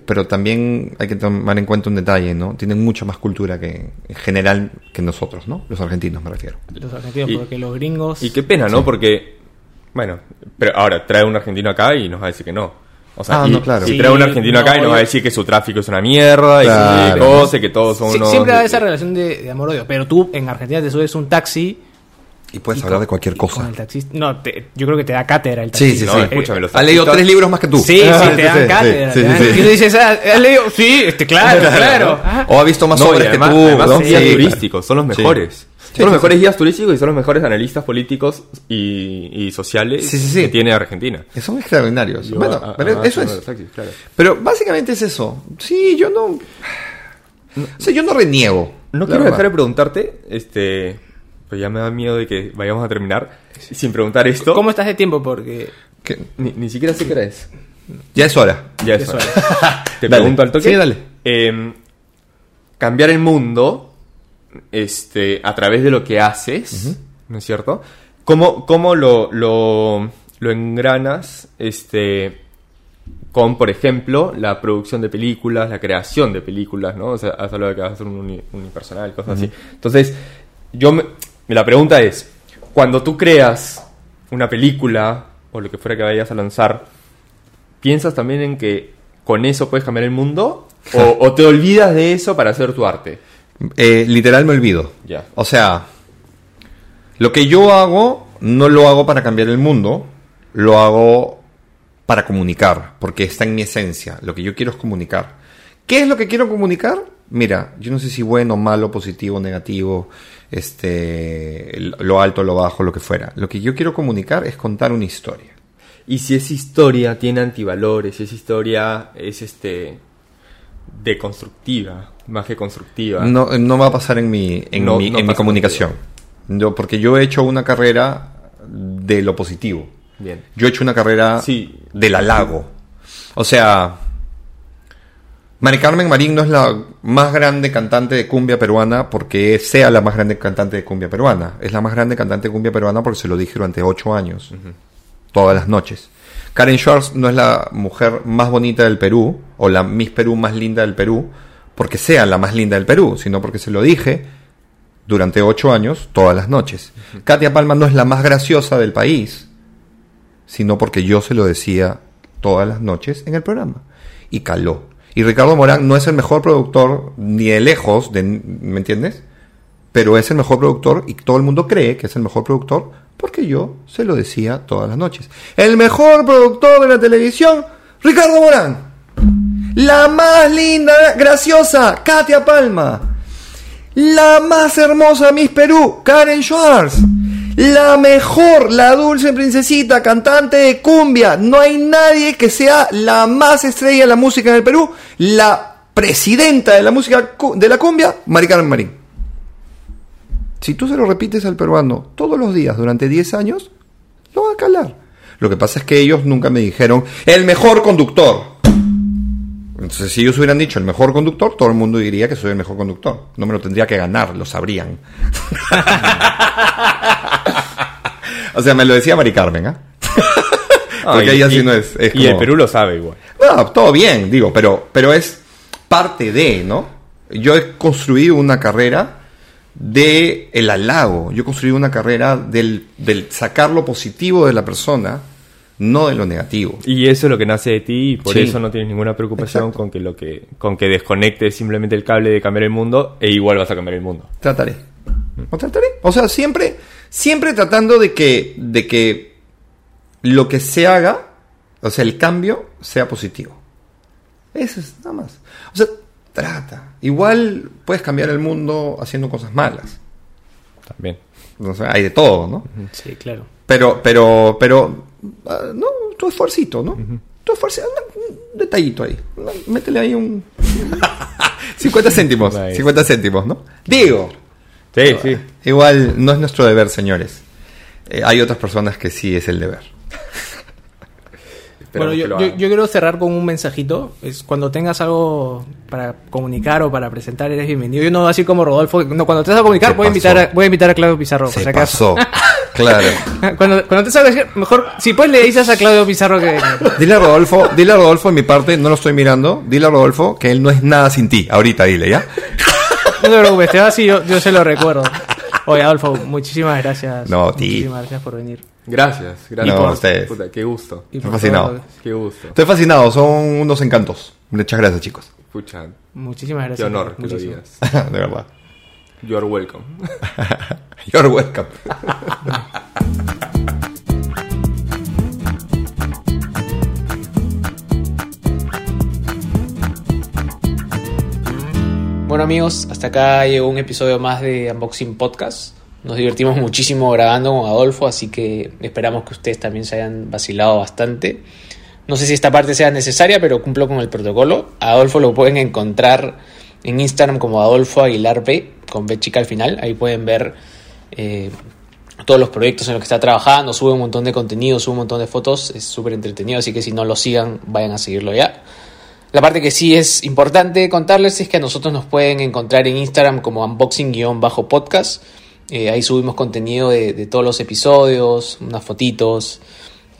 pero también hay que tomar en cuenta un detalle, ¿no? Tienen mucha más cultura que en general que nosotros, ¿no? Los argentinos me refiero. Los argentinos, Y- porque los gringos. y qué pena, ¿no? Porque, bueno, pero ahora trae un argentino acá y nos va a decir que no. O sea, Ah, y- no, claro. si Sí, trae un argentino acá y no, nos va a decir que su tráfico es una mierda, y Claro. que todos son Sí, unos... siempre va esa relación de, de amor-odio. Pero tú en Argentina te subes un taxi. Y puedes y hablar con- de cualquier con cosa. el taxista. No, te- yo creo que te da cátedra el Sí, taxista. sí, No, sí. escúchame, los Ha leído tres libros más que tú. Sí, sí, Ah, te dan sí, cátedra. sí, te dan- sí, Y sí. tú dices, ah, ¿has leído? Sí, este, claro, claro. Ah. O ha visto más además, que tú. además Sí, turísticos, son los Sí. mejores. Sí, son sí, los mejores guías turísticos y son los mejores analistas políticos y, y sociales Sí, sí, sí. que tiene Argentina. Que Son extraordinarios. Yo, bueno, a- pero además, eso de es. taxis, claro. Pero básicamente es eso. Sí, yo no. O sea, yo no reniego. No quiero verdad. dejar de preguntarte, este, pues ya me da miedo de que vayamos a terminar sin preguntar esto. ¿Cómo estás de tiempo? Porque. Que- Ni, ni siquiera sé qué hora es. Ya es hora. Ya es hora. Te Dale. pregunto al toque. Sí, dale. Eh, cambiar el mundo este, a través de lo que haces, ¿no es cierto? ¿Cómo, cómo lo, lo, lo engranas este, con, por ejemplo, la producción de películas, la creación de películas, ¿no? O sea, has hablado de que vas a hacer un uni- unipersonal, cosas así. Entonces, yo me, la pregunta es, cuando tú creas una película o lo que fuera que vayas a lanzar, ¿piensas también en que con eso puedes cambiar el mundo? ¿O, o te olvidas de eso para hacer tu arte? Eh, literal me olvido. Ya. O sea, lo que yo hago no lo hago para cambiar el mundo, lo hago para comunicar, porque está en mi esencia. Lo que yo quiero es comunicar. ¿Qué es lo que quiero comunicar? Mira, yo no sé si bueno, malo, positivo, negativo, este, lo alto, lo bajo, lo que fuera. Lo que yo quiero comunicar es contar una historia. Y si esa historia tiene antivalores, si esa historia es este deconstructiva, más que constructiva. No, no va a pasar en mi, en No- mi, no en mi comunicación. Yo, porque yo he hecho una carrera de lo positivo. Bien. Yo he hecho una carrera Sí. del halago. O sea, Mari Carmen Marín no es la más grande cantante de cumbia peruana porque sea la más grande cantante de cumbia peruana. Es la más grande cantante de cumbia peruana porque se lo dije durante ocho años. Todas las noches. Karen Schwartz no es la mujer más bonita del Perú o la Miss Perú más linda del Perú porque sea la más linda del Perú, sino porque se lo dije durante ocho años, todas las noches. Katia Palma no es la más graciosa del país, sino porque yo se lo decía todas las noches en el programa. Y caló. Y Ricardo Morán no es el mejor productor, ni de lejos, de, ¿me entiendes? Pero es el mejor productor y todo el mundo cree que es el mejor productor porque yo se lo decía todas las noches. El mejor productor de la televisión, Ricardo Morán. La más linda, graciosa, Katia Palma. La más hermosa Miss Perú, Karen Schwartz. La mejor, la dulce princesita, cantante de cumbia. No hay nadie que sea la más estrella de la música en el Perú. La presidenta de la música de la cumbia, Mari Carmen Marín. Si tú se lo repites al peruano todos los días durante 10 años, lo va a calar. Lo que pasa es que ellos nunca me dijeron el mejor conductor. Entonces, si ellos hubieran dicho el mejor conductor, todo el mundo diría que soy el mejor conductor. No me lo tendría que ganar, lo sabrían. o sea, me lo decía Mari Carmen, ¿ah? Porque ella sí no es. es Y el Perú lo sabe igual. no, todo bien, digo, pero, pero es parte de, ¿no? Yo he construido una carrera de el halago, yo he construido una carrera del, del sacar lo positivo de la persona no de lo negativo. Y eso es lo que nace de ti y por Sí. eso no tienes ninguna preocupación Exacto. con que lo que con que desconectes simplemente el cable de cambiar el mundo e igual vas a cambiar el mundo. Trataré. ¿O trataré? O sea, siempre, siempre tratando de que, de que lo que se haga, o sea, el cambio sea positivo. Eso es nada más. O sea, trata. Igual puedes cambiar el mundo haciendo cosas malas. También. O sea, hay de todo, ¿no? Sí, claro. Pero, pero, pero, ah, no, tu esfuercito, ¿no? Tu esfuerzo, un detallito ahí. ¿no? Métele ahí un... 50 céntimos, Nice. 50 céntimos, ¿no? Digo, Sí, sí. igual no es nuestro deber, señores. Eh, hay otras personas que sí es el deber. Bueno, yo, yo, quiero cerrar con un mensajito. Es cuando tengas algo para comunicar o para presentar, eres bienvenido. Yo no así como Rodolfo. No, cuando te vas a comunicar, voy a, invitar a, voy a invitar a Claudio Pizarro. por Se si acaso. pasó. claro. Cuando, cuando te salgas, mejor, si puedes le dices a Claudio Pizarro que... Dile a Rodolfo, dile a Rodolfo en mi parte, no lo estoy mirando. Dile a Rodolfo que él no es nada sin ti. Ahorita dile, ¿ya? No te preocupes, te vas y yo, yo se lo recuerdo. Oye, Adolfo, muchísimas gracias. No, a ti. Muchísimas gracias por venir. Gracias, gracias. No, a ustedes. Puta, qué gusto. Y Estoy por fascinado. todo, Qué gusto. Estoy fascinado, son unos encantos. Muchas gracias, chicos. Pucha, muchísimas qué gracias. honor que lo digas. De verdad. You are welcome. You're welcome. Bueno amigos, hasta acá llegó un episodio más de Unboxing Podcast. Nos divertimos muchísimo grabando con Adolfo, así que esperamos que ustedes también se hayan vacilado bastante. No sé si esta parte sea necesaria, pero cumplo con el protocolo. A Adolfo lo pueden encontrar en Instagram como Adolfo Aguilar B, con B chica al final. Ahí pueden ver eh, todos los proyectos en los que está trabajando. Sube un montón de contenido, sube un montón de fotos. Es súper entretenido, así que si no lo sigan, vayan a seguirlo ya. La parte que sí es importante contarles es que a nosotros nos pueden encontrar en Instagram como unboxing-podcast. Eh, ahí subimos contenido de, todos los episodios, unas fotitos,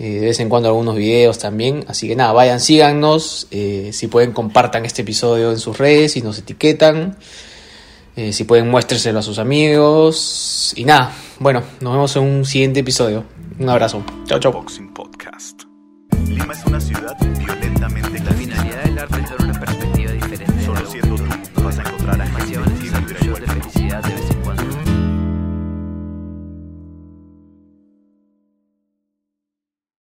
de vez en cuando algunos videos también. Así que nada, vayan, síganos. eh, si pueden, compartan este episodio en sus redes y nos etiquetan. Eh, si pueden, muéstreselo a sus amigos. Y nada, bueno, nos vemos en un siguiente episodio. Un abrazo. Chao, chao. Boxing Podcast. Lima es una ciudad violentamente La del arte